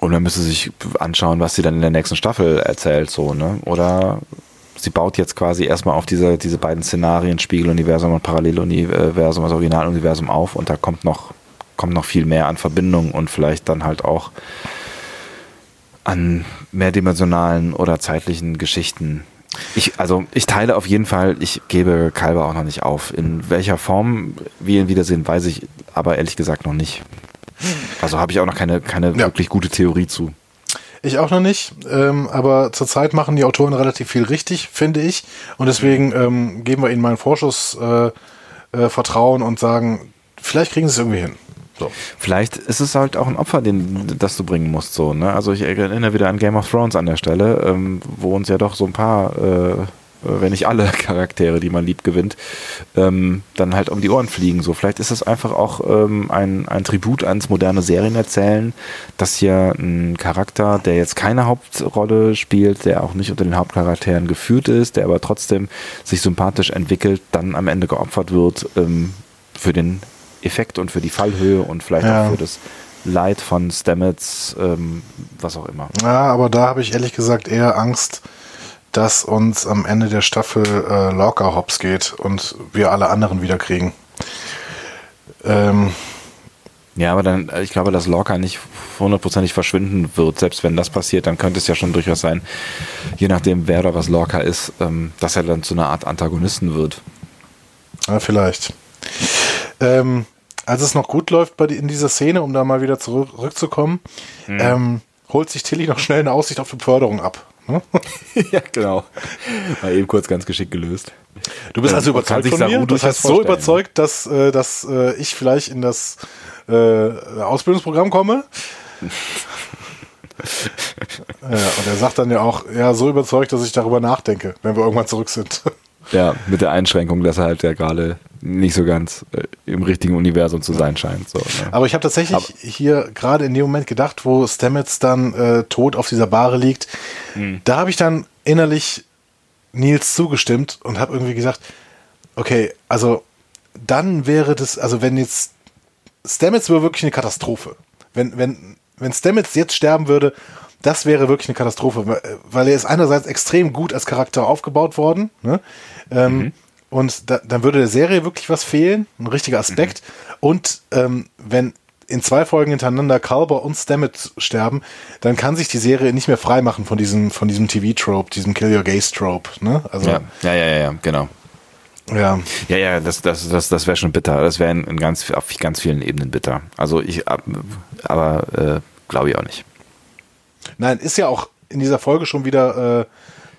Und man müsste sich anschauen, was sie dann in der nächsten Staffel erzählt, so, ne? Oder sie baut jetzt quasi erstmal auf diese, diese beiden Szenarien, Spiegeluniversum und Paralleluniversum, also Originaluniversum auf und da kommt noch kommt noch viel mehr an Verbindungen und vielleicht dann halt auch an mehrdimensionalen oder zeitlichen Geschichten. Ich, also ich teile auf jeden Fall, ich gebe Kalber auch noch nicht auf. In welcher Form wir ihn wiedersehen, weiß ich aber ehrlich gesagt noch nicht. Also habe ich auch noch keine, keine ja. wirklich gute Theorie zu. Ich auch noch nicht, ähm, aber zurzeit machen die Autoren relativ viel richtig, finde ich. Und deswegen ähm, geben wir ihnen mal einen Vorschussvertrauen äh, äh, und sagen, vielleicht kriegen sie es irgendwie hin. So. Vielleicht ist es halt auch ein Opfer, den, das du bringen musst. So, ne? Also ich erinnere wieder an Game of Thrones an der Stelle, ähm, wo uns ja doch so ein paar, äh, wenn nicht alle Charaktere, die man lieb gewinnt, ähm, dann halt um die Ohren fliegen. So, vielleicht ist es einfach auch ähm, ein, ein Tribut ans moderne Serienerzählen, dass hier ein Charakter, der jetzt keine Hauptrolle spielt, der auch nicht unter den Hauptcharakteren geführt ist, der aber trotzdem sich sympathisch entwickelt, dann am Ende geopfert wird ähm, für den Effekt und für die Fallhöhe und vielleicht ja. auch für das Leid von Stamets, ähm, was auch immer. Ja, aber da habe ich ehrlich gesagt eher Angst, dass uns am Ende der Staffel äh, Lorca hops geht und wir alle anderen wieder kriegen. Ähm, ja, aber dann, ich glaube, dass Lorca nicht hundertprozentig verschwinden wird. Selbst wenn das passiert, dann könnte es ja schon durchaus sein, je nachdem, wer oder was Lorca ist, ähm, dass er dann zu einer Art Antagonisten wird. Ja, vielleicht. Ähm, als es noch gut läuft bei die, in dieser Szene, um da mal wieder zurückzukommen, mhm. ähm, holt sich Tilly noch schnell eine Aussicht auf Beförderung ab. Ne? ja, genau. Mal eben kurz ganz geschickt gelöst. Du bist also überzeugt von mir? Du bist so überzeugt, dass, äh, dass äh, ich vielleicht in das äh, Ausbildungsprogramm komme? ja, und er sagt dann ja auch, ja, so überzeugt, dass ich darüber nachdenke, wenn wir irgendwann zurück sind. Ja, mit der Einschränkung, dass er halt ja gerade nicht so ganz äh, im richtigen Universum zu sein scheint. So, ne? Aber ich habe tatsächlich Aber hier gerade in dem Moment gedacht, wo Stamets dann äh, tot auf dieser Bahre liegt, mhm. da habe ich dann innerlich Nils zugestimmt und habe irgendwie gesagt, okay, also dann wäre das, also wenn jetzt Stamets wäre wirklich eine Katastrophe. Wenn, wenn, wenn Stamets jetzt sterben würde, das wäre wirklich eine Katastrophe, weil er ist einerseits extrem gut als Charakter aufgebaut worden, ne? Ähm, mhm. Und da, dann würde der Serie wirklich was fehlen, ein richtiger Aspekt. Mhm. Und ähm, wenn in zwei Folgen hintereinander Kalber und Stamets sterben, dann kann sich die Serie nicht mehr freimachen von diesem, von diesem TV-Trope, diesem Kill Your Gaze-Trope. Ne? Also, ja, ja, ja, ja, genau. Ja. Ja, ja, das, das, das, das wäre schon bitter. Das wäre in ganz, auf ganz vielen Ebenen bitter. Also ich, aber äh, glaube ich auch nicht. Nein, ist ja auch in dieser Folge schon wieder äh,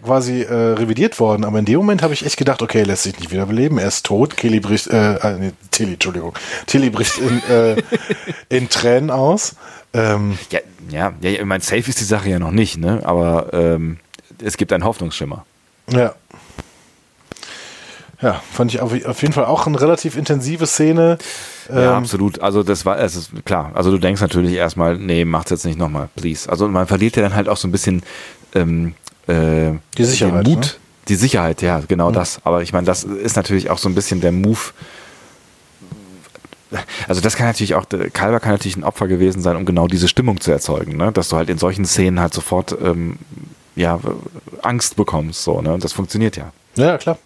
quasi äh, revidiert worden, aber in dem Moment habe ich echt gedacht, okay, lässt sich nicht wiederbeleben, er ist tot, Kelly bricht, äh, äh, nee, Tilly, Entschuldigung, Tilly bricht in, äh, in Tränen aus. Ähm, ja, ja, ja, ich meine, safe ist die Sache ja noch nicht, ne? aber ähm, es gibt einen Hoffnungsschimmer. Ja. Ja, fand ich auf, auf jeden Fall auch eine relativ intensive Szene. Ja, ähm, absolut. Also das war, es ist klar. Also du denkst natürlich erstmal, nee, macht's jetzt nicht nochmal, please. Also man verliert ja dann halt auch so ein bisschen ähm, äh, die Sicherheit. Mut, ne? Die Sicherheit, ja, genau mhm. das. Aber ich meine, das ist natürlich auch so ein bisschen der Move. Also das kann natürlich auch, Kalber kann natürlich ein Opfer gewesen sein, um genau diese Stimmung zu erzeugen, ne? dass du halt in solchen Szenen halt sofort ähm, ja, Angst bekommst. So, ne? Und das funktioniert ja. Ja, klar.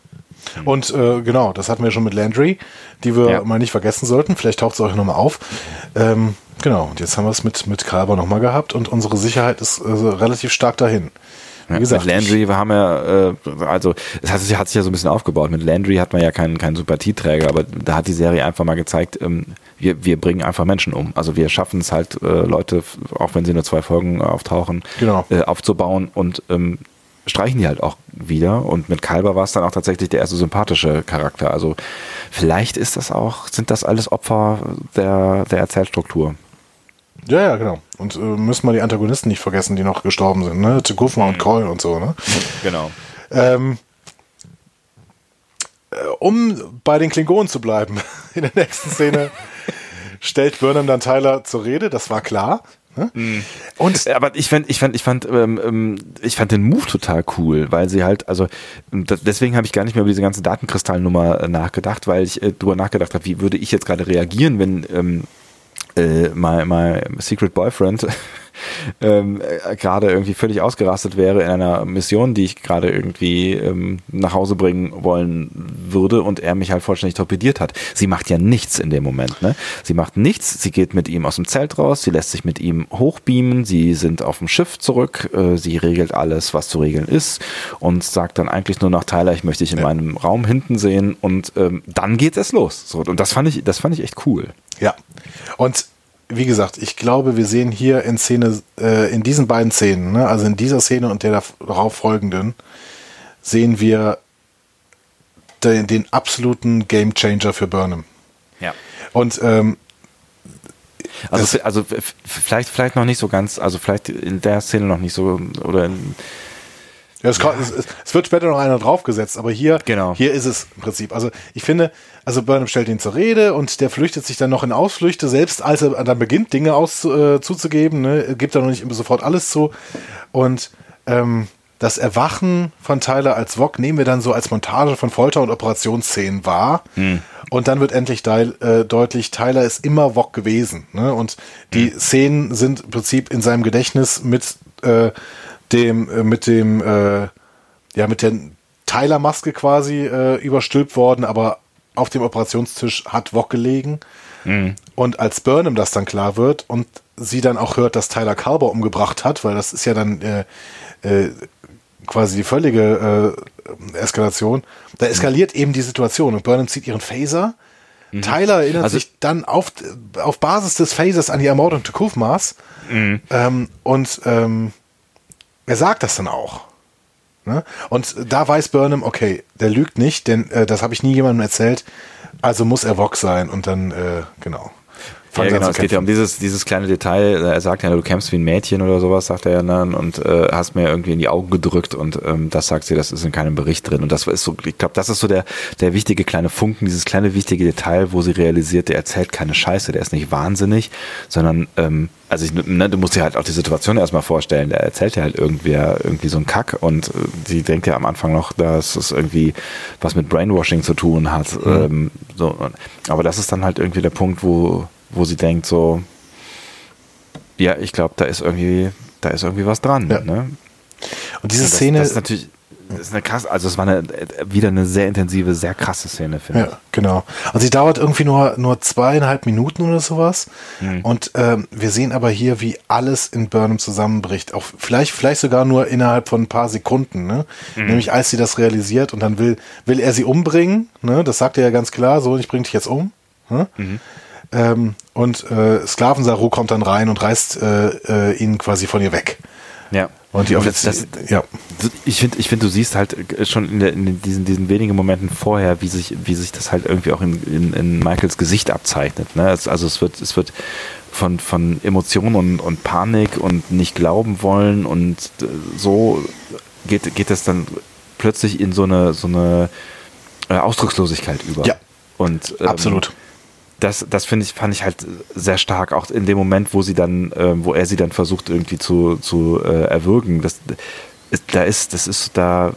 Mhm. Und äh, genau, das hatten wir schon mit Landry, die wir ja. mal nicht vergessen sollten. Vielleicht taucht es euch nochmal auf. Ähm, genau, und jetzt haben wir es mit, mit Kalber nochmal gehabt und unsere Sicherheit ist äh, relativ stark dahin. Wie gesagt, mit Landry wir haben ja, äh, also es hat, sich, hat sich ja so ein bisschen aufgebaut. Mit Landry hat man ja keinen, keinen Sympathieträger, aber da hat die Serie einfach mal gezeigt, ähm, wir, wir bringen einfach Menschen um. Also wir schaffen es halt, äh, Leute, auch wenn sie nur zwei Folgen auftauchen, genau. äh, aufzubauen und ähm, streichen die halt auch wieder. Und mit Kalber war es dann auch tatsächlich der erste sympathische Charakter. Also vielleicht ist das auch, sind das alles Opfer der, der Erzählstruktur. Ja, ja, genau. Und äh, müssen wir die Antagonisten nicht vergessen, die noch gestorben sind, ne? Tukufma mhm. und Kroll und so, ne? Genau. Ähm, äh, um bei den Klingonen zu bleiben, in der nächsten Szene stellt Burnham dann Tyler zur Rede, das war klar. Ne? Mhm. Und aber ich fand, ich fand, ich fand, ähm, ähm, ich fand den Move total cool, weil sie halt, also deswegen habe ich gar nicht mehr über diese ganze Datenkristallnummer äh, nachgedacht, weil ich äh, darüber nachgedacht habe, wie würde ich jetzt gerade reagieren, wenn ähm, äh, my, my secret boyfriend ähm, äh, gerade irgendwie völlig ausgerastet wäre in einer Mission, die ich gerade irgendwie ähm, nach Hause bringen wollen würde und er mich halt vollständig torpediert hat. Sie macht ja nichts in dem Moment. Ne? Sie macht nichts, sie geht mit ihm aus dem Zelt raus, sie lässt sich mit ihm hochbeamen, sie sind auf dem Schiff zurück, äh, sie regelt alles, was zu regeln ist und sagt dann eigentlich nur nach Tyler, ich möchte dich in ja. meinem Raum hinten sehen und ähm, dann geht es los. So, und das fand ich, das fand ich echt cool. Ja. Und wie gesagt, ich glaube, wir sehen hier in Szene, äh, in diesen beiden Szenen, ne, also in dieser Szene und der darauf folgenden, sehen wir den, den absoluten Gamechanger für Burnham. Ja. Und ähm, also, also vielleicht, vielleicht noch nicht so ganz, also vielleicht in der Szene noch nicht so oder in, ja, es, ja. Es, es, wird später noch einer draufgesetzt, aber hier, genau. hier ist es im Prinzip. Also ich finde, also Burnham stellt ihn zur Rede und der flüchtet sich dann noch in Ausflüchte, selbst als er dann beginnt, Dinge aus, äh, zuzugeben, ne, gibt er noch nicht sofort alles zu. Und ähm, das Erwachen von Tyler als Wok nehmen wir dann so als Montage von Folter- und Operationsszenen wahr. Hm. Und dann wird endlich de äh, deutlich, Tyler ist immer Wok gewesen. Ne? Und die hm. Szenen sind im Prinzip in seinem Gedächtnis mit äh, dem, äh, mit dem, äh, ja, mit der Tyler-Maske quasi äh, überstülpt worden, aber auf dem Operationstisch hat Wok gelegen. Mhm. Und als Burnham das dann klar wird und sie dann auch hört, dass Tyler Carver umgebracht hat, weil das ist ja dann äh, äh, quasi die völlige äh, Eskalation, da eskaliert mhm. eben die Situation und Burnham zieht ihren Phaser. Mhm. Tyler erinnert also, sich dann auf, auf Basis des Phasers an die Ermordung Tukufmas mhm. ähm, und ähm, er sagt das dann auch. Ne? Und da weiß Burnham, okay, der lügt nicht, denn äh, das habe ich nie jemandem erzählt, also muss er Vox sein und dann, äh, genau. Ja, genau, es geht ja um dieses, dieses kleine Detail. Er sagt ja, du kämpfst wie ein Mädchen oder sowas, sagt er ja dann, und äh, hast mir irgendwie in die Augen gedrückt und ähm, das sagt sie, das ist in keinem Bericht drin. Und das ist so, ich glaube, das ist so der, der wichtige kleine Funken, dieses kleine wichtige Detail, wo sie realisiert, der erzählt keine Scheiße, der ist nicht wahnsinnig, sondern ähm, also ich, ne, du musst dir halt auch die Situation erstmal vorstellen. Der erzählt ja halt irgendwer irgendwie so einen Kack und äh, sie denkt ja am Anfang noch, dass es irgendwie was mit Brainwashing zu tun hat. Mhm. Ähm, so, aber das ist dann halt irgendwie der Punkt, wo, wo sie denkt, so, ja, ich glaube, da ist irgendwie, da ist irgendwie was dran. Ja. Ne? Und diese das, Szene. Das ist natürlich das ist eine krasse, also es war eine, wieder eine sehr intensive, sehr krasse Szene, finde ich. Ja, genau. Und sie dauert irgendwie nur, nur zweieinhalb Minuten oder sowas. Mhm. Und ähm, wir sehen aber hier, wie alles in Burnham zusammenbricht. Auch vielleicht, vielleicht sogar nur innerhalb von ein paar Sekunden, ne? Mhm. Nämlich als sie das realisiert und dann will, will er sie umbringen, ne? Das sagt er ja ganz klar, so, ich bring dich jetzt um. Ne? Mhm. Ähm, und äh, Sklavensaru kommt dann rein und reißt äh, äh, ihn quasi von ihr weg. Ja. Und die Offizier, das, ja. Ich finde, ich finde, du siehst halt schon in, der, in, diesen, diesen wenigen Momenten vorher, wie sich, wie sich das halt irgendwie auch in, in, in Michaels Gesicht abzeichnet. Ne? Es, also es wird, es wird von, von Emotionen und, und Panik und nicht glauben wollen und äh, so geht, geht das dann plötzlich in so eine, so eine äh, Ausdruckslosigkeit über. Ja. Und, ähm, Absolut das, das finde ich, fand ich halt sehr stark, auch in dem Moment, wo sie dann, äh, wo er sie dann versucht, irgendwie zu, zu äh, erwürgen. Das, da ist, das ist, da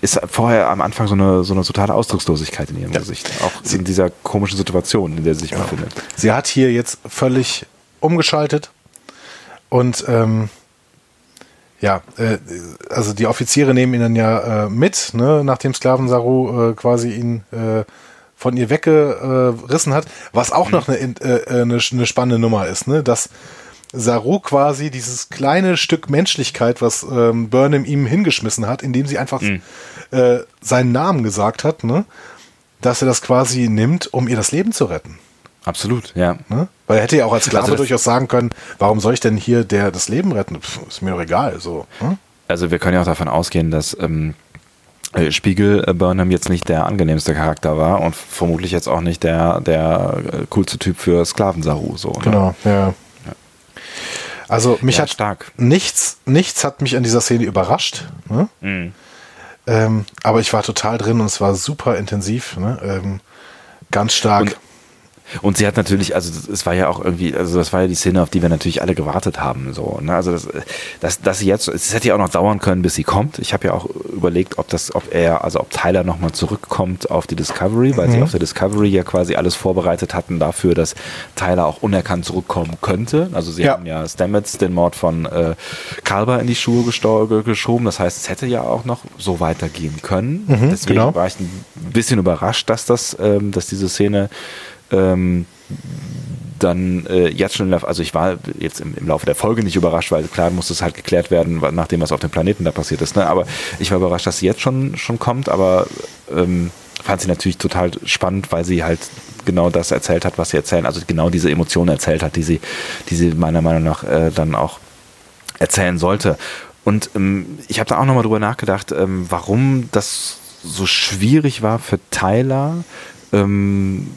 ist vorher am Anfang so eine, so eine totale Ausdruckslosigkeit in ihrem ja. Gesicht. Auch sie, in dieser komischen Situation, in der sie sich genau. befindet. Sie hat hier jetzt völlig umgeschaltet und ähm, ja, äh, also die Offiziere nehmen ihn dann ja äh, mit, ne, nachdem Sklavensaru äh, quasi ihn äh, von ihr weggerissen hat, was auch mhm. noch eine, äh, eine, eine, spannende Nummer ist, ne? dass Saru quasi dieses kleine Stück Menschlichkeit, was ähm, Burnham ihm hingeschmissen hat, indem sie einfach mhm. äh, seinen Namen gesagt hat, ne? dass er das quasi nimmt, um ihr das Leben zu retten. Absolut, ja. Ne? Weil er hätte ja auch als Sklave also durchaus sagen können, warum soll ich denn hier der das Leben retten? Pff, ist mir doch egal. So. Ne? Also wir können ja auch davon ausgehen, dass ähm, äh, Spiegel äh, Burnham jetzt nicht der angenehmste Charakter war und vermutlich jetzt auch nicht der, der äh, coolste Typ für Sklavensaru. So, ne? Genau, ja. ja. Also mich ja, hat stark. nichts, nichts hat mich an dieser Szene überrascht. Ne? Mhm. Ähm, aber ich war total drin und es war super intensiv. Ne? Ähm, ganz stark. Und und sie hat natürlich, also es war ja auch irgendwie, also das war ja die Szene, auf die wir natürlich alle gewartet haben. So, ne? Also das, das, dass sie jetzt, es hätte ja auch noch dauern können, bis sie kommt. Ich habe ja auch überlegt, ob das, ob er, also ob Tyler nochmal zurückkommt auf die Discovery, weil mhm. sie auf der Discovery ja quasi alles vorbereitet hatten dafür, dass Tyler auch unerkannt zurückkommen könnte. Also sie ja. haben ja Stamets den Mord von äh, Kalber in die Schuhe geschoben. Das heißt, es hätte ja auch noch so weitergehen können. Mhm, Deswegen genau. war ich ein bisschen überrascht, dass das, ähm, dass diese Szene ähm, dann äh, jetzt schon, also ich war jetzt im, im, Laufe der Folge nicht überrascht, weil klar muss es halt geklärt werden, nachdem was auf dem Planeten da passiert ist. Ne? Aber ich war überrascht, dass sie jetzt schon, schon kommt, aber ähm, fand sie natürlich total spannend, weil sie halt genau das erzählt hat, was sie erzählen, also genau diese Emotionen erzählt hat, die sie, die sie meiner Meinung nach äh, dann auch erzählen sollte. Und ähm, ich habe da auch nochmal drüber nachgedacht, ähm, warum das so schwierig war für Tyler, ähm,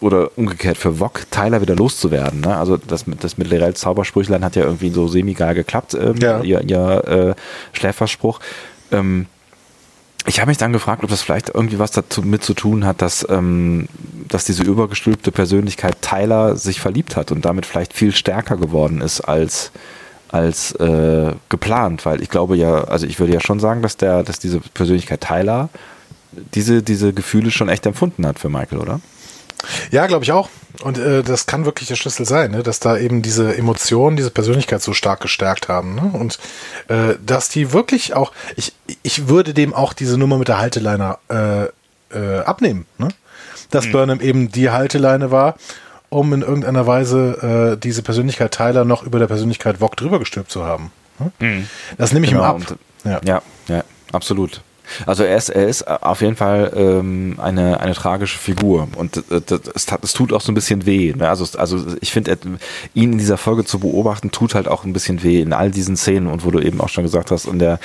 oder umgekehrt für Wok Tyler wieder loszuwerden. Ne? Also das, das mit Zaubersprüchlein hat ja irgendwie so semi-geil geklappt, ähm, ja. ihr, ihr äh, Schläferspruch. Ähm, ich habe mich dann gefragt, ob das vielleicht irgendwie was dazu mit zu tun hat, dass, ähm, dass diese übergestülpte Persönlichkeit Tyler sich verliebt hat und damit vielleicht viel stärker geworden ist als als äh, geplant, weil ich glaube ja, also ich würde ja schon sagen, dass der, dass diese Persönlichkeit Tyler diese, diese Gefühle schon echt empfunden hat für Michael, oder? Ja, glaube ich auch. Und äh, das kann wirklich der Schlüssel sein, ne? dass da eben diese Emotionen, diese Persönlichkeit so stark gestärkt haben. Ne? Und äh, dass die wirklich auch, ich, ich würde dem auch diese Nummer mit der Halteleine äh, äh, abnehmen. Ne? Dass mhm. Burnham eben die Halteleine war, um in irgendeiner Weise äh, diese Persönlichkeit Tyler noch über der Persönlichkeit Vog drüber gestülpt zu haben. Ne? Mhm. Das nehme ich genau. ihm ab. Und, ja. ja, ja, absolut. Also er ist, er ist auf jeden Fall ähm, eine, eine tragische Figur und äh, es, es tut auch so ein bisschen weh. Ne? Also, also ich finde, ihn in dieser Folge zu beobachten, tut halt auch ein bisschen weh in all diesen Szenen und wo du eben auch schon gesagt hast, in der,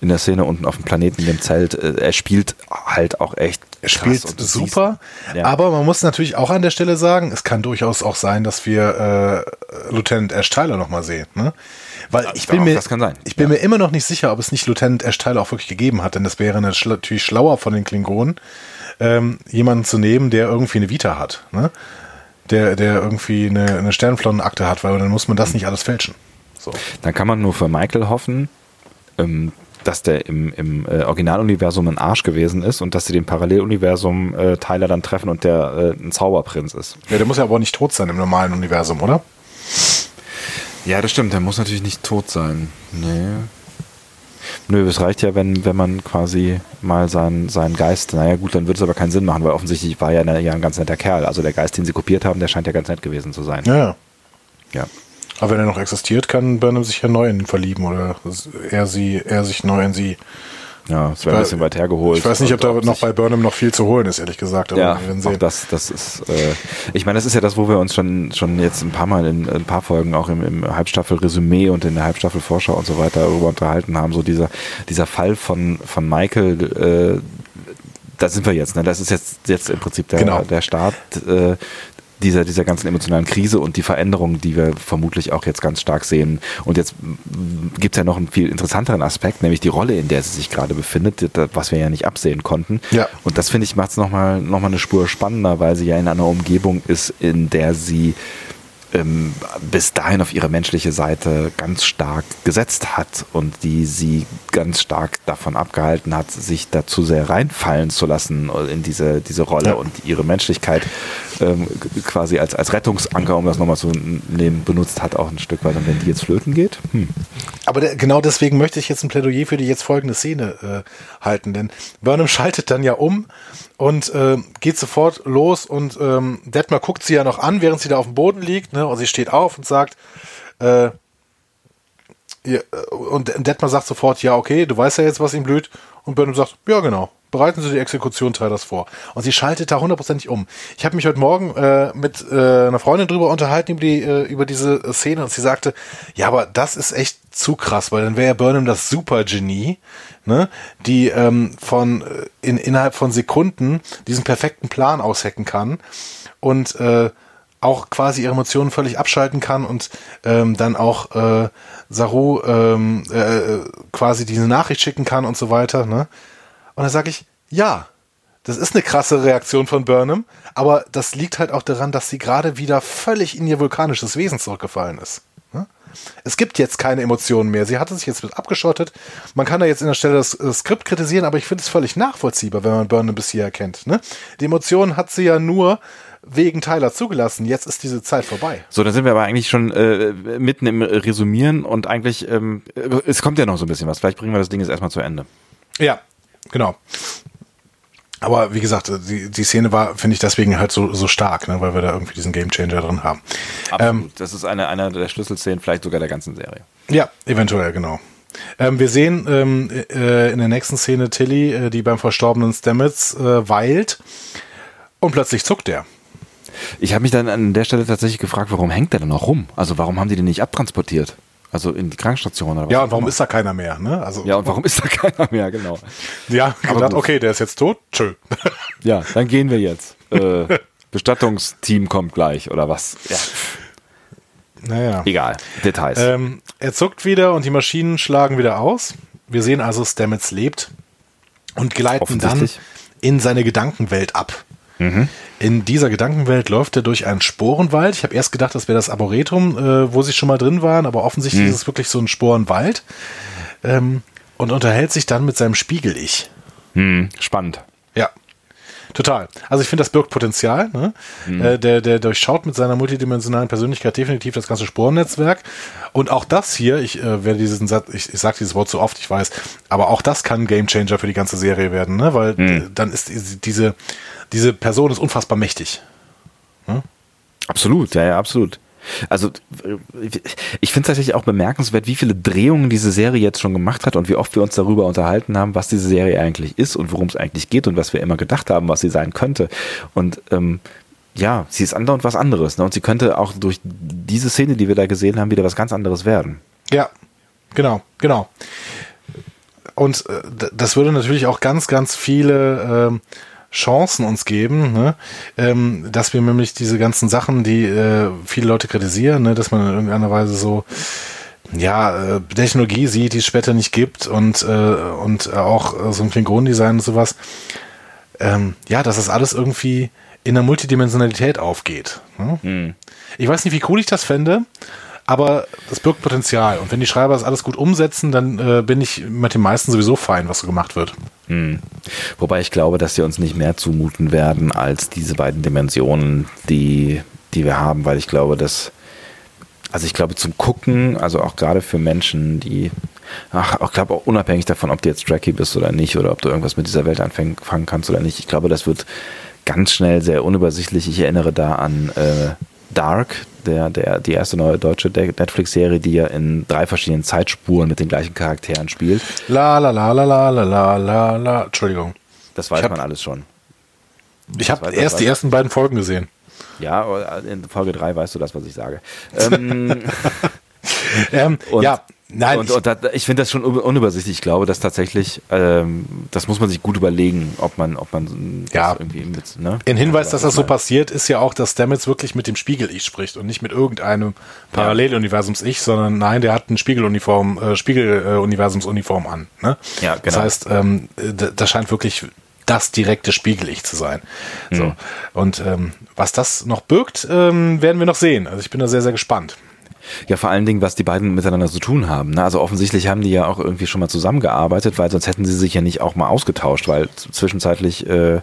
in der Szene unten auf dem Planeten, in dem Zelt, äh, er spielt halt auch echt. Er spielt super, siehst, ja. aber man muss natürlich auch an der Stelle sagen, es kann durchaus auch sein, dass wir äh, Lieutenant Ash Tyler nochmal sehen. Ne? Weil ich bin, mir, ich bin ja. mir immer noch nicht sicher, ob es nicht Lieutenant Ash Tyler auch wirklich gegeben hat, denn das wäre natürlich schlauer von den Klingonen, ähm, jemanden zu nehmen, der irgendwie eine Vita hat. Ne? Der, der irgendwie eine, eine Sternflottenakte hat, weil dann muss man das nicht alles fälschen. So. Dann kann man nur für Michael hoffen, ähm, dass der im, im äh, Originaluniversum ein Arsch gewesen ist und dass sie den Paralleluniversum äh, Tyler dann treffen und der äh, ein Zauberprinz ist. Ja, der muss ja aber auch nicht tot sein im normalen Universum, oder? Ja, das stimmt. Der muss natürlich nicht tot sein. Nee. Nö, es reicht ja, wenn, wenn man quasi mal seinen, seinen Geist, naja gut, dann würde es aber keinen Sinn machen, weil offensichtlich war ja, eine, ja ein ganz netter Kerl. Also der Geist, den sie kopiert haben, der scheint ja ganz nett gewesen zu sein. Ja. Ja. Aber wenn er noch existiert, kann Burnham sich ja neu in ihn verlieben oder er sie, er sich neu in sie. Ja, es wäre ein bisschen weit hergeholt. Ich weiß nicht, ob da noch bei Burnham noch viel zu holen ist, ehrlich gesagt. Aber ja, auch das, das ist, äh, ich meine, das ist ja das, wo wir uns schon, schon jetzt ein paar Mal in, in ein paar Folgen auch im, im Halbstaffel-Resümee und in der Halbstaffel-Vorschau und so weiter darüber unterhalten haben, so dieser, dieser Fall von, von Michael, äh, da sind wir jetzt, ne? Das ist jetzt, jetzt im Prinzip der, genau. der Start äh, dieser, dieser ganzen emotionalen Krise und die Veränderungen, die wir vermutlich auch jetzt ganz stark sehen. Und jetzt gibt es ja noch einen viel interessanteren Aspekt, nämlich die Rolle, in der sie sich gerade befindet, was wir ja nicht absehen konnten. Ja. Und das finde ich macht es nochmal noch mal eine Spur spannender, weil sie ja in einer Umgebung ist, in der sie ähm, bis dahin auf ihre menschliche Seite ganz stark gesetzt hat und die sie ganz stark davon abgehalten hat, sich dazu sehr reinfallen zu lassen in diese, diese Rolle ja. und ihre Menschlichkeit ähm, quasi als, als Rettungsanker, um das nochmal zu nehmen, benutzt hat, auch ein Stück weit. Und wenn die jetzt flöten geht? Hm. Aber der, genau deswegen möchte ich jetzt ein Plädoyer für die jetzt folgende Szene äh, halten, denn Burnham schaltet dann ja um und äh, geht sofort los und ähm, Detmar guckt sie ja noch an, während sie da auf dem Boden liegt, ne? Und sie steht auf und sagt, äh, ja, und Detmar sagt sofort, ja, okay, du weißt ja jetzt, was ihm blüht. Und Burnham sagt, ja, genau. Bereiten Sie die Exekution Tylers vor. Und sie schaltet da hundertprozentig um. Ich habe mich heute Morgen äh, mit äh, einer Freundin drüber unterhalten über, die, äh, über diese Szene und sie sagte, ja, aber das ist echt zu krass, weil dann wäre ja Burnham das Supergenie, ne, die ähm, von äh, in, innerhalb von Sekunden diesen perfekten Plan aushacken kann und äh, auch quasi ihre Emotionen völlig abschalten kann und ähm, dann auch äh, Saru ähm, äh, quasi diese Nachricht schicken kann und so weiter. Ne? Und dann sage ich, ja, das ist eine krasse Reaktion von Burnham, aber das liegt halt auch daran, dass sie gerade wieder völlig in ihr vulkanisches Wesen zurückgefallen ist. Es gibt jetzt keine Emotionen mehr. Sie hatte sich jetzt abgeschottet. Man kann da jetzt in der Stelle das, das Skript kritisieren, aber ich finde es völlig nachvollziehbar, wenn man Burnham bis hier erkennt. Ne? Die Emotionen hat sie ja nur wegen Tyler zugelassen. Jetzt ist diese Zeit vorbei. So, dann sind wir aber eigentlich schon äh, mitten im Resümieren und eigentlich, ähm, es kommt ja noch so ein bisschen was. Vielleicht bringen wir das Ding jetzt erstmal zu Ende. Ja, genau. Aber wie gesagt, die, die Szene war, finde ich, deswegen halt so, so stark, ne, weil wir da irgendwie diesen Gamechanger drin haben. Absolut. Ähm, das ist eine, eine der Schlüsselszenen, vielleicht sogar der ganzen Serie. Ja, eventuell, genau. Ähm, wir sehen ähm, äh, in der nächsten Szene Tilly, äh, die beim verstorbenen Stamets äh, weilt und plötzlich zuckt er. Ich habe mich dann an der Stelle tatsächlich gefragt, warum hängt der denn noch rum? Also warum haben die den nicht abtransportiert? Also in die Krankenstation oder was? Ja, und warum ist da keiner mehr? Ne? Also, ja, und warum ist da keiner mehr, genau. Ja, gedacht, okay, der ist jetzt tot, tschö. Ja, dann gehen wir jetzt. Äh, Bestattungsteam kommt gleich, oder was? Ja. Naja. Egal, Details. Ähm, er zuckt wieder und die Maschinen schlagen wieder aus. Wir sehen also, Stamets lebt und gleiten dann in seine Gedankenwelt ab. Mhm. In dieser Gedankenwelt läuft er durch einen Sporenwald. Ich habe erst gedacht, das wäre das Arboretum, äh, wo sie schon mal drin waren, aber offensichtlich mhm. ist es wirklich so ein Sporenwald. Ähm, und unterhält sich dann mit seinem Spiegel-Ich. Mhm. Spannend. Ja. Total. Also ich finde, das birgt Potenzial. Ne? Mhm. Äh, der, der durchschaut mit seiner multidimensionalen Persönlichkeit definitiv das ganze Sporennetzwerk. Und auch das hier, ich äh, werde diesen Satz, ich, ich sage dieses Wort so oft, ich weiß, aber auch das kann ein Gamechanger für die ganze Serie werden, ne? Weil mhm. dann ist diese, diese Person ist unfassbar mächtig. Hm? Absolut, ja, ja, absolut. Also ich finde es tatsächlich auch bemerkenswert, wie viele Drehungen diese Serie jetzt schon gemacht hat und wie oft wir uns darüber unterhalten haben, was diese Serie eigentlich ist und worum es eigentlich geht und was wir immer gedacht haben, was sie sein könnte. Und ähm, ja, sie ist andauernd was anderes. Ne? Und sie könnte auch durch diese Szene, die wir da gesehen haben, wieder was ganz anderes werden. Ja, genau, genau. Und äh, das würde natürlich auch ganz, ganz viele ähm, Chancen uns geben, ne? ähm, dass wir nämlich diese ganzen Sachen, die äh, viele Leute kritisieren, ne? dass man in irgendeiner Weise so ja, äh, Technologie sieht, die es später nicht gibt und, äh, und auch äh, so ein Klingonendesign und sowas. Ähm, ja, dass das alles irgendwie in der Multidimensionalität aufgeht. Ne? Hm. Ich weiß nicht, wie cool ich das fände, aber das birgt Potenzial. Und wenn die Schreiber das alles gut umsetzen, dann äh, bin ich mit den meisten sowieso fein, was so gemacht wird. Hm. Wobei ich glaube, dass sie uns nicht mehr zumuten werden als diese beiden Dimensionen, die, die wir haben, weil ich glaube, dass, also ich glaube zum Gucken, also auch gerade für Menschen, die, ach, ich glaube auch unabhängig davon, ob du jetzt Tracky bist oder nicht oder ob du irgendwas mit dieser Welt anfangen kannst oder nicht, ich glaube, das wird ganz schnell sehr unübersichtlich. Ich erinnere da an äh, Dark, der, der, die erste neue deutsche Netflix-Serie, die ja in drei verschiedenen Zeitspuren mit den gleichen Charakteren spielt. La la la la la la la la Entschuldigung. Das weiß hab, man alles schon. Ich habe erst die ersten beiden Folgen gesehen. Ja, in Folge 3 weißt du das, was ich sage. ähm, ähm, ja, Nein, und, und da, ich finde das schon unübersichtlich. Ich glaube, dass tatsächlich, ähm, das muss man sich gut überlegen, ob man, ob man ja. irgendwie mit, ne? Ein Hinweis, also, dass das so passiert, ist ja auch, dass Stamets wirklich mit dem Spiegel-Ich spricht und nicht mit irgendeinem Paralleluniversums-Ich, sondern nein, der hat ein Spiegeluniform, äh, Spiegel-Universumsuniform an. Ne? Ja, genau. Das heißt, ähm, das scheint wirklich das direkte Spiegel-Ich zu sein. Mhm. So. Und ähm, was das noch birgt, ähm, werden wir noch sehen. Also ich bin da sehr, sehr gespannt. Ja, vor allen Dingen, was die beiden miteinander zu tun haben. Ne? Also offensichtlich haben die ja auch irgendwie schon mal zusammengearbeitet, weil sonst hätten sie sich ja nicht auch mal ausgetauscht, weil zwischenzeitlich, äh,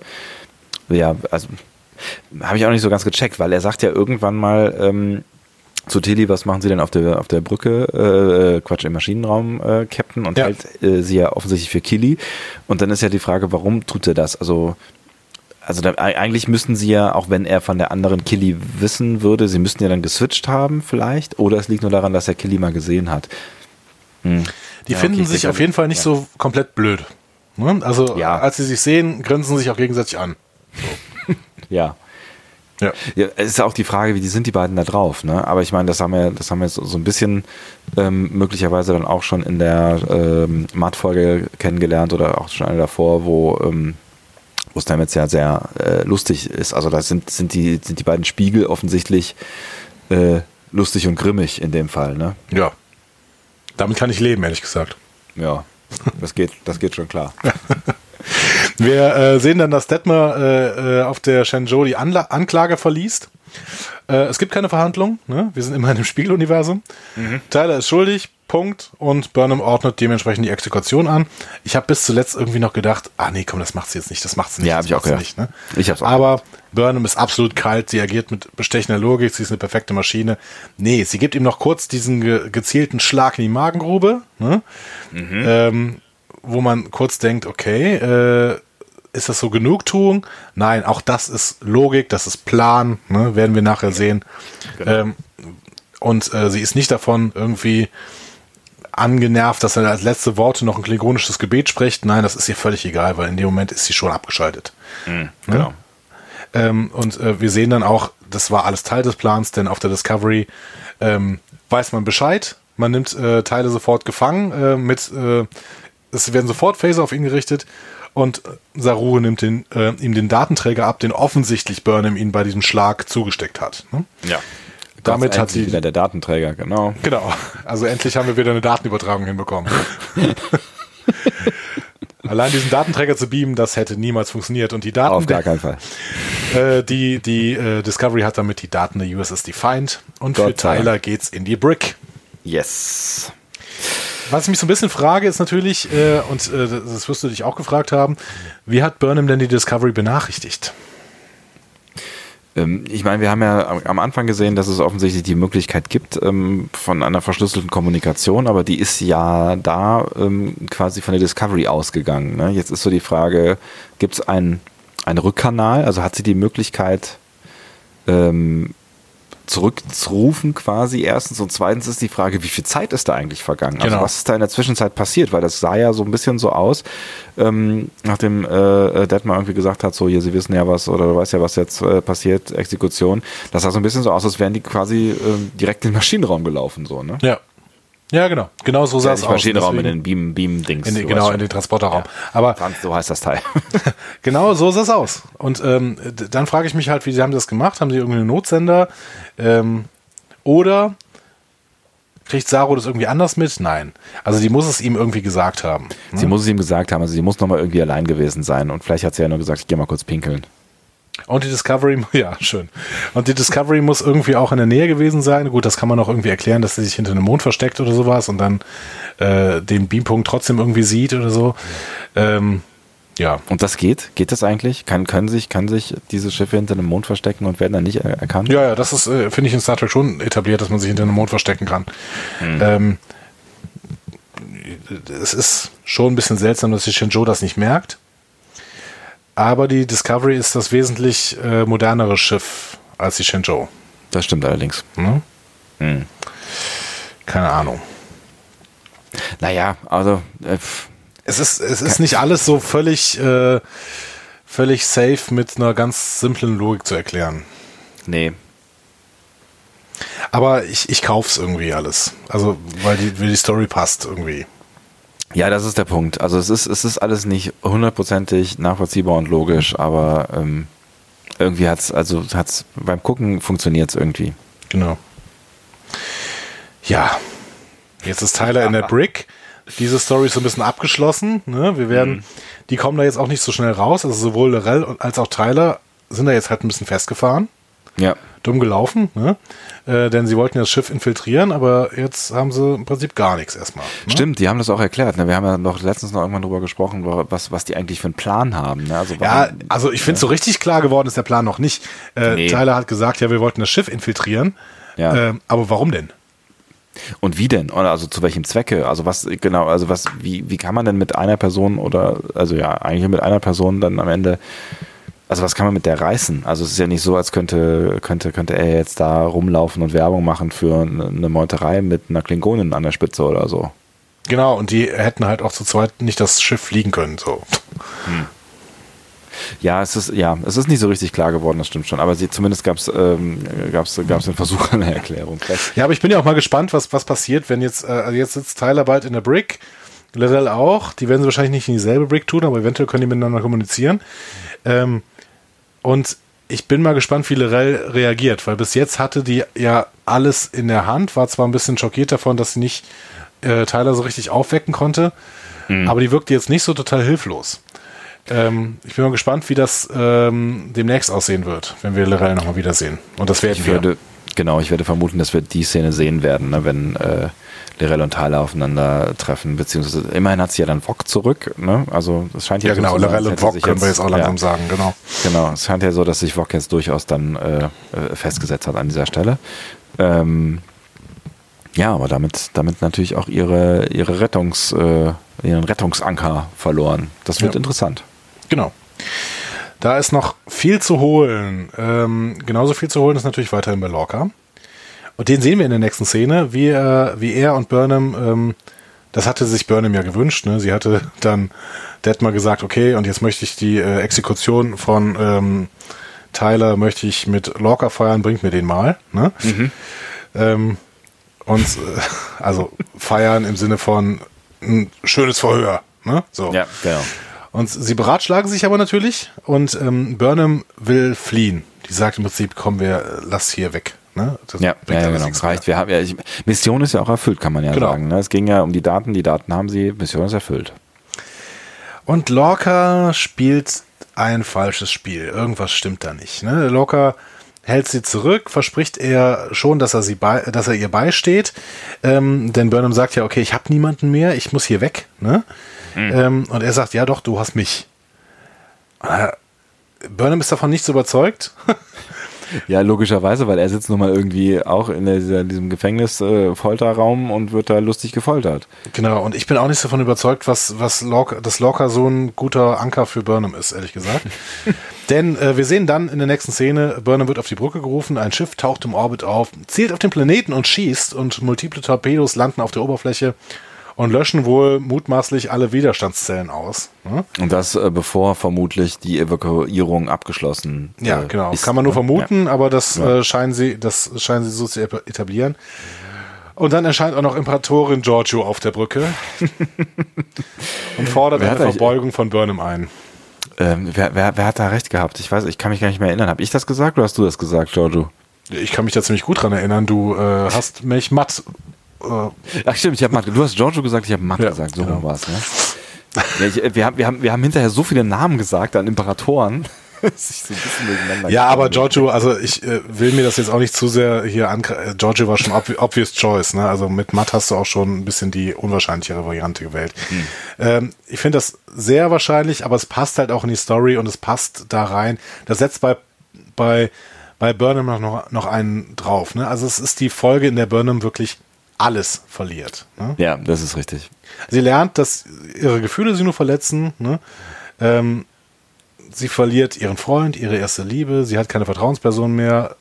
ja, also habe ich auch nicht so ganz gecheckt, weil er sagt ja irgendwann mal ähm, zu Tilly, was machen Sie denn auf der auf der Brücke? Äh, Quatsch, im Maschinenraum, äh, Captain, und ja. hält äh, sie ja offensichtlich für Killy. Und dann ist ja die Frage, warum tut er das? Also also da, eigentlich müssten sie ja, auch wenn er von der anderen Killy wissen würde, sie müssten ja dann geswitcht haben vielleicht. Oder es liegt nur daran, dass er Killy mal gesehen hat. Hm. Die ja, finden okay, sich auf jeden Fall nicht ja. so komplett blöd. Ne? Also ja. als sie sich sehen, grinsen sich auch gegenseitig an. So. ja. Ja. ja. Es ist ja auch die Frage, wie die sind die beiden da drauf, ne? Aber ich meine, das haben wir, das haben wir so, so ein bisschen ähm, möglicherweise dann auch schon in der ähm, Matt-Folge kennengelernt oder auch schon eine davor, wo ähm, wo Stamets ja sehr äh, lustig ist. Also da sind, sind, die, sind die beiden Spiegel offensichtlich äh, lustig und grimmig in dem Fall, ne? Ja. Damit kann ich leben, ehrlich gesagt. Ja, das geht, das geht schon klar. Wir äh, sehen dann, dass Detmer äh, äh, auf der Shenzhou die Anla Anklage verliest. Äh, es gibt keine Verhandlung. Ne? Wir sind immer in dem Spiegeluniversum. Mhm. Tyler ist schuldig. Punkt. Und Burnham ordnet dementsprechend die Exekution an. Ich habe bis zuletzt irgendwie noch gedacht, ah nee, komm, das macht sie jetzt nicht, das macht sie nicht. Ja, habe ich auch gedacht. Nicht, ne? Ich hab's auch Aber. Burnham ist absolut kalt, sie agiert mit bestechender Logik, sie ist eine perfekte Maschine. Nee, sie gibt ihm noch kurz diesen ge gezielten Schlag in die Magengrube, ne? mhm. ähm, wo man kurz denkt, okay, äh, ist das so Genugtuung? Nein, auch das ist Logik, das ist Plan, ne? werden wir nachher sehen. Genau. Ähm, und äh, sie ist nicht davon irgendwie angenervt, dass er als letzte Worte noch ein klingonisches Gebet spricht. Nein, das ist ihr völlig egal, weil in dem Moment ist sie schon abgeschaltet. Mhm, genau. Ähm, und äh, wir sehen dann auch, das war alles Teil des Plans, denn auf der Discovery ähm, weiß man Bescheid. Man nimmt äh, Teile sofort gefangen. Äh, mit, äh, es werden sofort Phaser auf ihn gerichtet. Und Saru nimmt den, äh, ihm den Datenträger ab, den offensichtlich Burnham ihn bei diesem Schlag zugesteckt hat. Ne? Ja damit hat sie wieder der Datenträger, genau. Genau. Also endlich haben wir wieder eine Datenübertragung hinbekommen. Allein diesen Datenträger zu beamen, das hätte niemals funktioniert. Und die Daten. Auf gar keinen Fall. Äh, die die äh, Discovery hat damit die Daten der USS defined. Und Gott für Tyler geht's in die Brick. Yes. Was ich mich so ein bisschen frage, ist natürlich, äh, und äh, das wirst du dich auch gefragt haben, wie hat Burnham denn die Discovery benachrichtigt? Ähm, ich meine, wir haben ja am Anfang gesehen, dass es offensichtlich die Möglichkeit gibt ähm, von einer verschlüsselten Kommunikation, aber die ist ja da ähm, quasi von der Discovery ausgegangen. Ne? Jetzt ist so die Frage, gibt es einen, einen Rückkanal? Also hat sie die Möglichkeit, zurückzurufen quasi erstens und zweitens ist die Frage, wie viel Zeit ist da eigentlich vergangen? Also Genau. was ist da in der Zwischenzeit passiert? Weil das sah ja so ein bisschen so aus, ähm, nachdem äh, äh, Detmar irgendwie gesagt hat, so hier, sie wissen ja was oder du weißt ja, was jetzt äh, passiert, Exekution. Das sah so ein bisschen so aus, als wären die quasi ähm, direkt in den Maschinenraum gelaufen, so, ne? Ja. Ja, genau. Genau so sah Ja, es aus. Maschinenraum in den Beam, Beam-Dings. in den, du genau, in den Transporterraum. Aber Franz, so heißt das Teil. Genau, so sah es aus. Und ähm, dann frage ich mich halt, wie sie haben das gemacht? Haben sie irgendwie einen Notsender? Ähm, oder kriegt Saru das irgendwie anders mit? Nein. Also die muss es ihm irgendwie gesagt haben. Sie muss es ihm gesagt haben, also sie muss nochmal irgendwie allein gewesen sein und vielleicht hat sie ja nur gesagt, ich gehe mal kurz pinkeln. Und die Discovery, ja, schön. Und die Discovery muss irgendwie auch in der Nähe gewesen sein. Gut, das kann man auch irgendwie erklären, dass sie sich hinter einem Mond versteckt oder sowas und dann äh, den Beampunkt trotzdem irgendwie sieht oder so. Ähm, ja, Und das geht? Geht das eigentlich? Kann, können sich, kann sich diese Schiffe hinter einem Mond verstecken und werden dann nicht er- erkannt? Ja, ja, das ist, äh, finde ich, in Star Trek schon etabliert, dass man sich hinter einem Mond verstecken kann. Ähm, es ist schon ein bisschen seltsam, dass die Shenzhou das nicht merkt. Aber die Discovery ist das wesentlich äh, modernere Schiff als die Shenzhou. Das stimmt allerdings. Ne? Hm. Keine Ahnung. Naja, also äh, Es ist, es ist nicht alles so völlig, äh, völlig safe mit einer ganz simplen Logik zu erklären. nee. Aber ich, ich kauf's irgendwie alles. Also, weil die, weil die Story passt irgendwie. Ja, das ist der Punkt. Also es ist, es ist alles nicht hundertprozentig nachvollziehbar und logisch, aber ähm, irgendwie hat's, also hat's beim Gucken funktioniert's irgendwie. Genau. Ja. Jetzt ist Tyler in der Brick. Diese Story ist so ein bisschen abgeschlossen. Ne? Wir werden, die kommen da jetzt auch nicht so schnell raus. Also sowohl Lorel und- als auch Tyler sind da jetzt halt ein bisschen festgefahren. Ja. Dumm gelaufen, ne? Äh, denn sie wollten ja das Schiff infiltrieren, aber jetzt haben sie im Prinzip gar nichts erstmal. Ne? Stimmt, die haben das auch erklärt. Ne? Wir haben ja noch letztens noch irgendwann drüber gesprochen, was, was die eigentlich für einen Plan haben. Ne? Also Ja, warum- also ich finde, so richtig klar geworden ist der Plan noch nicht. Äh, Nee. Tyler hat gesagt, ja, wir wollten das Schiff infiltrieren. Ja. Ähm, aber warum denn? Und wie denn? Oder also zu welchem Zwecke? Also was genau, also was, wie, wie kann man denn mit einer Person oder also ja, eigentlich mit einer Person dann am Ende, also was kann man mit der reißen? Also es ist ja nicht so, als könnte, könnte, könnte er jetzt da rumlaufen und Werbung machen für eine Meuterei mit einer Klingonin an der Spitze oder so. Genau, und die hätten halt auch zu zweit nicht das Schiff fliegen können. So. Ja, es ist, ja, es ist nicht so richtig klar geworden, das stimmt schon. Aber sie, zumindest gab es ähm, gab's, gab's einen Versuch einer Erklärung. Vielleicht- Ja, aber ich bin ja auch mal gespannt, was, was passiert, wenn jetzt, äh, also jetzt sitzt Tyler bald in der Brick, Lorel auch. Die werden sie wahrscheinlich nicht in dieselbe Brick tun, aber eventuell können die miteinander kommunizieren. Ähm, und ich bin mal gespannt, wie Lorel reagiert, weil bis jetzt hatte die ja alles in der Hand, war zwar ein bisschen schockiert davon, dass sie nicht äh, Tyler so richtig aufwecken konnte, aber die wirkte jetzt nicht so total hilflos. Ähm, ich bin mal gespannt, wie das ähm, demnächst aussehen wird, wenn wir Lorel nochmal wiedersehen. Und das werden Ich wir. würde, genau, ich werde vermuten, dass wir die Szene sehen werden, ne, wenn äh, Lirel und Tyler aufeinander treffen, beziehungsweise immerhin hat sie ja dann Vog zurück, ne? Also es scheint ja, Ja, so genau, Lorel als und hätte Vog sich können wir jetzt auch langsam ja, sagen, genau. Genau, es scheint ja so, dass sich Vog jetzt durchaus dann äh, äh, festgesetzt hat an dieser Stelle. Ähm, ja, aber damit, damit natürlich auch ihre, ihre Rettungs, äh, ihren Rettungsanker verloren. Das wird Ja. interessant. Genau. Da ist noch viel zu holen. Ähm, genauso viel zu holen ist natürlich weiterhin bei Lorca. Und den sehen wir in der nächsten Szene, wie, er, wie er und Burnham, ähm, das hatte sich Burnham ja gewünscht. Ne? Sie hatte dann Detmar gesagt, okay, und jetzt möchte ich die äh, Exekution von ähm, Tyler möchte ich mit Lorca feiern, bringt mir den mal. Ne? Ähm, und äh, also feiern im Sinne von ein schönes Verhör. Ne? So. Ja, genau. Und sie beratschlagen sich aber natürlich und ähm, Burnham will fliehen. Die sagt im Prinzip, komm, wir äh, lass hier weg. Ne? Das Ja, ja, genau. nichts Reicht. Wir haben, ja, ich, Mission ist ja auch erfüllt, kann man ja Genau. sagen. Ne? Es ging ja um die Daten, die Daten haben sie, Mission ist erfüllt. Und Lorca spielt ein falsches Spiel. Irgendwas stimmt da nicht. Ne? Lorca hält sie zurück, verspricht er schon, dass er sie bei, dass er ihr beisteht. Ähm, denn Burnham sagt ja, okay, ich habe niemanden mehr, ich muss hier weg. Ne? Ähm, und er sagt, ja doch, du hast mich. Äh, Burnham ist davon nicht so überzeugt. Ja, logischerweise, weil er sitzt nun mal irgendwie auch in, dieser, diesem Gefängnis-Folterraum äh, und wird da lustig gefoltert. Genau, und ich bin auch nicht davon überzeugt, was, was Lorca, dass Lorca so ein guter Anker für Burnham ist, ehrlich gesagt. Denn äh, wir sehen dann in der nächsten Szene, Burnham wird auf die Brücke gerufen, ein Schiff taucht im Orbit auf, zielt auf den Planeten und schießt und multiple Torpedos landen auf der Oberfläche und löschen wohl mutmaßlich alle Widerstandszellen aus. Ne? Und das äh, bevor vermutlich die Evakuierung abgeschlossen ist. Ja, genau. Ist, Kann man nur ne? vermuten, ja. aber das ja. äh, scheinen sie, das scheinen sie so zu etablieren. Und dann erscheint auch noch Imperatorin Giorgio auf der Brücke und fordert eine Verbeugung von Burnham ein. Ähm, wer, wer, wer, hat da recht gehabt? Ich weiß, ich kann mich gar nicht mehr erinnern. Habe ich das gesagt oder hast du das gesagt, Giorgio? Ich kann mich da ziemlich gut dran erinnern. Du äh, hast mich matt äh, Ach stimmt, ich habe Matt. Du hast Giorgio gesagt, ich habe Matt ja, gesagt. So genau. war es. Ne? Ja, ich, wir, haben, wir, haben, wir haben hinterher so viele Namen gesagt an Imperatoren. so ja, aber Giorgio, also ich äh, will mir das jetzt auch nicht zu sehr hier an. Äh, Giorgio war schon ob, obvious choice, ne? Also mit Matt hast du auch schon ein bisschen die unwahrscheinlichere Variante gewählt. Hm. Ähm, ich finde das sehr wahrscheinlich, aber es passt halt auch in die Story und es passt da rein. Das setzt bei bei bei Burnham noch noch einen drauf, ne? Also es ist die Folge, in der Burnham wirklich alles verliert. Ne? Ja, das ist richtig. Sie lernt, dass ihre Gefühle sie nur verletzen. Ne? Ähm, sie verliert ihren Freund, ihre erste Liebe. Sie hat keine Vertrauensperson mehr,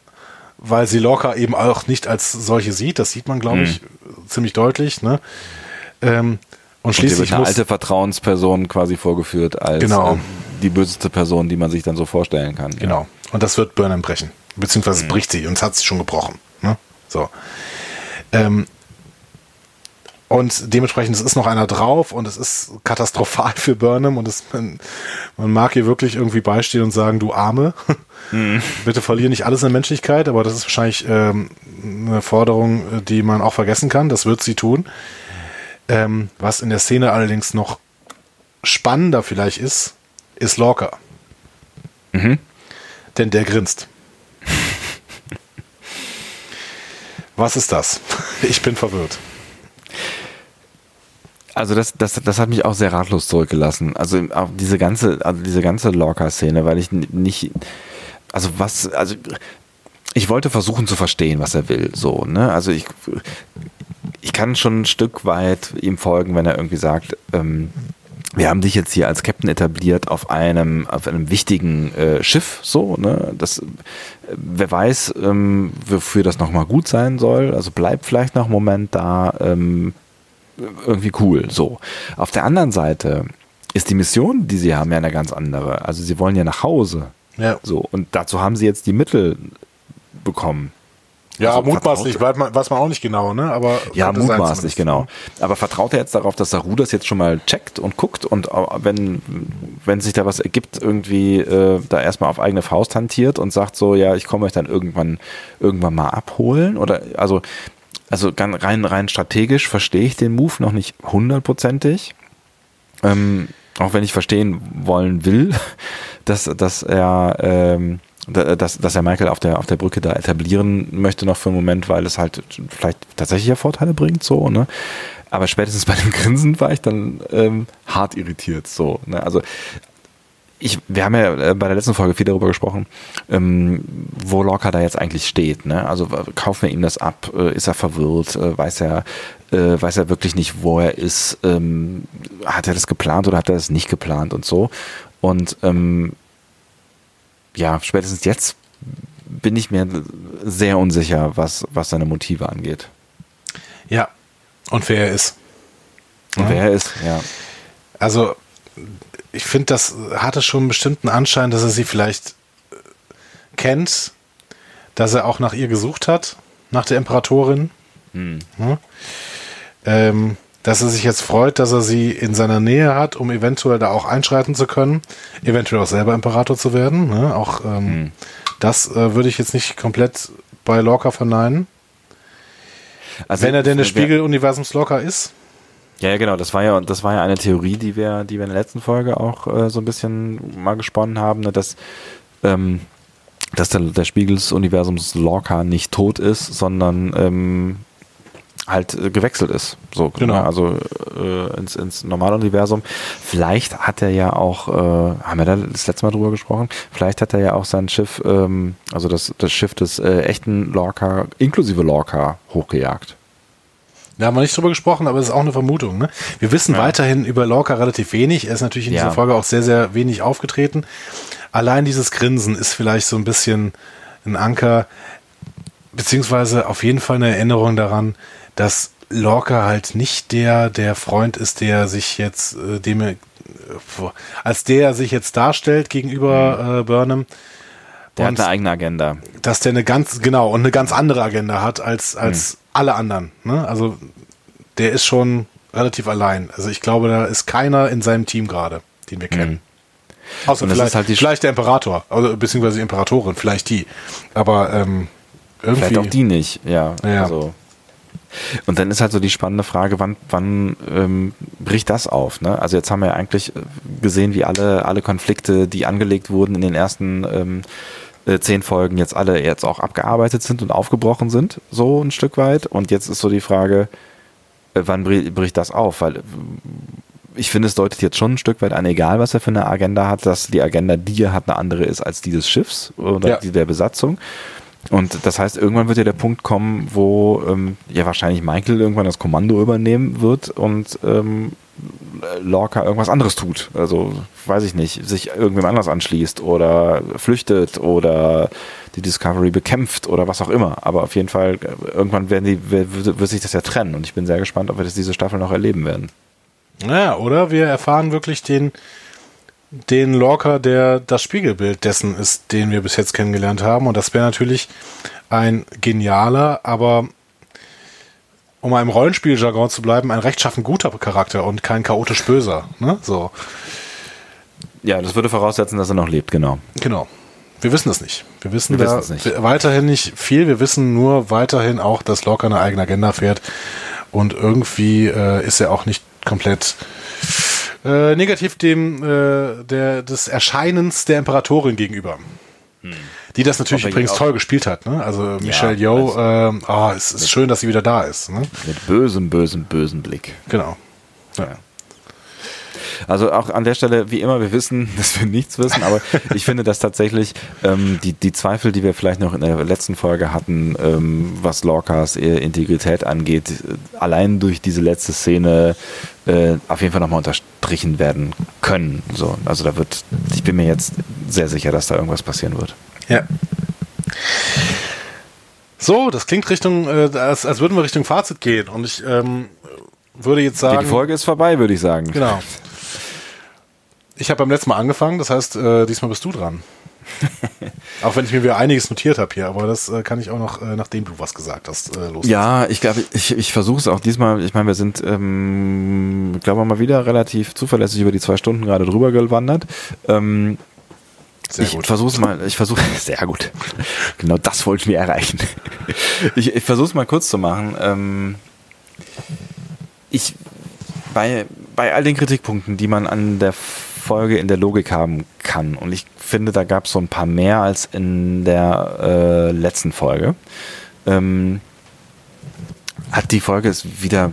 weil sie Lorca eben auch nicht als solche sieht. Das sieht man, glaube ich, mhm. ziemlich deutlich. Ne? Ähm, und schließlich und wird eine alte Vertrauensperson quasi vorgeführt als genau. äh, die böseste Person, die man sich dann so vorstellen kann. Genau. Ja. Und das wird Burnham brechen. Beziehungsweise mhm. bricht sie und es hat sie schon gebrochen. Ne? So. Ähm, und dementsprechend, es ist noch einer drauf und es ist katastrophal für Burnham und es, man, man mag ihr wirklich irgendwie beistehen und sagen, du Arme, mhm. bitte verliere nicht alles in Menschlichkeit, aber das ist wahrscheinlich ähm, eine Forderung, die man auch vergessen kann. Das wird sie tun. Ähm, was in der Szene allerdings noch spannender vielleicht ist, ist Lorca. Mhm. Denn der grinst. was ist das? Ich bin verwirrt. Also das, das, das hat mich auch sehr ratlos zurückgelassen. Also diese ganze, also diese ganze Lorca-Szene, weil ich nicht, also was, also ich wollte versuchen zu verstehen, was er will. So, ne? Also ich, ich kann schon ein Stück weit ihm folgen, wenn er irgendwie sagt, ähm, wir haben dich jetzt hier als Captain etabliert auf einem, auf einem wichtigen äh, Schiff, so, ne? Das, wer weiß, ähm, wofür das nochmal gut sein soll. Also bleib vielleicht noch einen Moment da. Ähm, irgendwie cool. So. Auf der anderen Seite ist die Mission, die sie haben, ja eine ganz andere. Also sie wollen ja nach Hause. Ja. So. Und dazu haben sie jetzt die Mittel bekommen. Ja, also mutmaßlich, weiß man, weiß man auch nicht genau, ne? Aber ja, mutmaßlich, genau. Aber vertraut er jetzt darauf, dass Saru das jetzt schon mal checkt und guckt und wenn, wenn sich da was ergibt, irgendwie äh, da erstmal auf eigene Faust hantiert und sagt so, ja, ich komme euch dann irgendwann, irgendwann mal abholen? Oder also also rein, rein strategisch verstehe ich den Move noch nicht hundertprozentig. Ähm, auch wenn ich verstehen wollen will, dass, dass er ähm, dass, dass er Michael auf der, auf der Brücke da etablieren möchte noch für einen Moment, weil es halt vielleicht tatsächlich ja Vorteile bringt, so, ne? Aber spätestens bei dem Grinsen war ich dann ähm, hart irritiert, so, ne? Also ich, wir haben ja äh, bei der letzten Folge viel darüber gesprochen, ähm, wo Lorca da jetzt eigentlich steht. Ne? Also kaufen wir ihm das ab? Äh, ist er verwirrt? Äh, weiß er, äh, weiß er wirklich nicht, wo er ist? Ähm, hat er das geplant oder hat er das nicht geplant und so? Und ähm, ja, spätestens jetzt bin ich mir sehr unsicher, was, was seine Motive angeht. Ja, und wer er ist. Und ja. wer er ist, ja. Also ich finde, das hatte schon einen bestimmten Anschein, dass er sie vielleicht äh, kennt, dass er auch nach ihr gesucht hat, nach der Imperatorin. Hm. Ja. Ähm, dass er sich jetzt freut, dass er sie in seiner Nähe hat, um eventuell da auch einschreiten zu können, eventuell auch selber Imperator zu werden. Ne? Auch ähm, hm. das äh, würde ich jetzt nicht komplett bei Lorca verneinen. Also, Wenn er denn des Spiegeluniversums Lorca ist. Ja, ja, genau. Das war ja, das war ja eine Theorie, die wir, die wir in der letzten Folge auch äh, so ein bisschen mal gesponnen haben, ne, dass, ähm, dass der, der Spiegel des Universums Lorca nicht tot ist, sondern ähm, halt äh, gewechselt ist. So, Genau. ne? Also äh, ins, ins Normaluniversum. Vielleicht hat er ja auch, äh, haben wir da das letzte Mal drüber gesprochen, vielleicht hat er ja auch sein Schiff, ähm, also das, das Schiff des äh, echten Lorca, inklusive Lorca, hochgejagt. Da haben wir nicht drüber gesprochen, aber es ist auch eine Vermutung. Ne? Wir wissen Ja. weiterhin über Lorca relativ wenig. Er ist natürlich in Ja. dieser Folge auch sehr, sehr wenig aufgetreten. Allein dieses Grinsen ist vielleicht so ein bisschen ein Anker, beziehungsweise auf jeden Fall eine Erinnerung daran, dass Lorca halt nicht der, der Freund ist, der sich jetzt, äh, dem er, äh, als der er sich jetzt darstellt gegenüber äh, Burnham. Der Und- hat eine eigene Agenda. dass der eine ganz, genau, und eine ganz andere Agenda hat als, Mhm. als alle anderen. Ne? Also der ist schon relativ allein. Also ich glaube, da ist keiner in seinem Team gerade, den wir kennen. Außer Mhm. Das vielleicht, halt die- vielleicht der Imperator, also, beziehungsweise die Imperatorin, vielleicht die. Aber ähm, irgendwie. Vielleicht auch die nicht, ja. Ja. Also. Und dann ist halt so die spannende Frage, wann, wann ähm, bricht das auf? Ne? Also jetzt haben wir ja eigentlich äh, gesehen, wie alle, alle Konflikte, die angelegt wurden in den ersten ähm, äh, zehn Folgen, jetzt alle jetzt auch abgearbeitet sind und aufgebrochen sind, so ein Stück weit. Und jetzt ist so die Frage, äh, wann bri- bricht das auf? Weil äh, ich finde, es deutet jetzt schon ein Stück weit an, egal was er für eine Agenda hat, dass die Agenda, die er hat, eine andere ist als die des Schiffs oder Ja. die der Besatzung. Und das heißt, irgendwann wird ja der Punkt kommen, wo ähm, ja wahrscheinlich Michael irgendwann das Kommando übernehmen wird und ähm, Lorca irgendwas anderes tut. Also, weiß ich nicht, sich irgendwem anders anschließt oder flüchtet oder die Discovery bekämpft oder was auch immer. Aber auf jeden Fall, irgendwann werden die, wird, sich das ja trennen. Und ich bin sehr gespannt, ob wir das diese Staffel noch erleben werden. Ja, oder wir erfahren wirklich den, den Lorca, der das Spiegelbild dessen ist, den wir bis jetzt kennengelernt haben. Und das wäre natürlich ein genialer, aber um mal im Rollenspieljargon zu bleiben, ein rechtschaffen guter Charakter und kein chaotisch böser. Ne? So, Ja, das würde voraussetzen, dass er noch lebt, genau. genau. Wir wissen es nicht. Wir wissen Wir da nicht. weiterhin nicht viel. Wir wissen nur weiterhin auch, dass Lorca eine eigene Agenda fährt. Und irgendwie äh, ist er auch nicht komplett äh, negativ dem äh, der, des Erscheinens der Imperatorin gegenüber. Die das natürlich Ob übrigens toll gespielt hat. Ne? Also Michelle Ja, Yeoh, ähm, ah, es ist schön, dass sie wieder da ist. Ne? Mit bösem, bösem, bösem Blick. Genau. Ja. Also auch an der Stelle, wie immer, wir wissen, dass wir nichts wissen, aber ich finde, dass tatsächlich ähm, die, die Zweifel, die wir vielleicht noch in der letzten Folge hatten, ähm, was Lorcas äh, Integrität angeht, allein durch diese letzte Szene äh, auf jeden Fall nochmal unterstrichen werden können. So, also da wird, ich bin mir jetzt sehr sicher, dass da irgendwas passieren wird. Ja. So, das klingt Richtung, äh, als, als würden wir Richtung Fazit gehen. Und ich ähm, würde jetzt sagen. die Folge ist vorbei, würde ich sagen. Genau. Ich habe beim letzten Mal angefangen, das heißt, äh, diesmal bist du dran. auch wenn ich mir wieder einiges notiert habe hier, aber das äh, kann ich auch noch, äh, nachdem du was gesagt hast, äh, los. Ja, ich glaube, ich, ich versuche es auch diesmal. Ich meine, wir sind, ähm, glaube mal wieder relativ zuverlässig über die zwei Stunden gerade drüber gewandert. Ähm, Sehr ich gut. versuche es mal, ich versuche, sehr gut. Genau das wollte ich mir erreichen. Ich, ich versuche es mal kurz zu machen. Ähm, ich, bei, bei all den Kritikpunkten, die man an der Folge in der Logik haben kann, und ich finde, da gab es so ein paar mehr als in der äh, letzten Folge, ähm, hat die Folge es wieder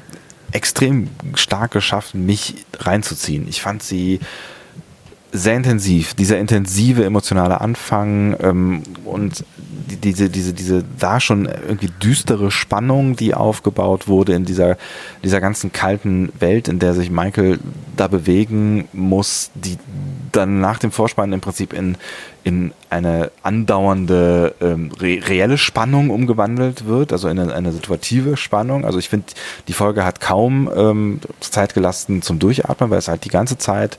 extrem stark geschafft, mich reinzuziehen. Ich fand sie sehr intensiv, dieser intensive emotionale Anfang ähm, und die, diese, diese, diese da schon irgendwie düstere Spannung, die aufgebaut wurde in dieser, dieser ganzen kalten Welt, in der sich Michael da bewegen muss, die dann nach dem Vorspann im Prinzip in, in eine andauernde ähm, re reelle Spannung umgewandelt wird, also in eine, eine situative Spannung. Also ich finde, die Folge hat kaum ähm, Zeit gelassen zum Durchatmen, weil es halt die ganze Zeit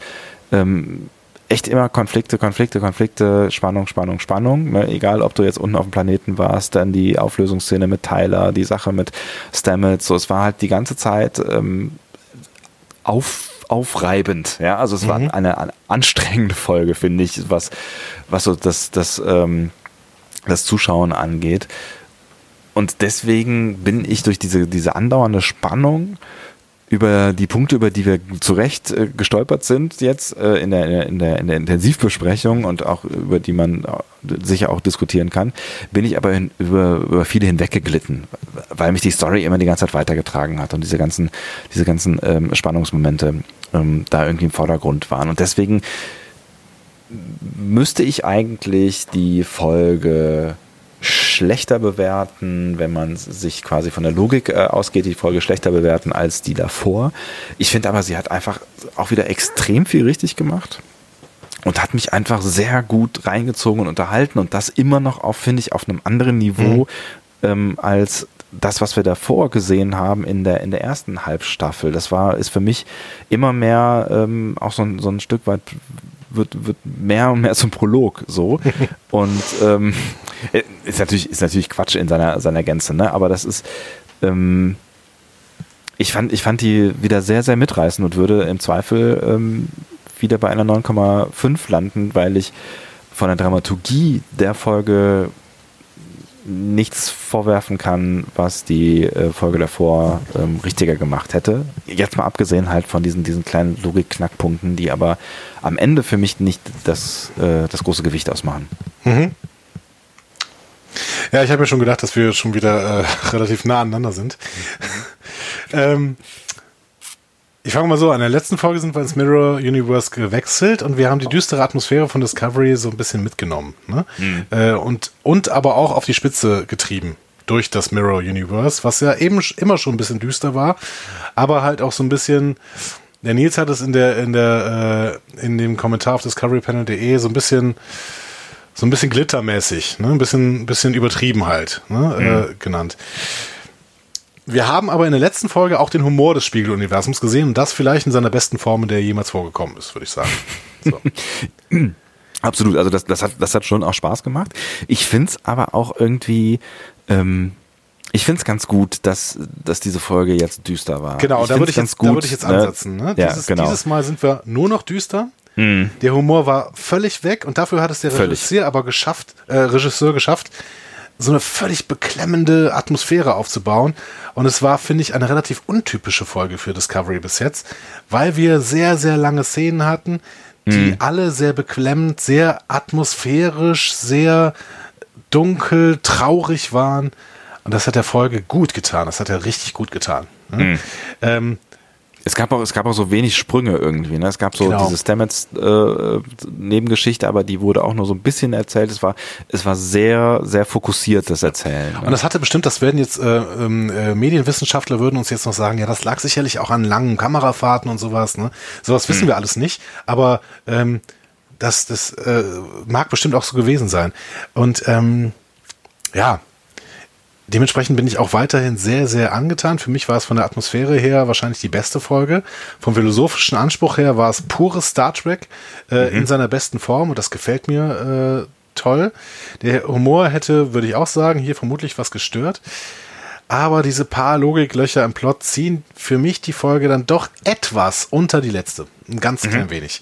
ähm, echt immer Konflikte, Konflikte, Konflikte, Spannung, Spannung, Spannung. Ne? Egal, ob du jetzt unten auf dem Planeten warst, dann die Auflösungsszene mit Tyler, die Sache mit Stamets, so es war halt die ganze Zeit ähm, auf, aufreibend. Ja, also es war eine, eine anstrengende Folge, finde ich, was, was so das, das, ähm, das Zuschauen angeht. Und deswegen bin ich durch diese, diese andauernde Spannung über die Punkte, über die wir zu Recht äh, gestolpert sind jetzt äh, in, der, in, der, in der Intensivbesprechung und auch über die man sicher auch diskutieren kann, bin ich aber in, über, über viele hinweggeglitten, weil mich die Story immer die ganze Zeit weitergetragen hat und diese ganzen, diese ganzen ähm, Spannungsmomente ähm, da irgendwie im Vordergrund waren. Und deswegen müsste ich eigentlich die Folge schlechter bewerten, wenn man sich quasi von der Logik äh, ausgeht, die Folge schlechter bewerten als die davor. Ich finde aber, sie hat einfach auch wieder extrem viel richtig gemacht und hat mich einfach sehr gut reingezogen und unterhalten und das immer noch auf, finde ich, auf einem anderen Niveau mhm. ähm, als das, was wir davor gesehen haben in der, in der ersten Halbstaffel. Das war, ist für mich immer mehr ähm, auch so ein, so ein Stück weit wird, wird mehr und mehr zum Prolog so. und ähm, ist natürlich, ist natürlich Quatsch in seiner, seiner Gänze, ne? Aber das ist, ähm, ich fand, ich fand die wieder sehr, sehr mitreißend und würde im Zweifel ähm, wieder bei einer 9,5 landen, weil ich von der Dramaturgie der Folge nichts vorwerfen kann, was die äh, Folge davor ähm, richtiger gemacht hätte. Jetzt mal abgesehen halt von diesen, diesen kleinen Logik-Knackpunkten, die aber am Ende für mich nicht das, äh, das große Gewicht ausmachen. Mhm. Ja, ich habe mir schon gedacht, dass wir schon wieder äh, relativ nah aneinander sind. Mhm. ähm, ich fange mal so an. In der letzten Folge sind wir ins Mirror Universe gewechselt und wir haben die düstere Atmosphäre von Discovery so ein bisschen mitgenommen. Ne? Mhm. Äh, und, und aber auch auf die Spitze getrieben durch das Mirror Universe, was ja eben immer schon ein bisschen düster war, aber halt auch so ein bisschen. Der Nils hat es in der in der äh, in dem Kommentar auf discoverypanel.de so ein bisschen so ein bisschen glittermäßig, ne? ein bisschen bisschen übertrieben halt ne? Mhm. Äh, genannt. Wir haben aber in der letzten Folge auch den Humor des Spiegeluniversums gesehen und das vielleicht in seiner besten Form, in der er jemals vorgekommen ist, würde ich sagen. So. Absolut, also das, das, hat, das hat schon auch Spaß gemacht. Ich finde es aber auch irgendwie, ähm, ich finde es ganz gut, dass, dass diese Folge jetzt düster war. Genau, da würde ich, jetzt, da würd ich jetzt ansetzen. Ne? Ja, dieses, genau. dieses Mal sind wir nur noch düster. Mhm. Der Humor war völlig weg und dafür hat es der Regisseur aber geschafft, äh, Regisseur geschafft, so eine völlig beklemmende Atmosphäre aufzubauen. Und es war, finde ich, eine relativ untypische Folge für Discovery bis jetzt, weil wir sehr, sehr lange Szenen hatten, die mhm. alle sehr beklemmend, sehr atmosphärisch, sehr dunkel, traurig waren. Und das hat der Folge gut getan. Das hat er richtig gut getan. Mhm. Ähm, es gab auch, es gab auch so wenig Sprünge irgendwie. Ne? Es gab so genau. diese Stamets äh, Nebengeschichte, aber die wurde auch nur so ein bisschen erzählt. Es war, es war sehr, sehr fokussiertes Erzählen. Ne? Und das hatte bestimmt, das werden jetzt äh, ähm, äh, Medienwissenschaftler würden uns jetzt noch sagen, ja, das lag sicherlich auch an langen Kamerafahrten und sowas. Ne? Sowas wissen hm. wir alles nicht, aber ähm, das, das äh, mag bestimmt auch so gewesen sein. Und ähm, ja, Dementsprechend bin ich auch weiterhin sehr, sehr angetan. Für mich war es von der Atmosphäre her wahrscheinlich die beste Folge. Vom philosophischen Anspruch her war es pures Star Trek äh, mhm. in seiner besten Form und das gefällt mir äh, toll. Der Humor hätte, würde ich auch sagen, hier vermutlich was gestört. Aber diese paar Logiklöcher im Plot ziehen für mich die Folge dann doch etwas unter die letzte. Ein ganz mhm. klein wenig.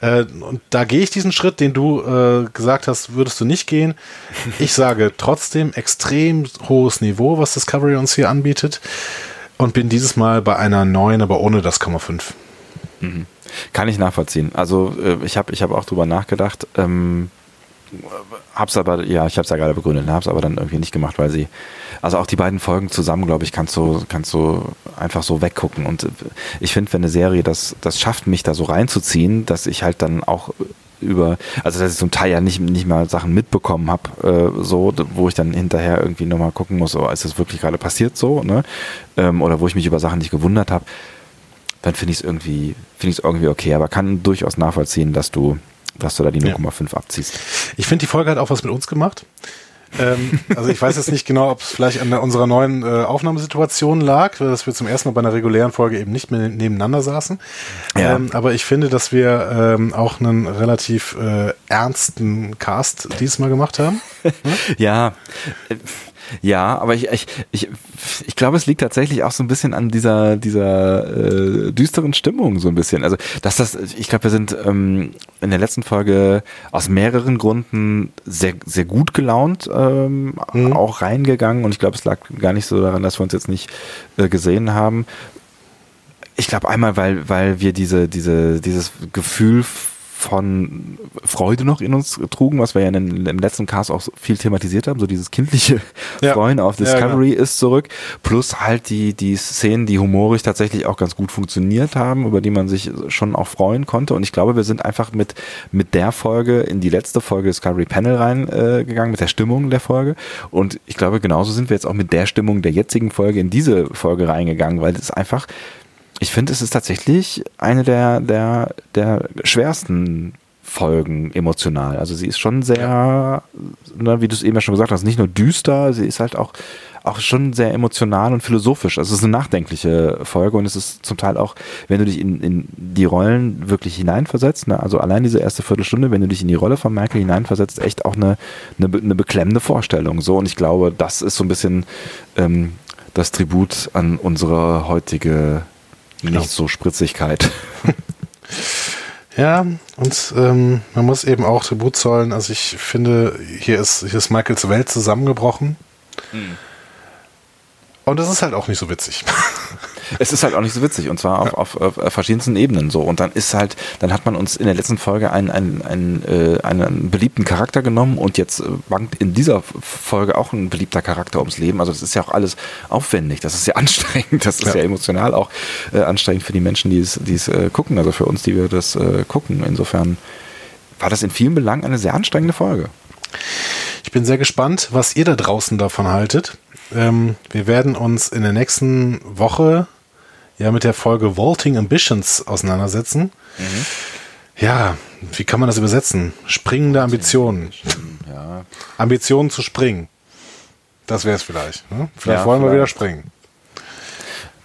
Äh, und da gehe ich diesen Schritt, den du äh, gesagt hast, würdest du nicht gehen. Ich sage trotzdem extrem hohes Niveau, was Discovery uns hier anbietet. Und bin dieses Mal bei einer 9, aber ohne das Komma 5. Mhm. Kann ich nachvollziehen. Also äh, ich habe ich hab auch drüber nachgedacht. Ähm, hab's aber, ja, ich habe es ja gerade begründet, hab's aber dann irgendwie nicht gemacht, weil sie also auch die beiden Folgen zusammen, glaube ich, kannst du, kannst du einfach so weggucken. Und ich finde, wenn eine Serie das, das schafft, mich da so reinzuziehen, dass ich halt dann auch über, also dass ich zum Teil ja nicht, nicht mal Sachen mitbekommen habe, äh, so, wo ich dann hinterher irgendwie nochmal gucken muss, oh, ist das wirklich gerade passiert so, ne? Ähm, oder wo ich mich über Sachen nicht gewundert habe, dann finde ich es irgendwie, finde ich es irgendwie okay, aber kann durchaus nachvollziehen, dass du, dass du da die 0,5 ja. abziehst. Ich finde, die Folge hat auch was mit uns gemacht ähm, also ich weiß jetzt nicht genau, ob es vielleicht an unserer neuen äh, Aufnahmesituation lag, dass wir zum ersten Mal bei einer regulären Folge eben nicht mehr nebeneinander saßen. Ja. Ähm, aber ich finde, dass wir ähm, auch einen relativ äh, ernsten Cast diesmal gemacht haben. Hm? ja. Ja, aber ich, ich, ich, ich glaube, es liegt tatsächlich auch so ein bisschen an dieser, dieser äh, düsteren Stimmung, so ein bisschen. Also, dass das, ich glaube, wir sind ähm, in der letzten Folge aus mehreren Gründen sehr, sehr gut gelaunt ähm, mhm. auch reingegangen und ich glaube, es lag gar nicht so daran, dass wir uns jetzt nicht äh, gesehen haben Ich glaube einmal, weil, weil wir diese, diese, dieses Gefühl von Freude noch in uns trugen, was wir ja in, im letzten Cast auch viel thematisiert haben, so dieses kindliche ja. Freuen auf Discovery ja, genau. ist zurück, plus halt die, die Szenen, die humorig tatsächlich auch ganz gut funktioniert haben, über die man sich schon auch freuen konnte und ich glaube, wir sind einfach mit, mit der Folge in die letzte Folge Discovery Panel reingegangen, äh, mit der Stimmung der Folge und ich glaube, genauso sind wir jetzt auch mit der Stimmung der jetzigen Folge in diese Folge reingegangen, weil es einfach ich finde, es ist tatsächlich eine der, der, der schwersten Folgen emotional. Also sie ist schon sehr, ne, wie du es eben ja schon gesagt hast, nicht nur düster, sie ist halt auch, auch schon sehr emotional und philosophisch. Also es ist eine nachdenkliche Folge und es ist zum Teil auch, wenn du dich in, in die Rollen wirklich hineinversetzt, ne, also allein diese erste Viertelstunde, wenn du dich in die Rolle von Michael hineinversetzt, echt auch eine, eine, eine beklemmende Vorstellung. So und ich glaube, das ist so ein bisschen ähm, das Tribut an unsere heutige Genau. Nicht so Spritzigkeit. Ja, und ähm, man muss eben auch Tribut zollen. Also ich finde, hier ist, hier ist Michaels Welt zusammengebrochen. Hm. Und das ist halt auch nicht so witzig. Es ist halt auch nicht so witzig und zwar auf, auf, auf, auf verschiedensten Ebenen so. Und dann ist halt, dann hat man uns in der letzten Folge einen, einen, einen, äh, einen beliebten Charakter genommen und jetzt wankt in dieser Folge auch ein beliebter Charakter ums Leben. Also das ist ja auch alles aufwendig, das ist ja anstrengend, das ist ja, ja emotional auch äh, anstrengend für die Menschen, die es, die es äh, gucken, also für uns, die wir das äh, gucken. Insofern war das in vielen Belangen eine sehr anstrengende Folge. Ich bin sehr gespannt, was ihr da draußen davon haltet. Ähm, wir werden uns in der nächsten Woche ja mit der Folge Vaulting Ambitions auseinandersetzen. Mhm. Ja, wie kann man das übersetzen? Springende Ambitionen. Ja. Ambitionen zu springen. Das wäre es vielleicht. Ne? Vielleicht ja, wollen vielleicht. wir wieder springen.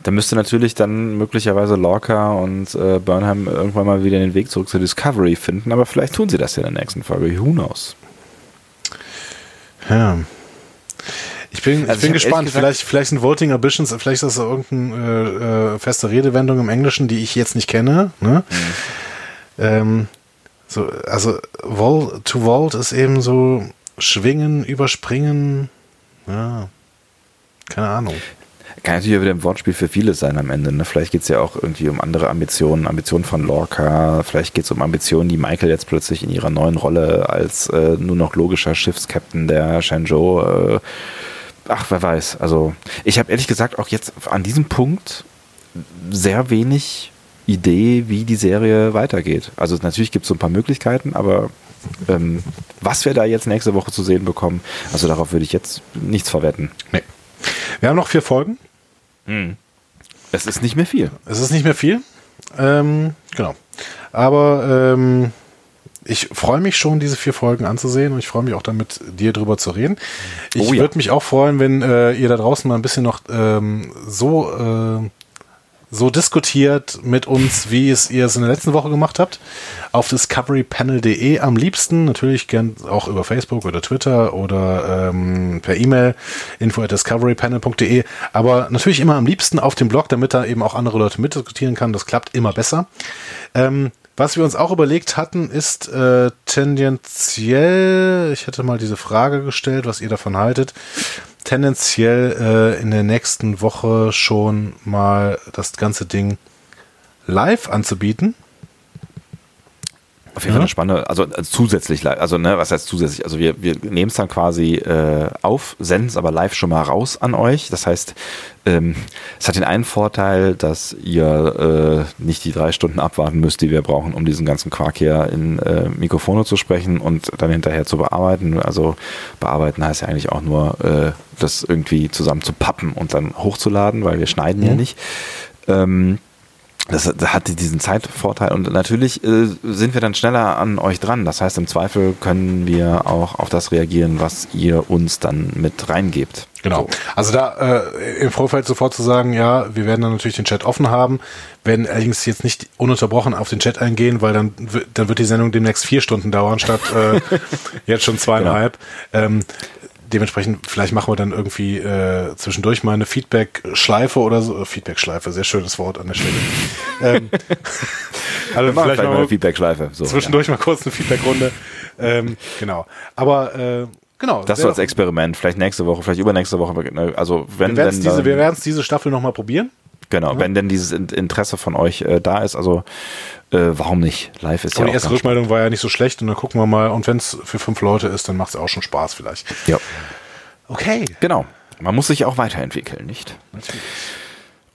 Da müsste natürlich dann möglicherweise Lorca und äh, Burnham irgendwann mal wieder den Weg zurück zur Discovery finden, aber vielleicht tun sie das ja in der nächsten Folge. Who knows? Ja. Ich bin, also ich bin gespannt. Gesagt, vielleicht, vielleicht sind Voting Ambitions, vielleicht ist das irgendeine äh, äh, feste Redewendung im Englischen, die ich jetzt nicht kenne. Ne? Mhm. Ähm, so, also Vol to Vault ist eben so schwingen, überspringen. Ja, keine Ahnung. Kann natürlich wieder ein Wortspiel für viele sein am Ende. Ne? Vielleicht geht es ja auch irgendwie um andere Ambitionen, Ambitionen von Lorca, vielleicht geht es um Ambitionen, die Michael jetzt plötzlich in ihrer neuen Rolle als äh, nur noch logischer Schiffskapitän der Shenzhou äh, ach, wer weiß. Also, ich habe ehrlich gesagt auch jetzt an diesem Punkt sehr wenig Idee, wie die Serie weitergeht. Also, natürlich gibt es so ein paar Möglichkeiten, aber ähm, was wir da jetzt nächste Woche zu sehen bekommen, also darauf würde ich jetzt nichts verwetten. Nee. Wir haben noch vier Folgen. Hm. Es ist nicht mehr viel. Es ist nicht mehr viel. Ähm, genau. Aber ähm, ich freue mich schon, diese vier Folgen anzusehen und ich freue mich auch damit, dir drüber zu reden. Ich oh, ja. würde mich auch freuen, wenn äh, ihr da draußen mal ein bisschen noch ähm, so, äh, so diskutiert mit uns, wie es ihr es in der letzten Woche gemacht habt. Auf discoverypanel.de am liebsten, natürlich gern auch über Facebook oder Twitter oder ähm, per E-Mail info at discoverypanel.de, aber natürlich immer am liebsten auf dem Blog, damit da eben auch andere Leute mitdiskutieren kann. Das klappt immer besser. Ähm, was wir uns auch überlegt hatten, ist äh, tendenziell, ich hätte mal diese Frage gestellt, was ihr davon haltet, tendenziell äh, in der nächsten Woche schon mal das ganze Ding live anzubieten. Auf jeden Fall eine spannende, also, also zusätzlich, also ne, was heißt zusätzlich? Also wir, wir nehmen es dann quasi äh, auf, senden es aber live schon mal raus an euch. Das heißt, ähm, es hat den einen Vorteil, dass ihr äh, nicht die drei Stunden abwarten müsst, die wir brauchen, um diesen ganzen Quark hier in äh, Mikrofone zu sprechen und dann hinterher zu bearbeiten. Also bearbeiten heißt ja eigentlich auch nur, äh, das irgendwie zusammen zu pappen und dann hochzuladen, weil wir schneiden mhm. ja nicht. Ähm, das, hatte diesen Zeitvorteil und natürlich äh, sind wir dann schneller an euch dran. Das heißt, im Zweifel können wir auch auf das reagieren, was ihr uns dann mit reingebt. Genau. So. Also da äh, im Vorfeld sofort zu sagen, ja, wir werden dann natürlich den Chat offen haben, werden allerdings jetzt nicht ununterbrochen auf den Chat eingehen, weil dann, dann wird die Sendung demnächst vier Stunden dauern statt äh, jetzt schon zweieinhalb. Genau. Ähm, dementsprechend, vielleicht machen wir dann irgendwie äh, zwischendurch mal eine Feedback-Schleife oder so. Feedback-Schleife, sehr schönes Wort an der Stelle. ähm, also vielleicht, vielleicht mal eine Feedback-Schleife. So, zwischendurch ja. mal kurz eine Feedback-Runde. Ähm, genau. Aber äh, genau. Das so als Experiment. Vielleicht nächste Woche, vielleicht übernächste Woche. Also wenn wir werden es diese, diese Staffel nochmal probieren. Genau, ja. wenn denn dieses Interesse von euch äh, da ist, also äh, warum nicht? Live ist und ja. Die erste Rückmeldung war ja nicht so schlecht und dann gucken wir mal. Und wenn es für fünf Leute ist, dann macht es auch schon Spaß vielleicht. Ja. Okay. Genau. Man muss sich auch weiterentwickeln, nicht? Natürlich.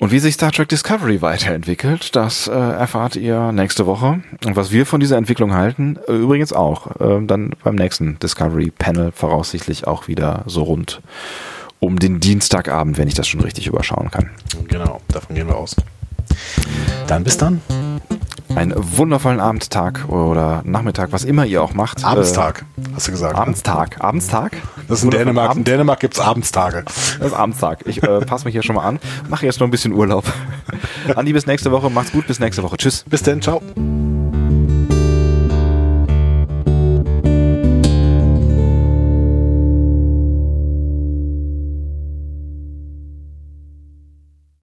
Und wie sich Star Trek Discovery weiterentwickelt, das äh, erfahrt ihr nächste Woche. Und was wir von dieser Entwicklung halten, äh, übrigens auch, äh, dann beim nächsten Discovery Panel voraussichtlich auch wieder so rund um den Dienstagabend, wenn ich das schon richtig überschauen kann. Genau, davon gehen wir aus. Dann bis dann einen wundervollen Abendtag oder Nachmittag, was immer ihr auch macht. Abendstag, äh, hast du gesagt. Ne? Abendstag. Ne? Abendstag? Das ist in Dänemark. In Dänemark gibt es Abendstage. Das ist Abendstag. Ich äh, passe mich hier schon mal an. Mache jetzt noch ein bisschen Urlaub. Andi, bis nächste Woche. Macht's gut. Bis nächste Woche. Tschüss. Bis dann. Ciao.